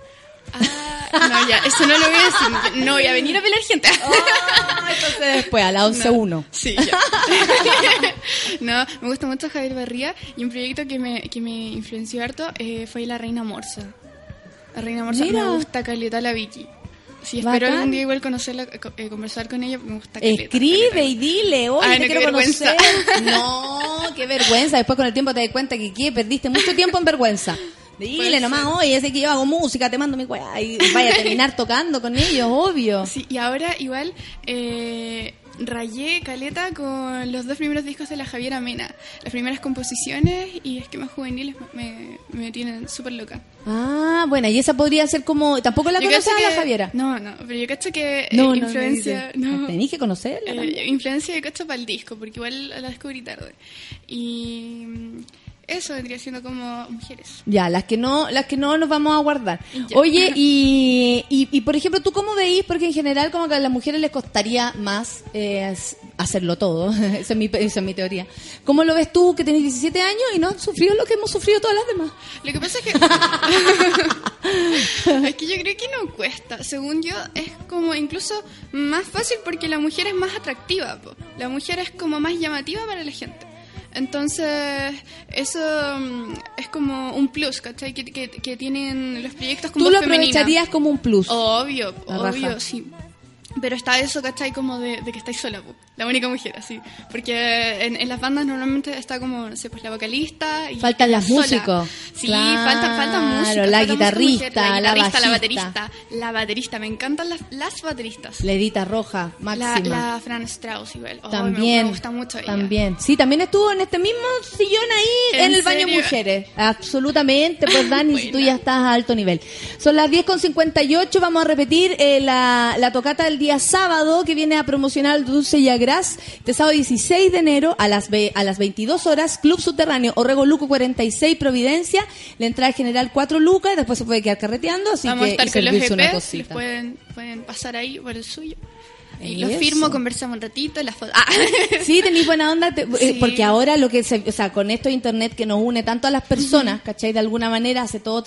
Ah, no, ya, eso no lo voy a decir. No voy a venir a pelear gente. Ah, entonces después, a la 11.1. Sí, ya. no, me gusta mucho Javier Barría y un proyecto que me, que me influenció harto eh, fue La Reina Morsa. La Reina Morsa Mira. me gusta caleta la Vicky. Sí, espero Bacán. algún día igual conocerla, co- eh, conversar con ella, me gusta caleta. Escribe y dile, oye, Ay, te no, qué quiero vergüenza. conocer. No, qué vergüenza. Después con el tiempo te das cuenta que ¿qué? perdiste mucho tiempo en vergüenza. Dile nomás, oye, ese que yo hago música, te mando mi weá. Y vaya a terminar tocando con ellos, obvio. Sí, y ahora igual eh, rayé caleta con los dos primeros discos de la Javiera Mena. Las primeras composiciones y esquemas juveniles me, me tienen súper loca. Ah, bueno, y esa podría ser como. ¿Tampoco la conoces a la que- Javiera? No, no, pero yo cacho que eh, No, no, influencia... no, dice. Tenés que conocerla eh, influencia de cacho para el disco, porque igual la descubrí tarde. Y mm, eso vendría siendo como mujeres. Ya, las que no, las que no nos vamos a guardar. Ya. Oye, y, y, y, por ejemplo, ¿tú cómo veís? Porque en general como que a las mujeres les costaría más eh, hacerlo todo. esa, es mi, esa es mi teoría. ¿Cómo lo ves tú que tenés 17 años y no has sufrido lo que hemos sufrido todas las demás? Lo que pasa es que... es que yo creo que no cuesta. Según yo, es como incluso más fácil porque la mujer es más atractiva. po. La mujer es como más llamativa para la gente. Entonces, eso mm, es como un plus, ¿cachai? Que, que, que tienen los proyectos como Tú lo femenina. aprovecharías como un plus. Obvio, La raja. obvio, sí. Pero está eso, ¿cachai? Como de, de que estáis sola. La única mujer, así. Porque en, en las bandas normalmente está como, no sé, pues la vocalista y Faltan las sola. músicos. Sí, Claro, faltan, faltan músicos. la falta música guitarrista, mujer, la, la guitarrista, la bajista. baterista. La baterista, me encantan las, las bateristas. La Edita Roja, La, máxima. la Fran Strauss igual. Oh, También. Me, gusta mucho ella. También. Sí, también estuvo en este mismo sillón ahí en, ¿En el baño mujeres. Absolutamente, pues Dani, si tú ya estás a alto nivel. Son las 10 con 58, vamos a repetir eh, la, la tocata del día sábado que viene a promocionar Dulce y Agras. Este sábado 16 de enero a las, ve- a las 22 horas, Club Subterráneo, Orrego Luco 46, Providencia. La entrada general 4 lucas, después se puede quedar carreteando, así Vamos a que estar y con los servirse una cosita. pueden, pueden pasar ahí por el suyo. Y Eso. firmo, conversamos un ratito, las fotos. Ah. Sí, tenéis buena onda, te- eh, Sí. porque ahora lo que se, o sea, con esto de internet que nos une tanto a las personas, ¿cachai? De alguna manera hace todo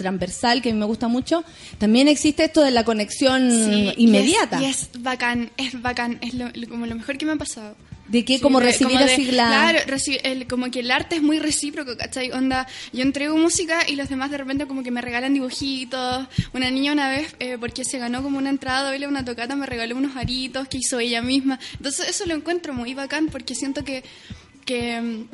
transversal, que a mí me gusta mucho, también existe esto de la conexión Sí, inmediata. Y es, y es bacán, es bacán, es lo, lo- como lo mejor que me ha pasado. de que Sí, como recibir como de- así la... Claro, reci- el- como que el arte es muy recíproco, ¿cachai? Onda, yo entrego música y los demás de repente como que me regalan dibujitos. Una niña una vez, eh, porque se ganó como una entrada doble una tocata, me regaló unos aritos que hizo ella misma. Entonces eso lo encuentro muy bacán porque siento que... que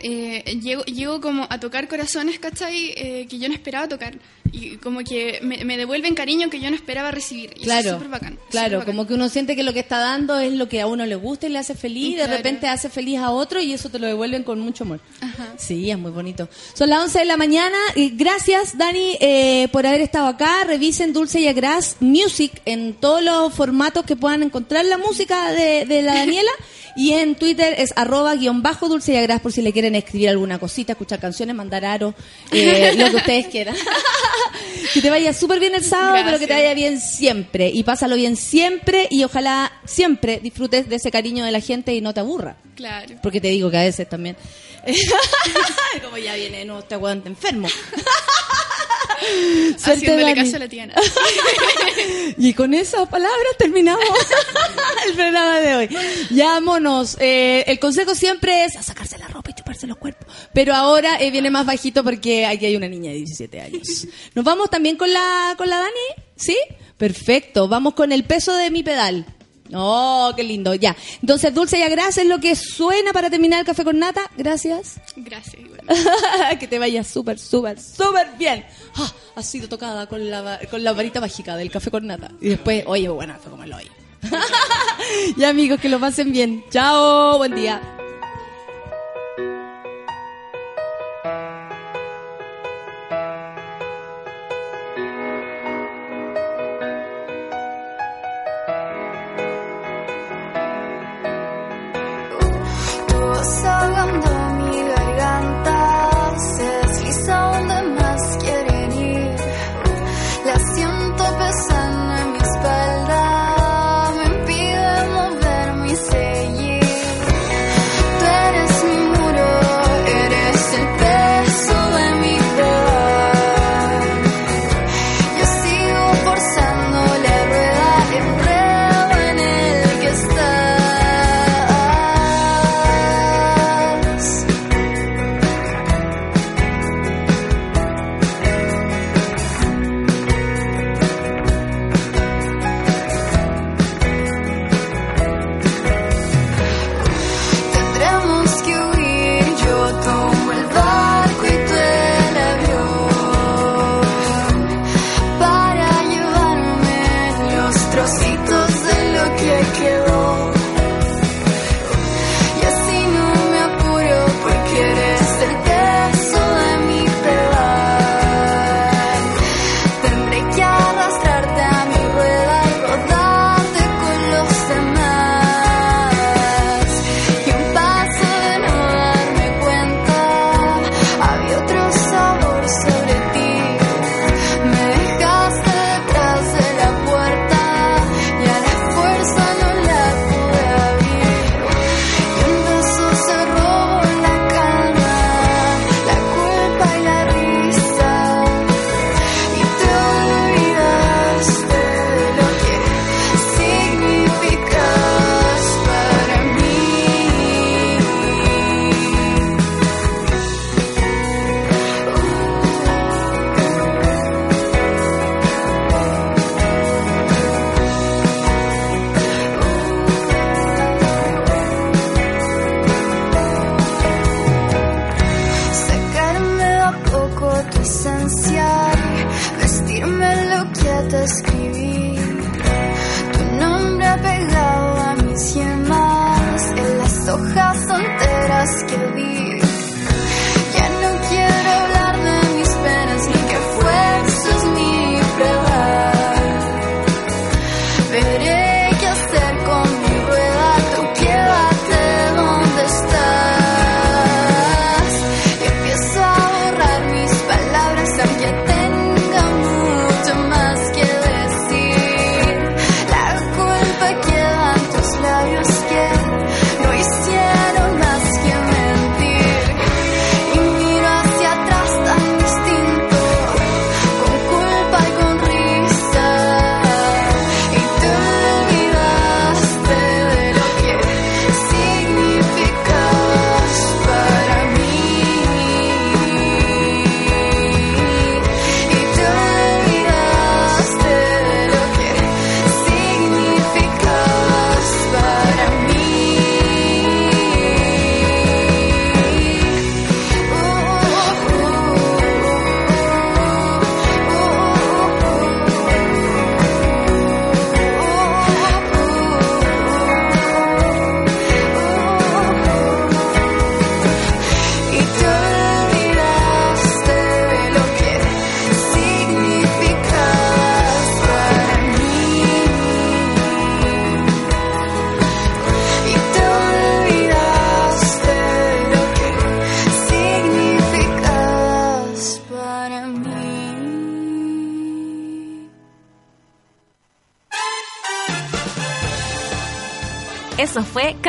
eh, llego, llego como a tocar corazones, ¿cachai? Eh, que yo no esperaba tocar. Y como que me, me devuelven cariño que yo no esperaba recibir. Y eso es Claro, súper bacán. claro, bacán. como que uno siente que lo que está dando es lo que a uno le gusta y le hace feliz, y de Claro. repente hace feliz a otro y eso te lo devuelven con mucho amor. Ajá. Sí, es muy bonito. Son las 11 de la mañana. y gracias, Dani, eh, por haber estado acá. Revisen Dulce y Agras Music en todos los formatos que puedan encontrar la música de, de la Daniela. Y en Twitter es arroba guion bajo Dulce y Agras por si le quieren escribir alguna cosita, escuchar canciones, mandar aro, eh, lo que ustedes quieran. que te vaya súper bien el sábado, pero que te vaya bien siempre. Y pásalo bien siempre y ojalá siempre disfrutes de ese cariño de la gente y no te aburra. Claro. Porque te digo que a veces también. Como ya viene, no, te aguanta enfermo. Suerte, Haciéndole Dani. caso a la Tiana. Y con esas palabras terminamos el programa de hoy. Ya, monos. eh, el consejo siempre es a sacarse la ropa y chuparse los cuerpos. Pero ahora eh, viene más bajito porque aquí hay una niña de 17 años. ¿Nos vamos también con la, con la Dani? ¿Sí? Perfecto. Vamos con el peso de mi pedal. Oh, qué lindo. Ya. Entonces, Dulce y Agras es lo que suena para terminar el café con nata. Gracias. Gracias, igual. que te vaya súper, súper, súper bien. Ah, has sido tocada con la, con la varita mágica del café con nata. Y después, oye, bueno, fue como el hoy. ya, amigos, que lo pasen bien. Chao, buen día.